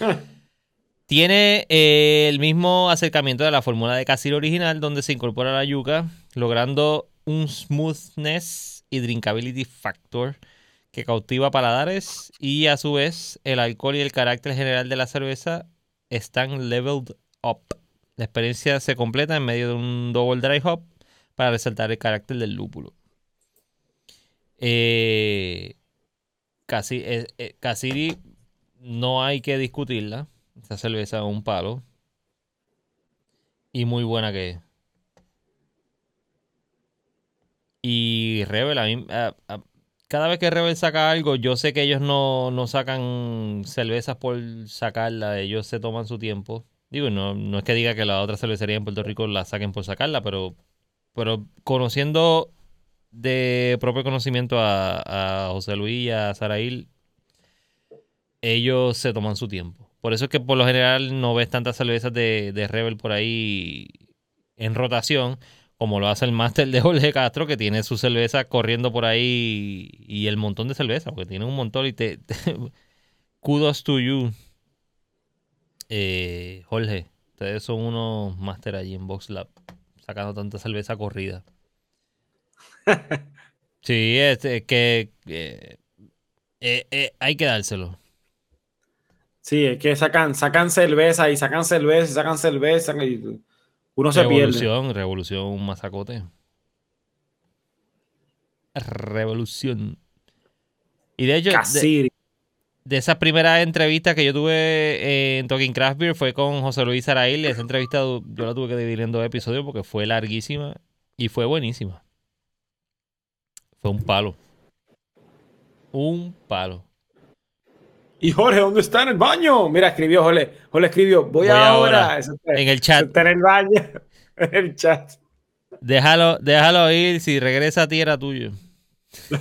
Tiene eh, el mismo acercamiento de la fórmula de Casiri original, donde se incorpora la yuca, logrando un smoothness y drinkability factor que cautiva paladares y a su vez el alcohol y el carácter general de la cerveza están leveled up. La experiencia se completa en medio de un double dry hop para resaltar el carácter del lúpulo. Eh, eh, eh, no hay que discutirla. Esa cerveza es un palo. Y muy buena que es. Y Rebel, a mí, cada vez que Rebel saca algo, yo sé que ellos no, no sacan cervezas por sacarla, ellos se toman su tiempo. Digo, no, no es que diga que la otra cervecería en Puerto Rico la saquen por sacarla, pero, pero conociendo de propio conocimiento a, a José Luis y a Sarail, ellos se toman su tiempo. Por eso es que por lo general no ves tantas cervezas de, de Rebel por ahí en rotación, como lo hace el máster de Jorge Castro, que tiene su cerveza corriendo por ahí y el montón de cerveza, porque tiene un montón y te... te- kudos to you, eh, Jorge. Ustedes son unos máster allí en Box Lab, sacando tanta cerveza corrida. Sí, es, es que eh, eh, eh, hay que dárselo. Sí, es que sacan, sacan cerveza y sacan cerveza y sacan cerveza y uno se pierde. Revolución, revolución, un masacote. Revolución. Y de hecho, de, de esas primeras entrevistas que yo tuve eh, en Talking Craft Beer fue con José Luis Arail. Esa entrevista yo la tuve que dividir en dos episodios porque fue larguísima y fue buenísima. Fue un palo. Un palo. Y Jorge, ¿dónde está en el baño? Mira, escribió Jorge. Jorge escribió, voy, Voy ahora. ahora. Eso está, En el chat. está en el baño. en el chat. Déjalo, déjalo ir. Si regresa a ti era tuyo.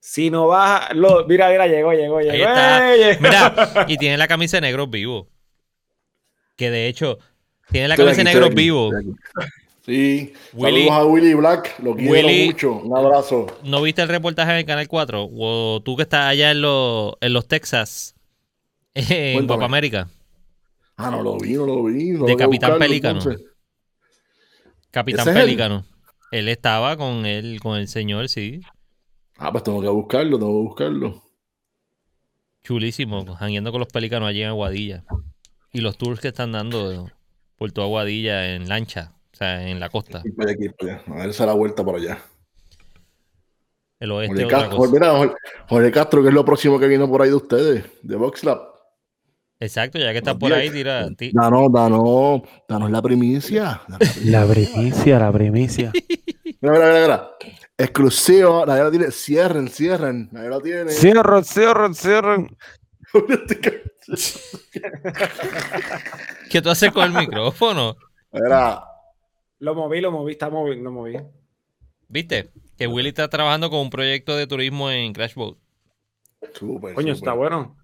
Si no baja, lo, mira, mira, llegó, llegó, llegó. Ahí está. ¡Ey! llegó! Mira, y tiene la camisa de negros vivo. Que de hecho, tiene la Estoy camisa de aquí, vivo. aquí. Sí, Willy- saludos a Willy Black, lo quiero Willy- mucho, un abrazo. ¿No viste el reportaje en el Canal 4? O tú que estás allá en, los en los Texas, en Cuéntame. Copa América. Ah, no lo vi, no lo vi. no De lo Capitán buscarlo, Pelícano. entonces. Capitán. Pelícano. Él estaba con él, con el señor, sí. Ah, pues tengo que buscarlo, tengo que buscarlo. Chulísimo, jangueando con los pelícanos allí en Aguadilla. Y los tours que están dando por toda Aguadilla en lancha, o sea, en la costa. Y para allá, aquí, para allá. A ver, se la vuelta para allá. El oeste Jorge Castro, cosa. mira, Jorge- Jorge Castro, que es lo próximo que viene por ahí de ustedes, de VoxLab. Exacto, ya que estás Los por ahí, tira. ti- Danos, danos, danos la primicia. La primicia. La primicia. Mira, mira, mira, mira. Exclusivo, nadie lo tiene. Cierren, cierren. Nadie lo tiene. Cierran, cierran, cierran. ¿Qué tú haces con el micrófono? Mira, Lo moví, lo moví, está movi, lo moví. ¿Viste? Que Willy está trabajando con un proyecto de turismo en Crash Boat. súper, Coño, súper. está bueno.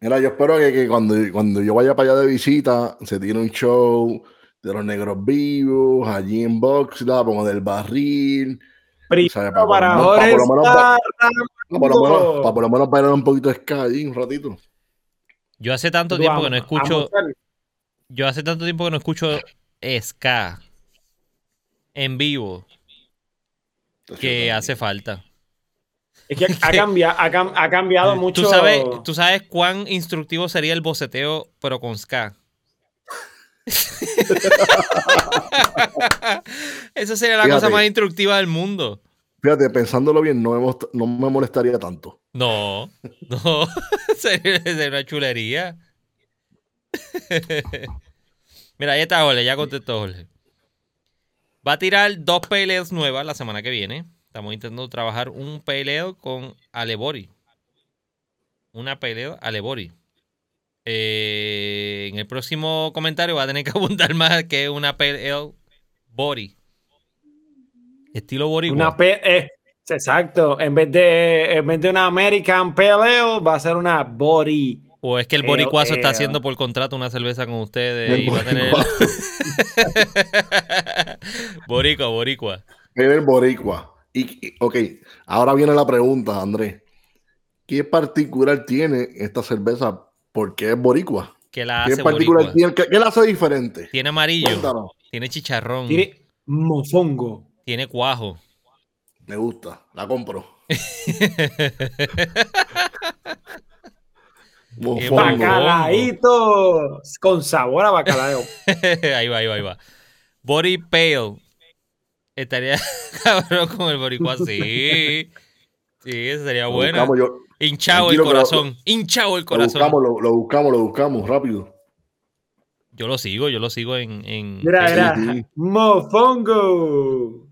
Mira, yo espero que, que cuando, cuando yo vaya para allá de visita, se tire un show de los negros vivos, allí en VoxLab, como del barril. Primero para para por lo menos- Jorge para por lo menos por lo para por lo menos bailar un poquito de ska allí un ratito. Yo hace tanto tiempo que no escucho. Yo hace tanto tiempo que no escucho ska en vivo que hace falta. Es que ha, cambiado, ha, cambiado mucho. ¿Tú sabes, ¿Tú sabes cuán instructivo sería el boceteo, pero con ska? Eso sería la cosa más instructiva del mundo. Fíjate, pensándolo bien, no, no me molestaría tanto. No, no, sería, una chulería. Mira, ahí está Jorge, ya contestó Jorge. Va a tirar dos peleas nuevas la semana que viene. Estamos intentando trabajar un peleo con Alebori. Una pelea Alebori. Eh, en el próximo comentario va a tener que apuntar más que una PL Body. Estilo Body. Una P eh, exacto. En vez de en vez de una American PLO va a ser una Body. O es que el boricuazo está haciendo por contrato una cerveza con ustedes y va a tener. boricua, boricua. El boricua. Y, ok, ahora viene la pregunta, Andrés. ¿Qué particular tiene esta cerveza ¿Por qué es boricua? ¿Qué la hace boricua? ¿Qué, la hace diferente? Tiene amarillo. Tiene chicharrón. Tiene mofongo. Tiene cuajo. Me gusta. La compro. Bacalaíto con sabor a bacalao. ahí va, ahí va, ahí va. Body Pale. Estaría cabrón con el boricua, sí. Sí, eso sería bueno. Hinchado el corazón. Hinchado el corazón. Lo buscamos, lo, buscamos, lo buscamos, rápido. Yo lo sigo, yo lo sigo en. en mira, mira. Mofongo.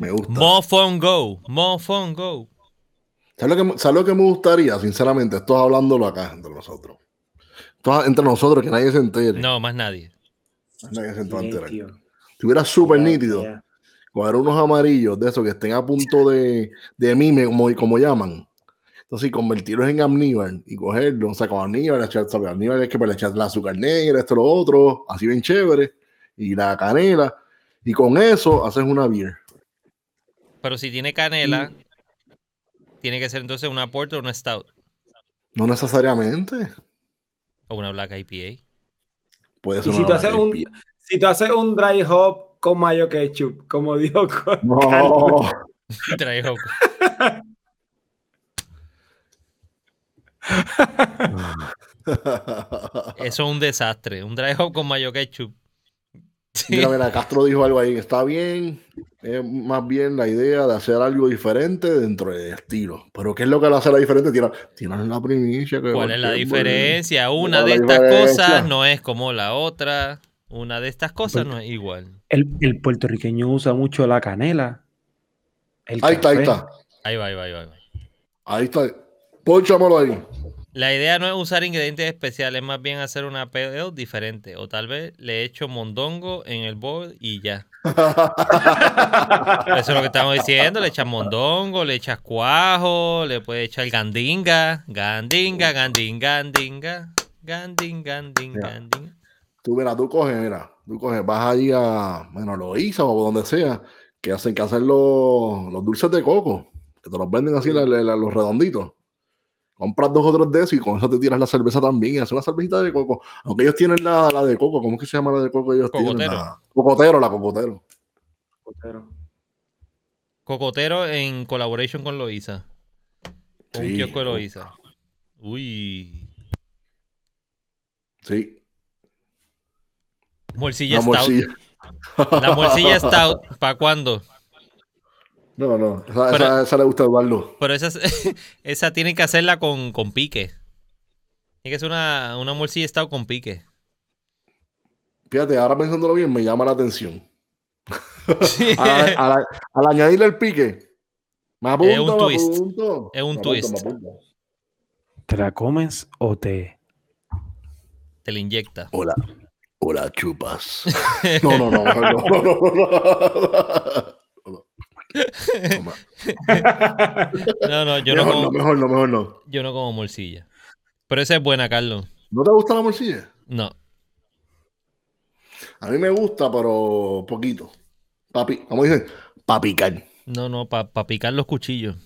Me gusta. Mofongo. Mofongo. ¿Sabes lo, que, ¿Sabes lo que me gustaría, sinceramente? Esto hablándolo acá entre nosotros. Esto entre nosotros, que nadie se entere. No, más nadie. Nadie se entere. Si hubiera súper nítido, coger unos amarillos de esos que estén a punto de, de mime, como, como llaman entonces, convertirlos en amníbal y cogerlo, o sea, con amníbal, echar, ¿sabes? Amníbal es que le echar la azúcar negra, esto, lo otro, así bien chévere, y la canela, y con eso haces una beer. Pero si tiene canela, tiene que ser entonces una porter o una stout. No necesariamente. O una black IPA. Puede ser y si tú, haces un, si tú haces un dry hop con mayo ketchup, como dijo No. dry hop. Eso es un desastre. Un dry hop con mayo ketchup. Mira, mira, Castro dijo algo ahí. Está bien. Es más bien la idea de hacer algo diferente dentro del estilo. Pero ¿qué es lo que lo hace la diferente? Tienes la primicia. ¿Cuál es la diferencia? Una de estas cosas no es como la otra. Una de estas cosas no es igual. El, puertorriqueño usa mucho la canela. ahí está, ahí está. Ahí va, ahí va, ahí va. Ahí está. Pónchamelo ahí. La idea no es usar ingredientes especiales, más bien hacer una pale diferente. O tal vez le echo mondongo en el bowl y ya. Eso es lo que estamos diciendo. Le echas mondongo, le echas cuajo, le puedes echar gandinga. Gandinga, gandinga, gandinga. Gandinga, gandinga, gandinga. Tú, mira, tú coges, mira, tú coges, vas allí a, bueno, lo hizo o donde sea, que hacen que hacen los, los dulces de coco, que te los venden así los redonditos compras dos o tres de esos y con eso te tiras la cerveza también y haces una cervecita de coco. Aunque ellos tienen la, la de coco, ¿cómo es que se llama la de coco? Ellos cocotero. Tienen la, cocotero, la cocotero. Cocotero. Cocotero en colaboration con Loisa. Sí. Un kiosco de Loisa. Uy. Sí. Morcilla Stout. La morcilla Stout, ¿para cuándo? No, no, esa, le gusta a Eduardo. Pero esa, esa tiene que hacerla con, con pique. Tiene que ser una, una morcilla estado con pique. Fíjate, ahora pensándolo bien, me llama la atención. al, añadirle el pique, me apunto, es un twist. Es un twist. ¿Te la comes o te.? Te la inyecta. Hola. Hola, chupas. no, no, no, no, no, no. no, no, yo mejor no, como, mejor no, mejor no. Yo no como morcilla. Pero esa es buena, Carlos. ¿No te gusta la morcilla? No. A mí me gusta, pero poquito. Papi, ¿cómo dicen? Pa picar. No, no, para pa picar los cuchillos.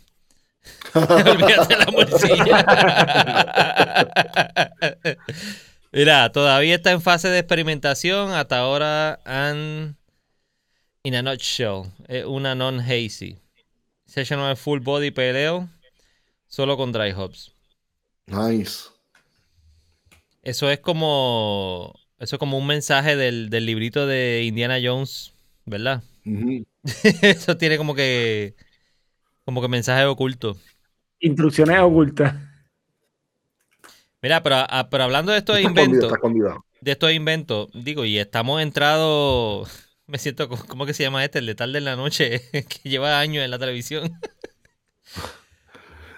Olvídate la morcilla. Mira, todavía está en fase de experimentación. Hasta ahora han In a nutshell, una non-hazy. Session of full body peleo Solo con dry hops. Nice. Eso es como. Eso es como un mensaje del, del librito de Indiana Jones, ¿verdad? Eso tiene como que. Como que mensaje oculto. Instrucciones ocultas. Mira, pero, ah, pero hablando de estos Está inventos, está escondida. de estos inventos, digo, y estamos entrados. Me siento, ¿cómo que se llama este? El de tarde en la noche, que lleva años en la televisión.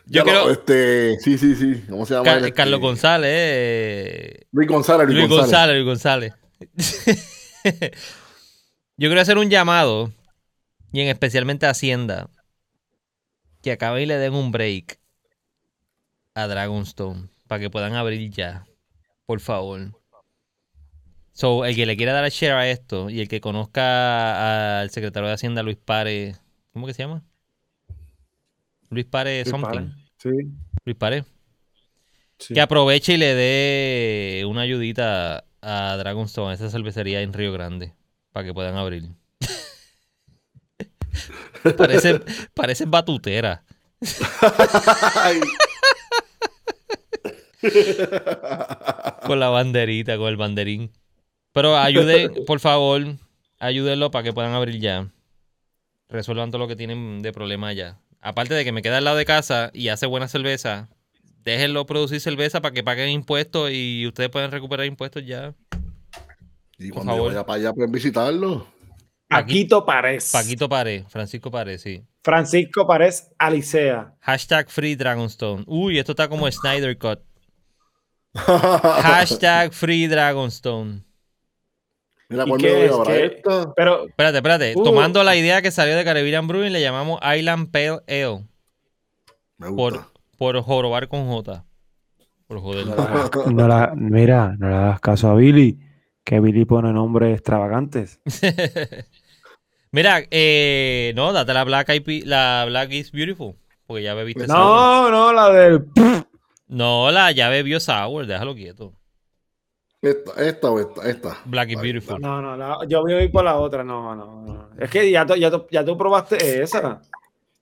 Yo Ya creo. este, sí, sí, sí. ¿Cómo se llama? Este? Carlos González, eh, Luis González, Luis, Luis González. González, Luis González. Yo quiero hacer un llamado, y en especialmente a Hacienda, que acabe y le den un break a Dragonstone para que puedan abrir ya. Por favor. So, el que le quiera dar a share a esto y el que conozca al secretario de Hacienda, Luis Pare. ¿Cómo que se llama? Luis Pare something. Sí. Luis Pare. sí. Que aproveche y le dé una ayudita a Dragonstone, esa cervecería en Río Grande, para que puedan abrir. parece, parece batutera. Con la banderita, con el banderín. Pero ayuden, por favor, ayúdenlo para que puedan abrir ya. Resuelvan todo lo que tienen de problema ya. Aparte de que me queda al lado de casa y hace buena cerveza, déjenlo producir cerveza para que paguen impuestos y ustedes pueden recuperar impuestos ya. Y Por cuando favor. vaya para allá, pueden visitarlo. Paquito Párez. Paquito Pare, Francisco Pare, sí. Francisco Párez Alicea. Hashtag Free Dragonstone. Uy, esto está como Snyder Cut. Hashtag Free Dragonstone. Mira, ¿Y ¿cuándo qué voy es? a ¿Qué- esta? Pero Espérate, espérate. Uh. Tomando la idea que salió de Caribbean Brewing, le llamamos Island Pale Ale. Me gusta. Por, por jorobar con J. Por joder. No la, mira, no le hagas caso a Billy, que Billy pone nombres extravagantes. Mira, eh, no, date la Black IP, la Black is Beautiful. Porque ya bebiste sour. no, no, la del. No, la ya bebió sour, déjalo quieto. Esta, esta o esta, esta. Black is Beautiful. No, no, la- yo voy a ir por la otra. No, no, no. Es que ya, tú- ya, tú- ya tú probaste esa.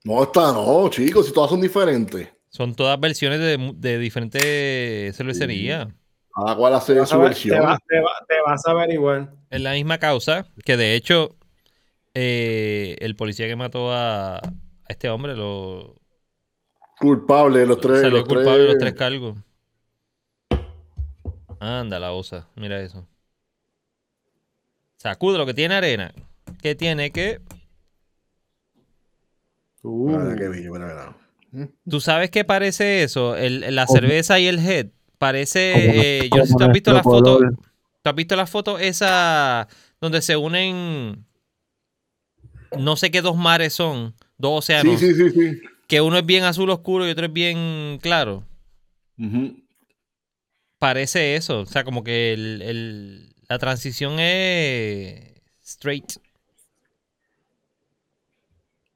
No, esta no, chicos, si todas son diferentes. Son todas versiones de, de diferentes cervecerías. Cada cual hace su ver- versión. te va- te va- te vas a ver igual. Es la misma causa que de hecho eh, el policía que mató a, a este hombre lo Culpable, los tres. salió los culpable de los tres. cargos. Anda, la osa. Mira eso. Sacude lo que tiene arena. Que tiene que. Mira, qué bello, mira, mira. ¿Tú sabes qué parece eso? El- la cerveza y el head. Parece. Eh, yo no sé si tú has visto la foto. ¿Tú has visto la foto esa donde se unen no sé qué dos mares son, dos océanos, sí, sí, sí. que uno es bien azul oscuro y otro es bien claro? Ujú. Parece eso, o sea, como que el- el- la transición es straight,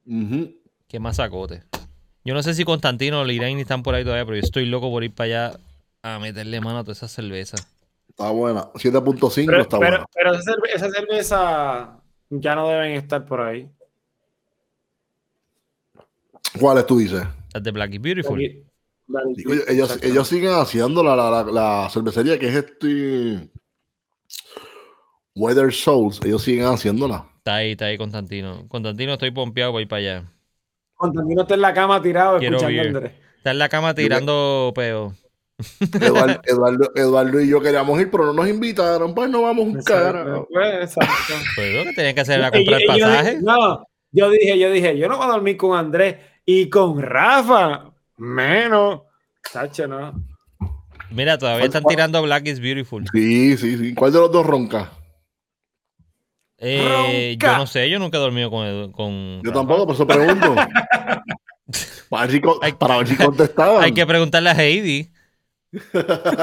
Ujú. que más sacote. Yo no sé si Constantino o Liraini están por ahí todavía, pero yo estoy loco por ir para allá a meterle mano a toda esa cerveza. Está buena. 7.5 Pero, está pero, buena. pero esa, cerve- esa cerveza ya no deben estar por ahí. ¿Cuáles tú dices? Las de Black is Beautiful. Digo, ellos, ellos siguen haciendo la, la, la, la cervecería que es este Weather Souls. Ellos siguen haciéndola. Está ahí, está ahí Constantino. Constantino, estoy pompeado para ir para allá. Constantino está en la cama tirado Quiero escuchando a beer. Andrés. Está en la cama tirando peo. Eduardo, Eduardo, Eduardo y yo queríamos ir, pero no nos invitaron. Pues no vamos un cara. Pues, exacto. Pues lo que tenían que hacer era comprar y- y yo pasaje. dije, no, yo dije, yo dije, yo no voy a dormir con Andrés y con Rafa, menos. Tacho, no. Mira, todavía ¿Cuál- están tirando Black is Beautiful. Sí, sí, sí. ¿Cuál de los dos ronca? Eh, Ronca. yo no sé, yo nunca he dormido con. Con Yo tampoco, por eso pregunto. para, ver si, para ver si contestaban. Hay que preguntarle a Heidi.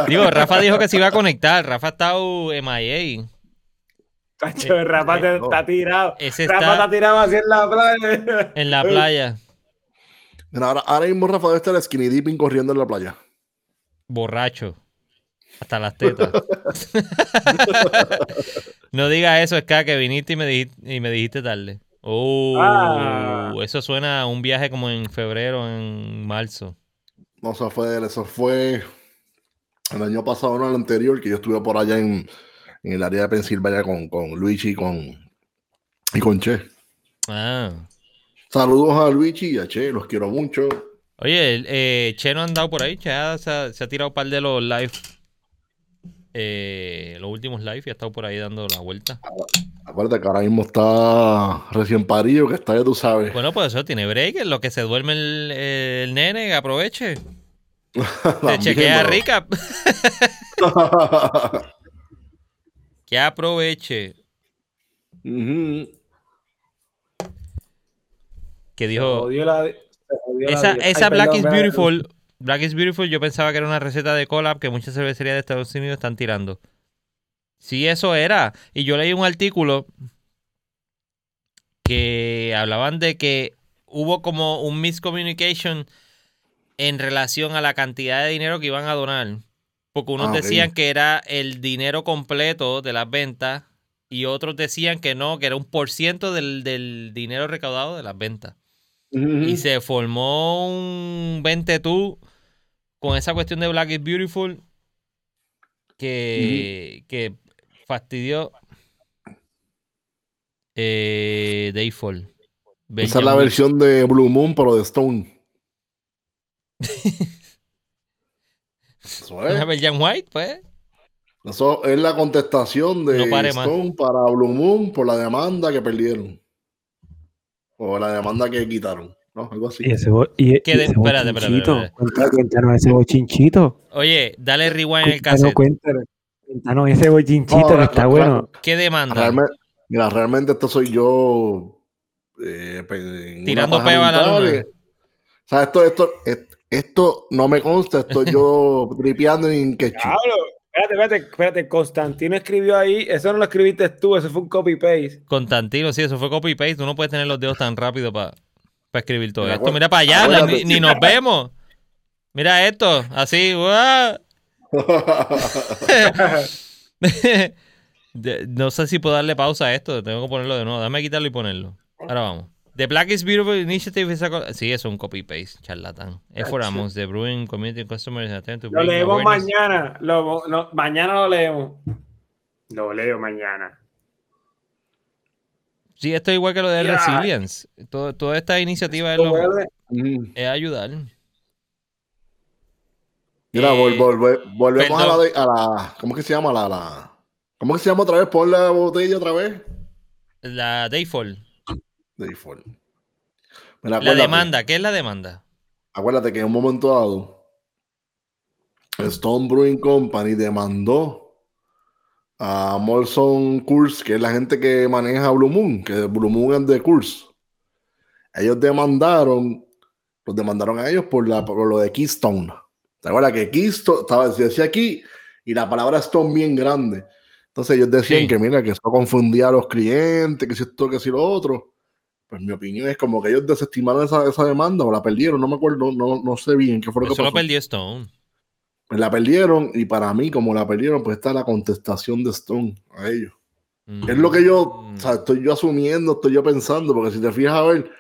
Digo, Rafa dijo que se iba a conectar. Rafa está MIA. Tacho, Eh, Rafa te- no. está tirado. Ese Rafa está está tirado así en la playa. en la playa, Mira, ahora, ahora mismo Rafa debe estar skinny dipping corriendo en la playa. borracho. Hasta las tetas. no diga eso, es que viniste y me dijiste, y me dijiste tarde. Oh, Ah. eso suena a un viaje como en febrero, en marzo. No, eso fue, eso fue el año pasado, no el anterior, que yo estuve por allá en, en el área de Pensilvania con, con Luigi y con, y con Che. Ah. Saludos a Luigi y a Che, los quiero mucho. Oye, eh, Che no ha andado por ahí, Che se ha, tirado un par de los live. Eh, los últimos live y ha estado por ahí dando la vuelta. Acuérdate que ahora mismo está recién parido, que está ya tú sabes. Bueno, pues eso tiene break, en lo que se duerme el, el nene, aproveche. Se chequea rica. que aproveche. Que dijo. esa, Black is Beautiful. Black is Beautiful, yo pensaba que era una receta de collab que muchas cervecerías de Estados Unidos están tirando. Sí, eso era. Y yo leí un artículo que hablaban de que hubo como un miscommunication en relación a la cantidad de dinero que iban a donar. Porque unos ah, decían que era el dinero completo de las ventas y otros decían que no, que era un por ciento del, dinero recaudado de las ventas. Y se formó un 20 tú con esa cuestión de Black is Beautiful que, que fastidió eh, Dayfall. Esa es la versión de Blue Moon, pero de Stone. Eso es. White, pues. Eso es la contestación de Stone para Blue Moon por la demanda que perdieron. O la demanda que quitaron. ¿no? Algo así. Y ese, y, ese espérate, espérate, Cuéntanos ese bochinchito. Oye, dale rewind en el caso. Cuéntanos, cuéntanos ese bochinchito que está bueno. ¿Qué demanda? mira, realmente esto soy yo eh, tirando peo a la luna. O sea, esto, esto, esto no me consta, estoy yo tripeando en que Espérate, espérate, espérate, Constantino escribió ahí, eso no lo escribiste tú, eso fue un copy-paste. Constantino, sí, eso fue copy-paste, tú no puedes tener los dedos tan rápido para escribir todo esto. Mira para allá, ni, nos vemos. Mira esto, así, no sé si puedo darle pausa a esto, tengo que ponerlo de nuevo, dame quitarlo y ponerlo. Ahora vamos. The Black is Beautiful Initiative is a... Sí, es un copy-paste, charlatán. Es for Amos, The Brewing Community Customers Attempt to Lo leemos mañana. Lo, mañana lo leemos. Lo leo mañana. Sí, esto es igual que lo de Resilience. Todo, toda esta iniciativa es, lo, es ayudar. Mira, eh, volvemos a la, a la, ¿Cómo que se llama? La, la, ¿Cómo que se llama otra vez? Pon la botella otra vez. La Dayfall de default. la demanda, ¿qué es la demanda? Acuérdate que en un momento dado, Stone Brewing Company demandó a Molson Coors, que es la gente que maneja Blue Moon, que Blue Moon es de Coors. Ellos demandaron, los demandaron a ellos por, la, por lo de Keystone. ¿Te acuerdas que Keystone estaba, decía aquí y la palabra Stone bien grande? Entonces ellos decían que mira, que eso confundía a los clientes, que si esto, que si lo otro pues mi opinión es como que ellos desestimaron esa, esa demanda o la perdieron, no me acuerdo, no, no sé bien qué fue lo que pasó. perdió Stone. Pues la perdieron y para mí, como la perdieron, pues está la contestación de Stone a ellos. Es lo que yo, o sea, estoy yo asumiendo, estoy yo pensando, porque si te fijas a ver,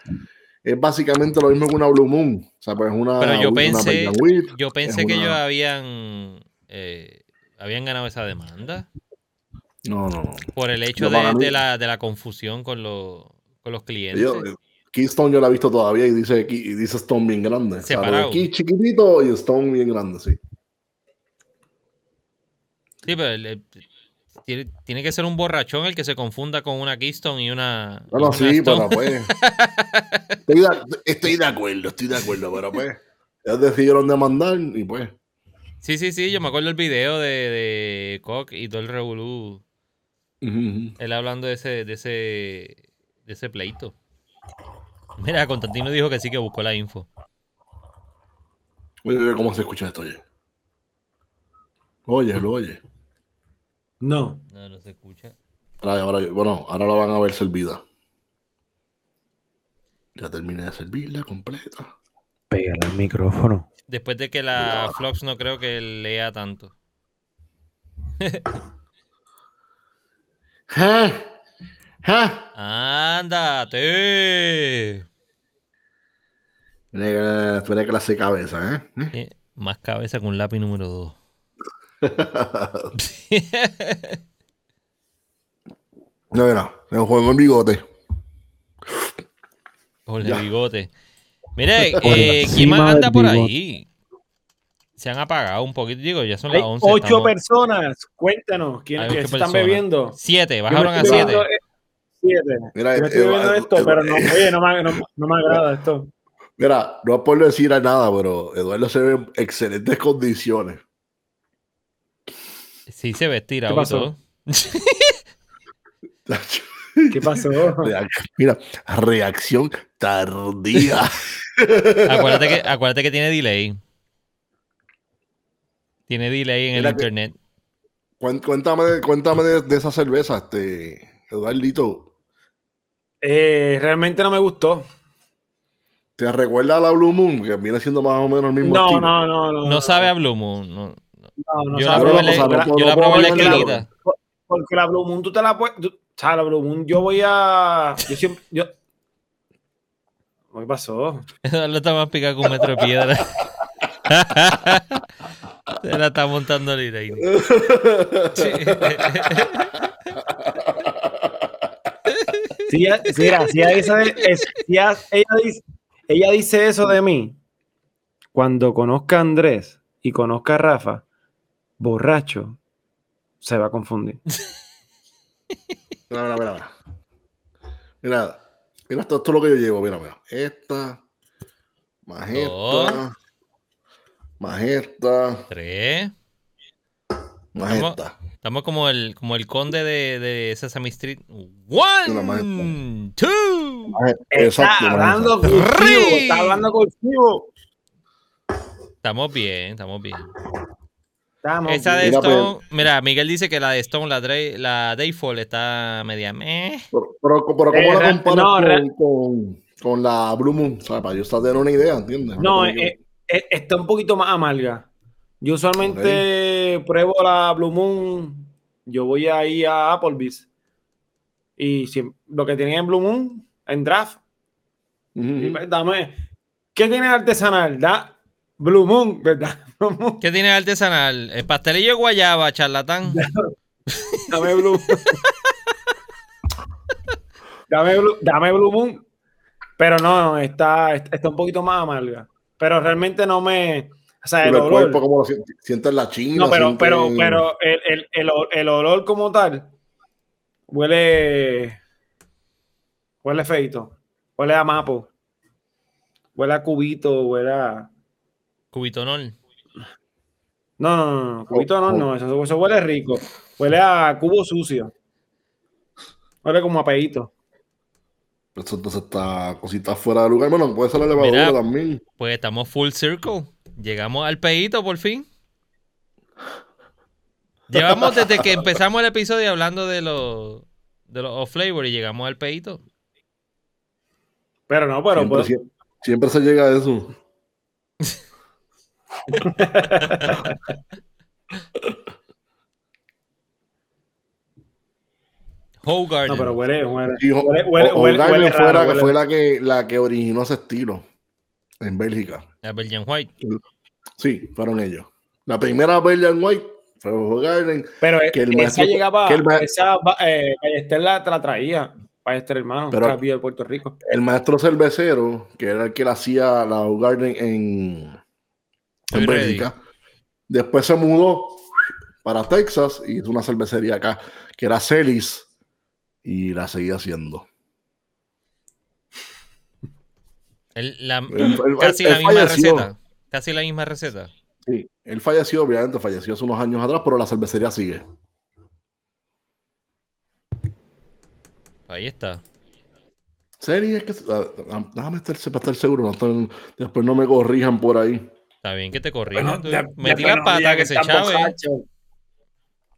es básicamente lo mismo que una Blue Moon. O sea, pues una. Pero yo pensé, yo pensé que ellos habían, eh, habían ganado esa demanda. No, no, no. Por el hecho de, de, la, de la confusión con los con los clientes. Keystone yo la he visto todavía y dice, y dice Stone bien grande. Separado. Key chiquitito y Stone bien grande, sí. Sí, pero tiene, que ser un borrachón el que se confunda con una Keystone y una. Bueno, sí, pero pues. estoy, de, acuerdo, estoy de acuerdo, pero pues. Ellos decidieron demandar y pues. Sí, sí, sí, yo me acuerdo el video de, de Koch y todo el Revolú. Él hablando de ese, de ese de ese pleito. Mira, Constantino dijo que sí que buscó la info. Oye, ¿cómo se escucha esto? Oye, oye, lo oye. No. No, no se escucha. bueno, ahora la van a ver servida. Ya terminé de servirla completa. Pégale el micrófono. Después de que la Flox no creo que lea tanto. ¿Eh? ¡Ándate! Tiene clase cabeza, ¿eh? Más cabeza un lápiz número 2. no, mira, el juego en bigote. Jorge Bigote. Mire, eh, ¿quién más anda por ahí? Se han apagado un poquito, digo, ya son las 11. Ocho personas, cuéntanos, ¿quién están bebiendo? Siete, bajaron a siete. Mira, Yo estoy eh, viendo eh, esto, eh, pero no, oye, no, me, no, me agrada esto. Mira, no es por decir nada, pero Eduardo se ve en excelentes condiciones. Sí, se ve estirado. ¿Qué pasó? ¿Qué pasó? Mira, reacción tardía. acuérdate, que, acuérdate que tiene delay. Tiene delay en el internet. Cuéntame, cuéntame de, esa cerveza, este, Eduardito. Eh, realmente no me gustó. ¿Te recuerda a la Blue Moon? Que viene siendo más o menos el mismo no, No, no, no. No sabe a Blue Moon. No, no. yo, la probé, yo la probé la Porque la Blue Moon tú te la puedes... O sea, la Blue Moon yo voy a... Yo siempre... Yo... ¿Qué pasó? Lo está más picado con un metro de piedra. Se la está montando el Irene. Sí. Sí, sí, sí, ella, dice, ella dice eso de mí. Cuando conozca a Andrés y conozca a Rafa, borracho, se va a confundir. Mira, mira, mira. Mira, mira esto, esto es lo que yo llevo. Mira, mira. Esta, más esta, más esta. Tres. Más esta. Estamos como el, como el conde de, de Sesame Street. One, two. Está hablando cursivo. Está hablando cursivo. Estamos bien, estamos bien. Estamos Esa de Stone, pues. mira, Miguel dice que la de Stone, la, la Dayfall está media meh. Pero, pero, ¿cómo la comparas con, con, la Blue Moon? O sea, para yo estar teniendo una idea, ¿entiendes? No, eh, eh, está un poquito más amarga. Yo usualmente pruebo la Blue Moon. Yo voy ahí a Applebee's. Y lo que tienen en Blue Moon, en draft. Pues, dame. ¿Qué tiene artesanal? Da Blue Moon, ¿verdad? ¿Qué tiene artesanal? El pastelillo de guayaba, charlatán. dame Blue dame, Blue, dame Blue Moon. Pero no, está, está un poquito más amarga. Pero realmente no me o sea, el, olor. como lo sientes la china. No, pero, pero, pero el, el, el, el, olor como tal huele. Huele feito. Huele a mapo. Huele a cubito, huele a. Cubito No, no, no, no. Cubito no, no. Eso, eso, huele rico. Huele a cubo sucio. Huele como a peito. Eso entonces está cosita fuera de lugar. Bueno, puede ser la levadura también. Pues estamos full circle. Llegamos al peito por fin. Llevamos desde que empezamos el episodio hablando de los de los off flavor y llegamos al peito. Pero no, pero siempre, pues... siempre, se llega a eso. Hogarden. No, pero huele, huele, huele, fue la que, la que originó ese estilo en Bélgica. La Belgian White. Sí, fueron ellos. La primera Belgian White fue Garden. Pero que el esa llegaba, que el esa eh, la, la traía. Ballester hermano, pero de Puerto Rico. El maestro cervecero, que era el que le hacía la Garden en, en Bélgica, después se mudó para Texas y hizo una cervecería acá, que era Celis, y la seguía haciendo casi la misma receta. Casi la misma receta. Sí, él falleció, obviamente, falleció hace unos años atrás, pero la cervecería sigue. Ahí está. Serie es que. Ah, ah, déjame estar, para estar seguro, después no me corrijan por ahí. Está bien que te corrijan. metí la pata que se chave.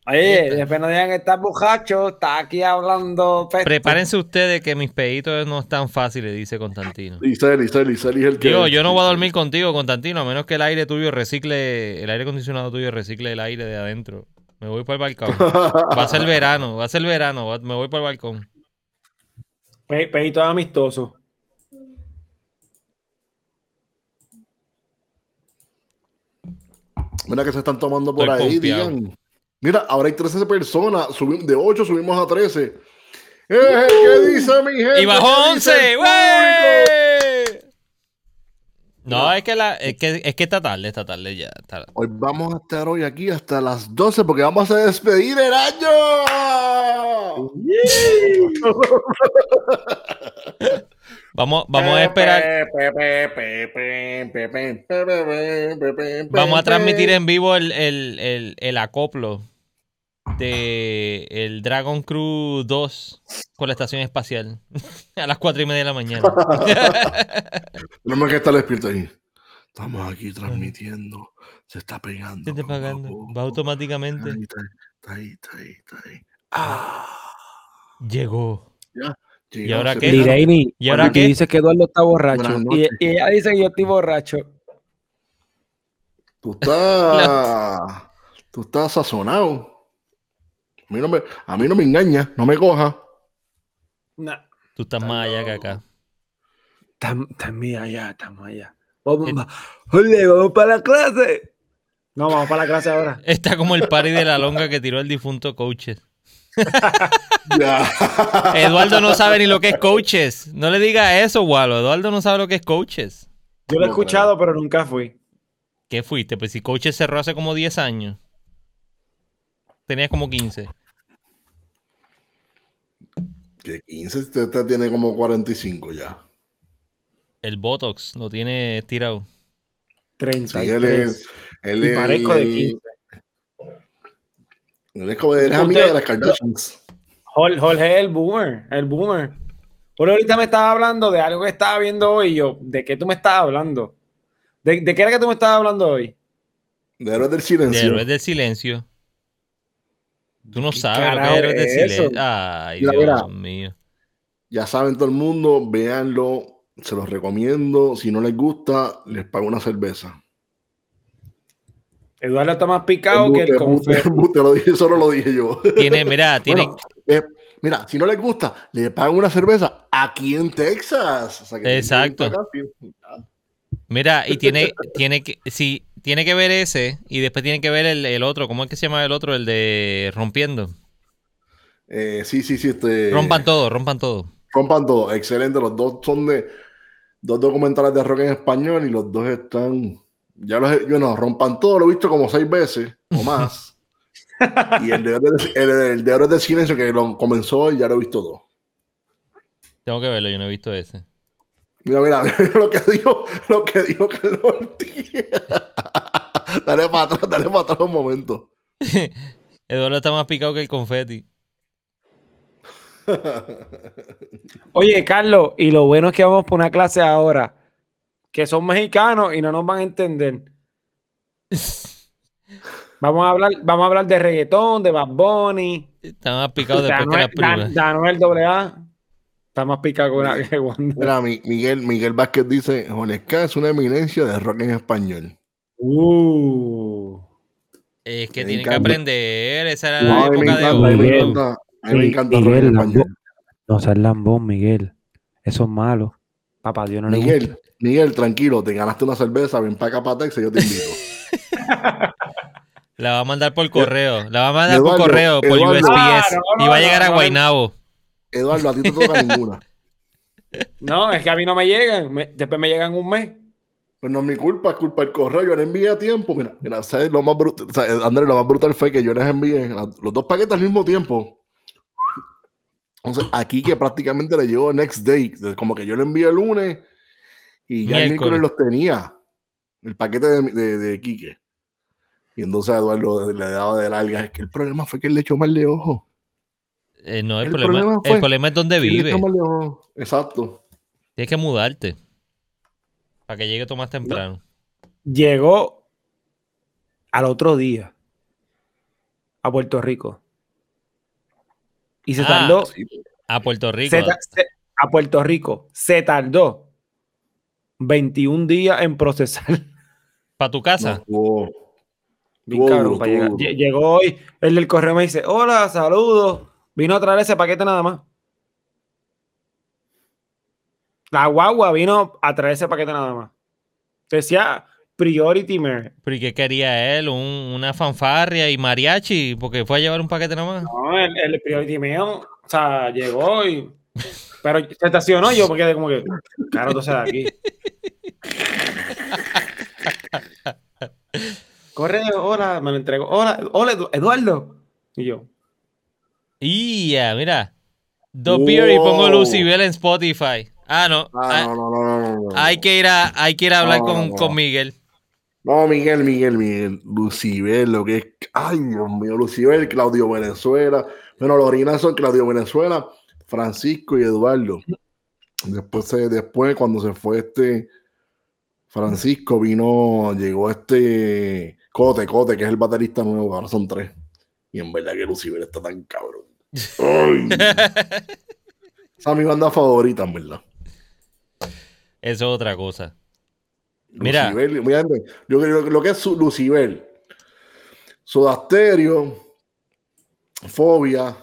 Oye, después no digan que está está aquí hablando. Prepárense ustedes que mis peditos no están fáciles, dice Constantino. Isel, Isel, Isel es el que. Yo no voy a dormir contigo, Constantino, a menos que el aire tuyo recicle, el aire acondicionado tuyo recicle el aire de adentro. Me voy para el balcón. va a ser verano, va a ser verano, me voy para el balcón. Pe pedito amistoso. Mira que se están tomando por ahí, confiado. digan. Mira, ahora hay 13 personas, de 8 subimos a 13. Eh, ¿Qué dice mi gente? Y bajó 11, güey. No, es que, la, es, que, es que está tarde, está tarde ya. Hoy vamos a estar hoy aquí hasta las 12 porque vamos a despedir el año. vamos, vamos a esperar. Vamos a transmitir en vivo el, el, el, el acoplo de el Dragon Crew 2 con la estación espacial a las 4 y media de la mañana. no me que estar despierto ahí. Estamos aquí transmitiendo. Se está pegando. Se está pagando. Va automáticamente. Está ahí, está ahí, está ahí. Ah. Llegó. Ya. ¿Y ahora qué? ¿Y ahora qué? dice que Eduardo está borracho. Y, ella dice que yo estoy borracho. Tú estás. Tú estás sazonado. A mí no me, a mí no me engaña, no me coja. No. Tú estás más allá que acá. Estamos allá, estamos allá. Vamos, vamos para la clase. No, vamos para la clase ahora. Está como el pari de la longa que tiró el difunto coaches. Eduardo no sabe ni lo que es coaches. No le diga eso, Walo. Eduardo no sabe lo que es coaches. Yo lo he escuchado, pero nunca fui. ¿Qué fuiste? Pues si coaches cerró hace como 10 años. Tenías como 15. Que 15, usted tiene como 45 ya. El Botox lo tiene tirado. 30. Sí, él es. Él y parezco de 15. Él es como de amigo de las Kardashians. Jorge el boomer, el boomer. Por ahorita me estaba hablando de algo que estaba viendo hoy. yo, ¿de qué tú me estabas hablando? ¿De, ¿De, qué era que tú me estabas hablando hoy? De héroes del silencio. De héroes del silencio. Tú no sabes lo que es héroes silencio. Ay, Dios mío. Ya saben todo el mundo, véanlo, se los recomiendo. Si no les gusta, les pago una cerveza. Eduardo está más picado que el confe. Te lo dije, solo lo dije yo. Tiene, mira, tiene. Eh, mira, si no les gusta, le pago una cerveza aquí en Texas. Exacto. Mira, y tiene, tiene que, si tiene que ver ese y después tiene que ver el, otro. ¿Cómo es que se llama el otro? El de Rompiendo. Eh, sí, sí, sí. Este... Rompan todo, rompan todo. Rompan todo, excelente. Los dos son de dos documentales de rock en español y los dos están. Ya los yo no, rompan todo, lo he visto como seis veces o más. y el de, el, de de Silencio que lo comenzó y ya lo he visto dos. Tengo que verlo, yo no he visto ese. Mira, mira, lo que dijo, lo que dijo Carlos Ortiz. dale para atrás, dale para atrás un momento. Eduardo está más picado que el confeti. Oye, Carlos, y lo bueno es que vamos por una clase ahora, que son mexicanos y no nos van a entender. Vamos a hablar, vamos a hablar de reggaetón, de Bad Bunny. Está más picado después que la prima. Daniel AA. Está más picado que Wanda. Mira, Miguel, Miguel Vázquez dice: Jonesca es una eminencia de rock en español. Uh. Es que tienen que aprender. Esa era la época de hoy. A mí me encanta Miguel, rock en español. No seas lambón, Miguel. Eso es malo. Papá, Dios no Miguel, le gusta. Miguel, tranquilo, te ganaste una cerveza, ven para acá para Texas, yo te invito. La va a mandar por correo. La va a mandar por correo, por USPS. Ah, y va a llegar a Guaynabo. Eduardo, a ti no te toca ninguna. No, es que a mí no me llegan. después me llegan un mes. Pues no es mi culpa, es culpa del correo. Yo le envié a tiempo. Mira, mira ¿sabes? Lo más brutal, Andrés, lo más brutal fue que yo les envié los dos paquetes al mismo tiempo. Entonces, aquí que prácticamente le llegó next day. Como que yo le envié el lunes y ya el miércoles los tenía. El paquete de, de, de Quique. Y entonces a Eduardo le daba de larga. Es que el problema fue que él le echó mal de ojo. Eh, no, el, problema, el problema es donde vive. Exacto. Tienes que mudarte. Para que llegue todo más temprano. Llegó al otro día a Puerto Rico. Y se ah, tardó. A Puerto Rico. a Puerto Rico. Se tardó 21 días en procesar. ¿Para tu casa? Llegó hoy. El del correo me dice: Hola, saludos. Vino a traer ese paquete nada más. La guagua vino a traer ese paquete nada más. Decía, Priority Mayor. ¿Pero y qué quería él? ¿Una fanfarria y mariachi? Porque fue a llevar un paquete nomás. No, el, el Priority Mayor, o sea, llegó y. Pero se estacionó yo porque como que. Claro, tú de aquí. Corre, hola, me lo entrego. Hola, hola, Eduardo. Y yo. Y ya, mira. Dos beer y pongo Lucibel en Spotify. Ah, no. Ah, no, no, no, no, Hay que ir a, hay que ir a hablar con, con Miguel. No, Miguel, Miguel, Miguel. Lucibel, lo que es. Ay, Dios mío, Lucibel, Claudio Venezuela. Bueno, los originales son Claudio Venezuela, Francisco y Eduardo. Después, después, cuando se fue este Francisco, vino, llegó este Cote, Cote, que es el baterista nuevo, ahora son tres. Y en verdad que Lucibel está tan cabrón. Ay. Esa es mi banda favorita, en verdad. Eso es otra cosa. Mira. yo creo que lo que es Lucibel, Sodasterio, Fobia,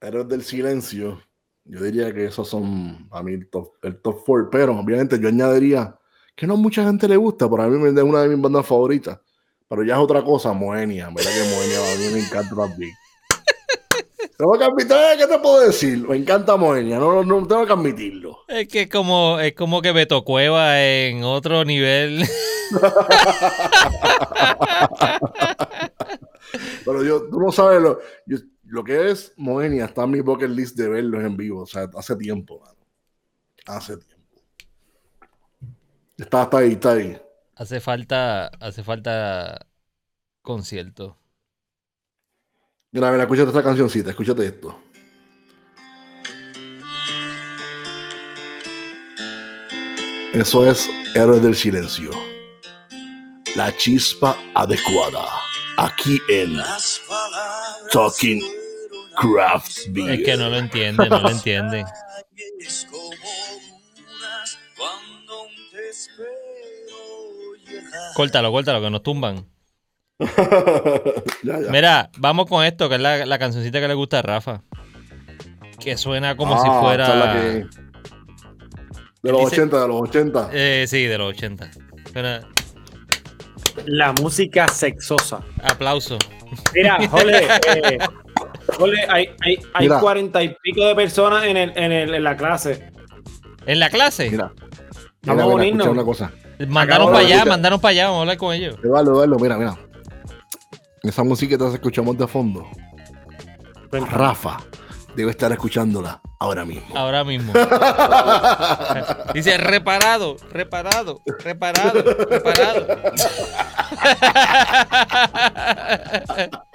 Héroes del Silencio, yo diría que esos son a mí el top, el top four, pero obviamente yo añadiría que no a mucha gente le gusta, pero a mí es una de mis bandas favoritas. Pero ya es otra cosa, Moenia, verdad que Moenia a mí me encanta también. Tengo que admitir, ¿qué te puedo decir? Me encanta Moenia, no, no, tengo que admitirlo. Es que es como, es como que Beto Cueva en otro nivel. Pero yo, tú no sabes lo, lo que es Moenia, está en mi bucket list de verlos en vivo, o sea, hace tiempo, hace tiempo. Está, está ahí, está ahí. Hace falta, hace falta concierto. Mira, mira, escúchate esta cancioncita, escúchate esto. Eso es Héroes del Silencio. La chispa adecuada. Aquí en Talking Craft Beer. Es que no lo entiende, no lo entiende. Córtalo, córtalo, que nos tumban. Mira, vamos con esto, que es la, la, cancioncita que le gusta a Rafa. Que suena como si ah, fuera. De los 80, de los 80. Eh, sí, de los 80. La música sexosa. Aplauso. Mira, jole, eh, jole hay, hay, hay 40 y pico de personas en, el, en, el, en la clase. ¿En la clase? Mira. Vamos a unirnos. Una cosa. Mandaron para allá, mandaron para allá, vamos a hablar con ellos. Eduardo, Eduardo, mira, mira. Esa música que escuchamos de fondo. Rafa debe estar escuchándola ahora mismo. Ahora mismo. Dice reparado, reparado, reparado, reparado.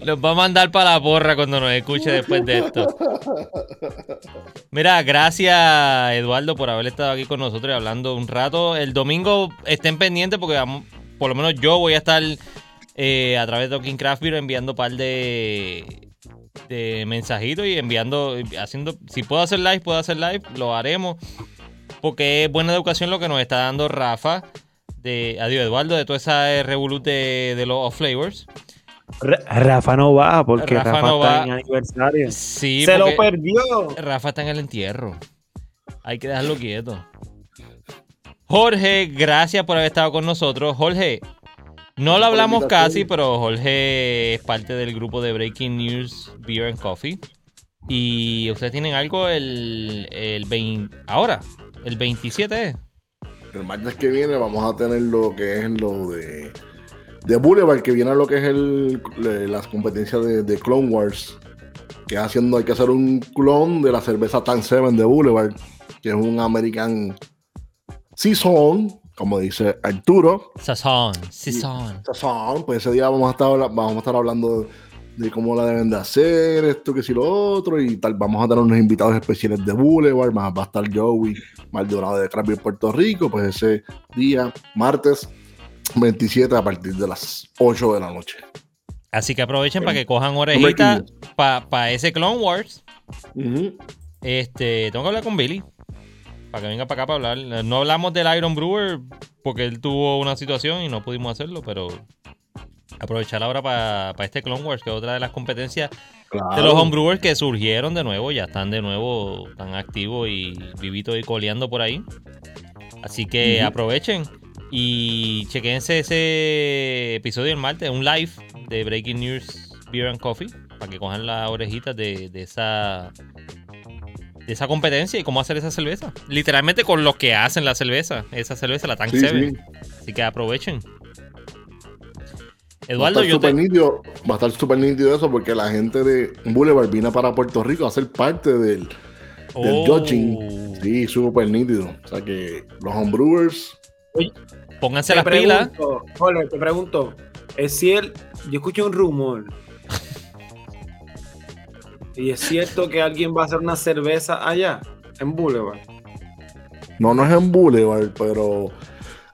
Los va a mandar para la porra cuando nos escuche después de esto. Mira, gracias Eduardo por haber estado aquí con nosotros y hablando un rato. El domingo estén pendientes porque por lo menos yo voy a estar eh, a través de Talking Craft Beer enviando un par de, de mensajitos y enviando, haciendo, si puedo hacer live, puedo hacer live, lo haremos. Porque es buena educación lo que nos está dando Rafa, de, adiós Eduardo, de toda esa revolut de, de los off flavors. Rafa no va porque Rafa, no está va. en aniversario. Sí, se lo perdió. Rafa está en el entierro. Hay que dejarlo quieto. Jorge, gracias por haber estado con nosotros. Jorge, no lo hablamos casi, pero Jorge es parte del grupo de Breaking News Beer and Coffee. Y ustedes tienen algo el, el 20, ahora, el 27. El martes que viene vamos a tener lo que es lo de, de Boulevard, que viene lo que es el, las competencias de, de, Clone Wars. Que haciendo, hay que hacer un clon de la cerveza Tan Seven de Boulevard, que es un American Season como dice Arturo. Sazón, Sazón. Sazón, pues ese día vamos a estar, vamos a estar hablando de cómo la deben de hacer, esto que si lo otro, y tal. Vamos a tener unos invitados especiales de Boulevard, más va a estar Joey Maldonado de Crappy Puerto Rico, pues ese día, martes 27 a partir de las 8 de la noche. Así que aprovechen para que cojan orejitas para ese Clone Wars. Este, tengo que hablar con Billy para que venga para acá para hablar. No hablamos del Iron Brewer porque él tuvo una situación y no pudimos hacerlo, pero aprovechar ahora para, este Clone Wars, que es otra de las competencias de los homebrewers que surgieron de nuevo, ya están de nuevo tan activos y vivitos y coleando por ahí. Así que aprovechen. Y chequense ese episodio el martes, un live de Breaking News Beer and Coffee, para que cojan las orejitas de, esa de esa competencia y cómo hacer esa cerveza. Literalmente con lo que hacen la cerveza. Esa cerveza, la Tank 7. Así que aprovechen. Eduardo, yo te... nítido, va a estar súper nítido eso porque la gente de Boulevard vino para Puerto Rico a ser parte del, del oh. Sí, súper nítido. O sea que los homebrewers. Pónganse las pilas. Te pregunto. Es cierto, yo escuché un rumor. y es cierto que alguien va a hacer una cerveza allá, en Boulevard. No, no es en Boulevard, pero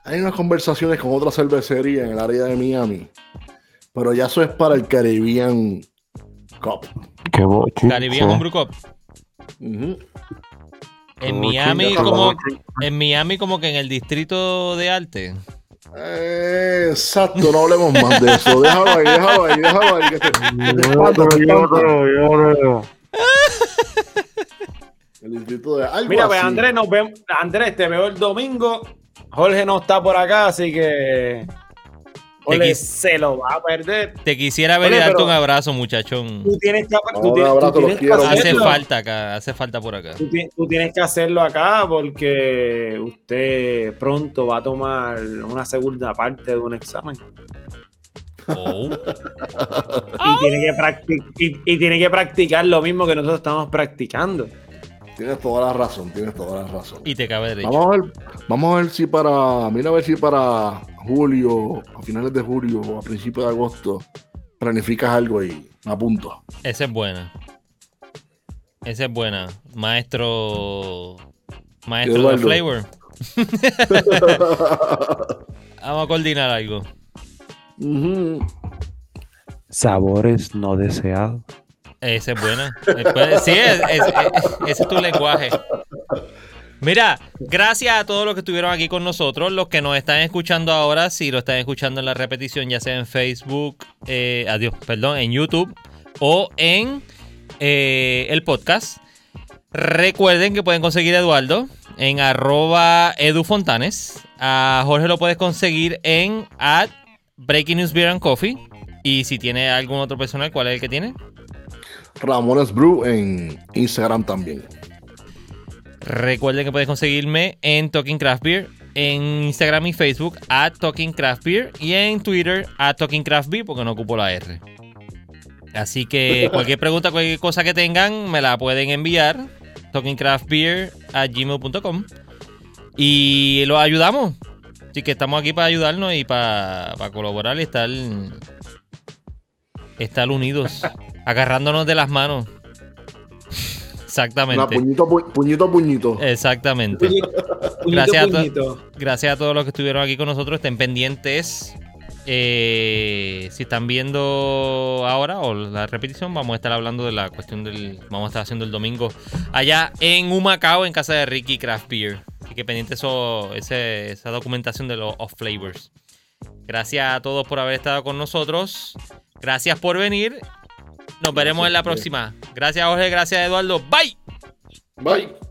hay unas conversaciones con otra cervecería en el área de Miami pero ya eso es para el Caribbean Cup. Qué Caribbean Homebrew Cup. En Miami, como, en Miami, como que en el distrito de arte. Eh, exacto, no hablemos más de eso. Déjalo ahí, déjalo ahí, déjalo ahí. Que te, El distrito de algo Mira, pues Andrés, nos vemos. Andrés, te veo el domingo. Jorge no está por acá, así que Ole, se lo va a perder. Te quisiera ver y darte un abrazo, muchachón. Tú tienes que, Hace falta acá, hace falta por acá. Tú, tienes que hacerlo acá porque usted pronto va a tomar una segunda parte de un examen. Oh. y, tiene que y tiene que practicar lo mismo que nosotros estamos practicando. Tienes toda la razón, tienes toda la razón. Y te cabe derecho. Vamos a ver, vamos a ver si para, mira a ver si para julio, a finales de julio o a principios de agosto, planificas algo y me apunto. Esa es buena. Esa es buena. Maestro. Maestro de flavor. Vamos a coordinar algo. Sabores no deseados. Esa es buena. Sí, ese es tu lenguaje. Mira, gracias a todos los que estuvieron aquí con nosotros, los que nos están escuchando ahora, si lo están escuchando en la repetición, ya sea en Facebook, eh, adiós, perdón, en YouTube o en eh, el podcast. Recuerden que pueden conseguir a Eduardo en arroba edufontanes. A Jorge lo puedes conseguir en at Breaking News Beer and Coffee. Y si tiene algún otro personal, ¿cuál es el que tiene? Ramones Brew en Instagram también. Recuerden que puedes conseguirme en Talking Craft Beer, en Instagram y Facebook, a Talking Craft Beer, y en Twitter, a Talking Craft Beer, porque no ocupo la R. Así que cualquier pregunta, cualquier cosa que tengan, me la pueden enviar. Talkingcraftbeer a gmail.com. Y los ayudamos. Así que estamos aquí para ayudarnos y para, para colaborar y estar, estar unidos, agarrándonos de las manos. Exactamente. puñito, puñito, puñito. Exactamente. gracias, A gracias a todos los que estuvieron aquí con nosotros. Estén pendientes. Eh, si están viendo ahora o la repetición, vamos a estar hablando de la cuestión del. Vamos a estar haciendo el domingo allá en Humacao, en casa de Ricky Craft Beer. Así que pendiente eso, esa documentación de los off flavors. Gracias a todos por haber estado con nosotros. Gracias por venir nos veremos en la próxima. Gracias, Jorge. Gracias, Eduardo. Bye. Bye.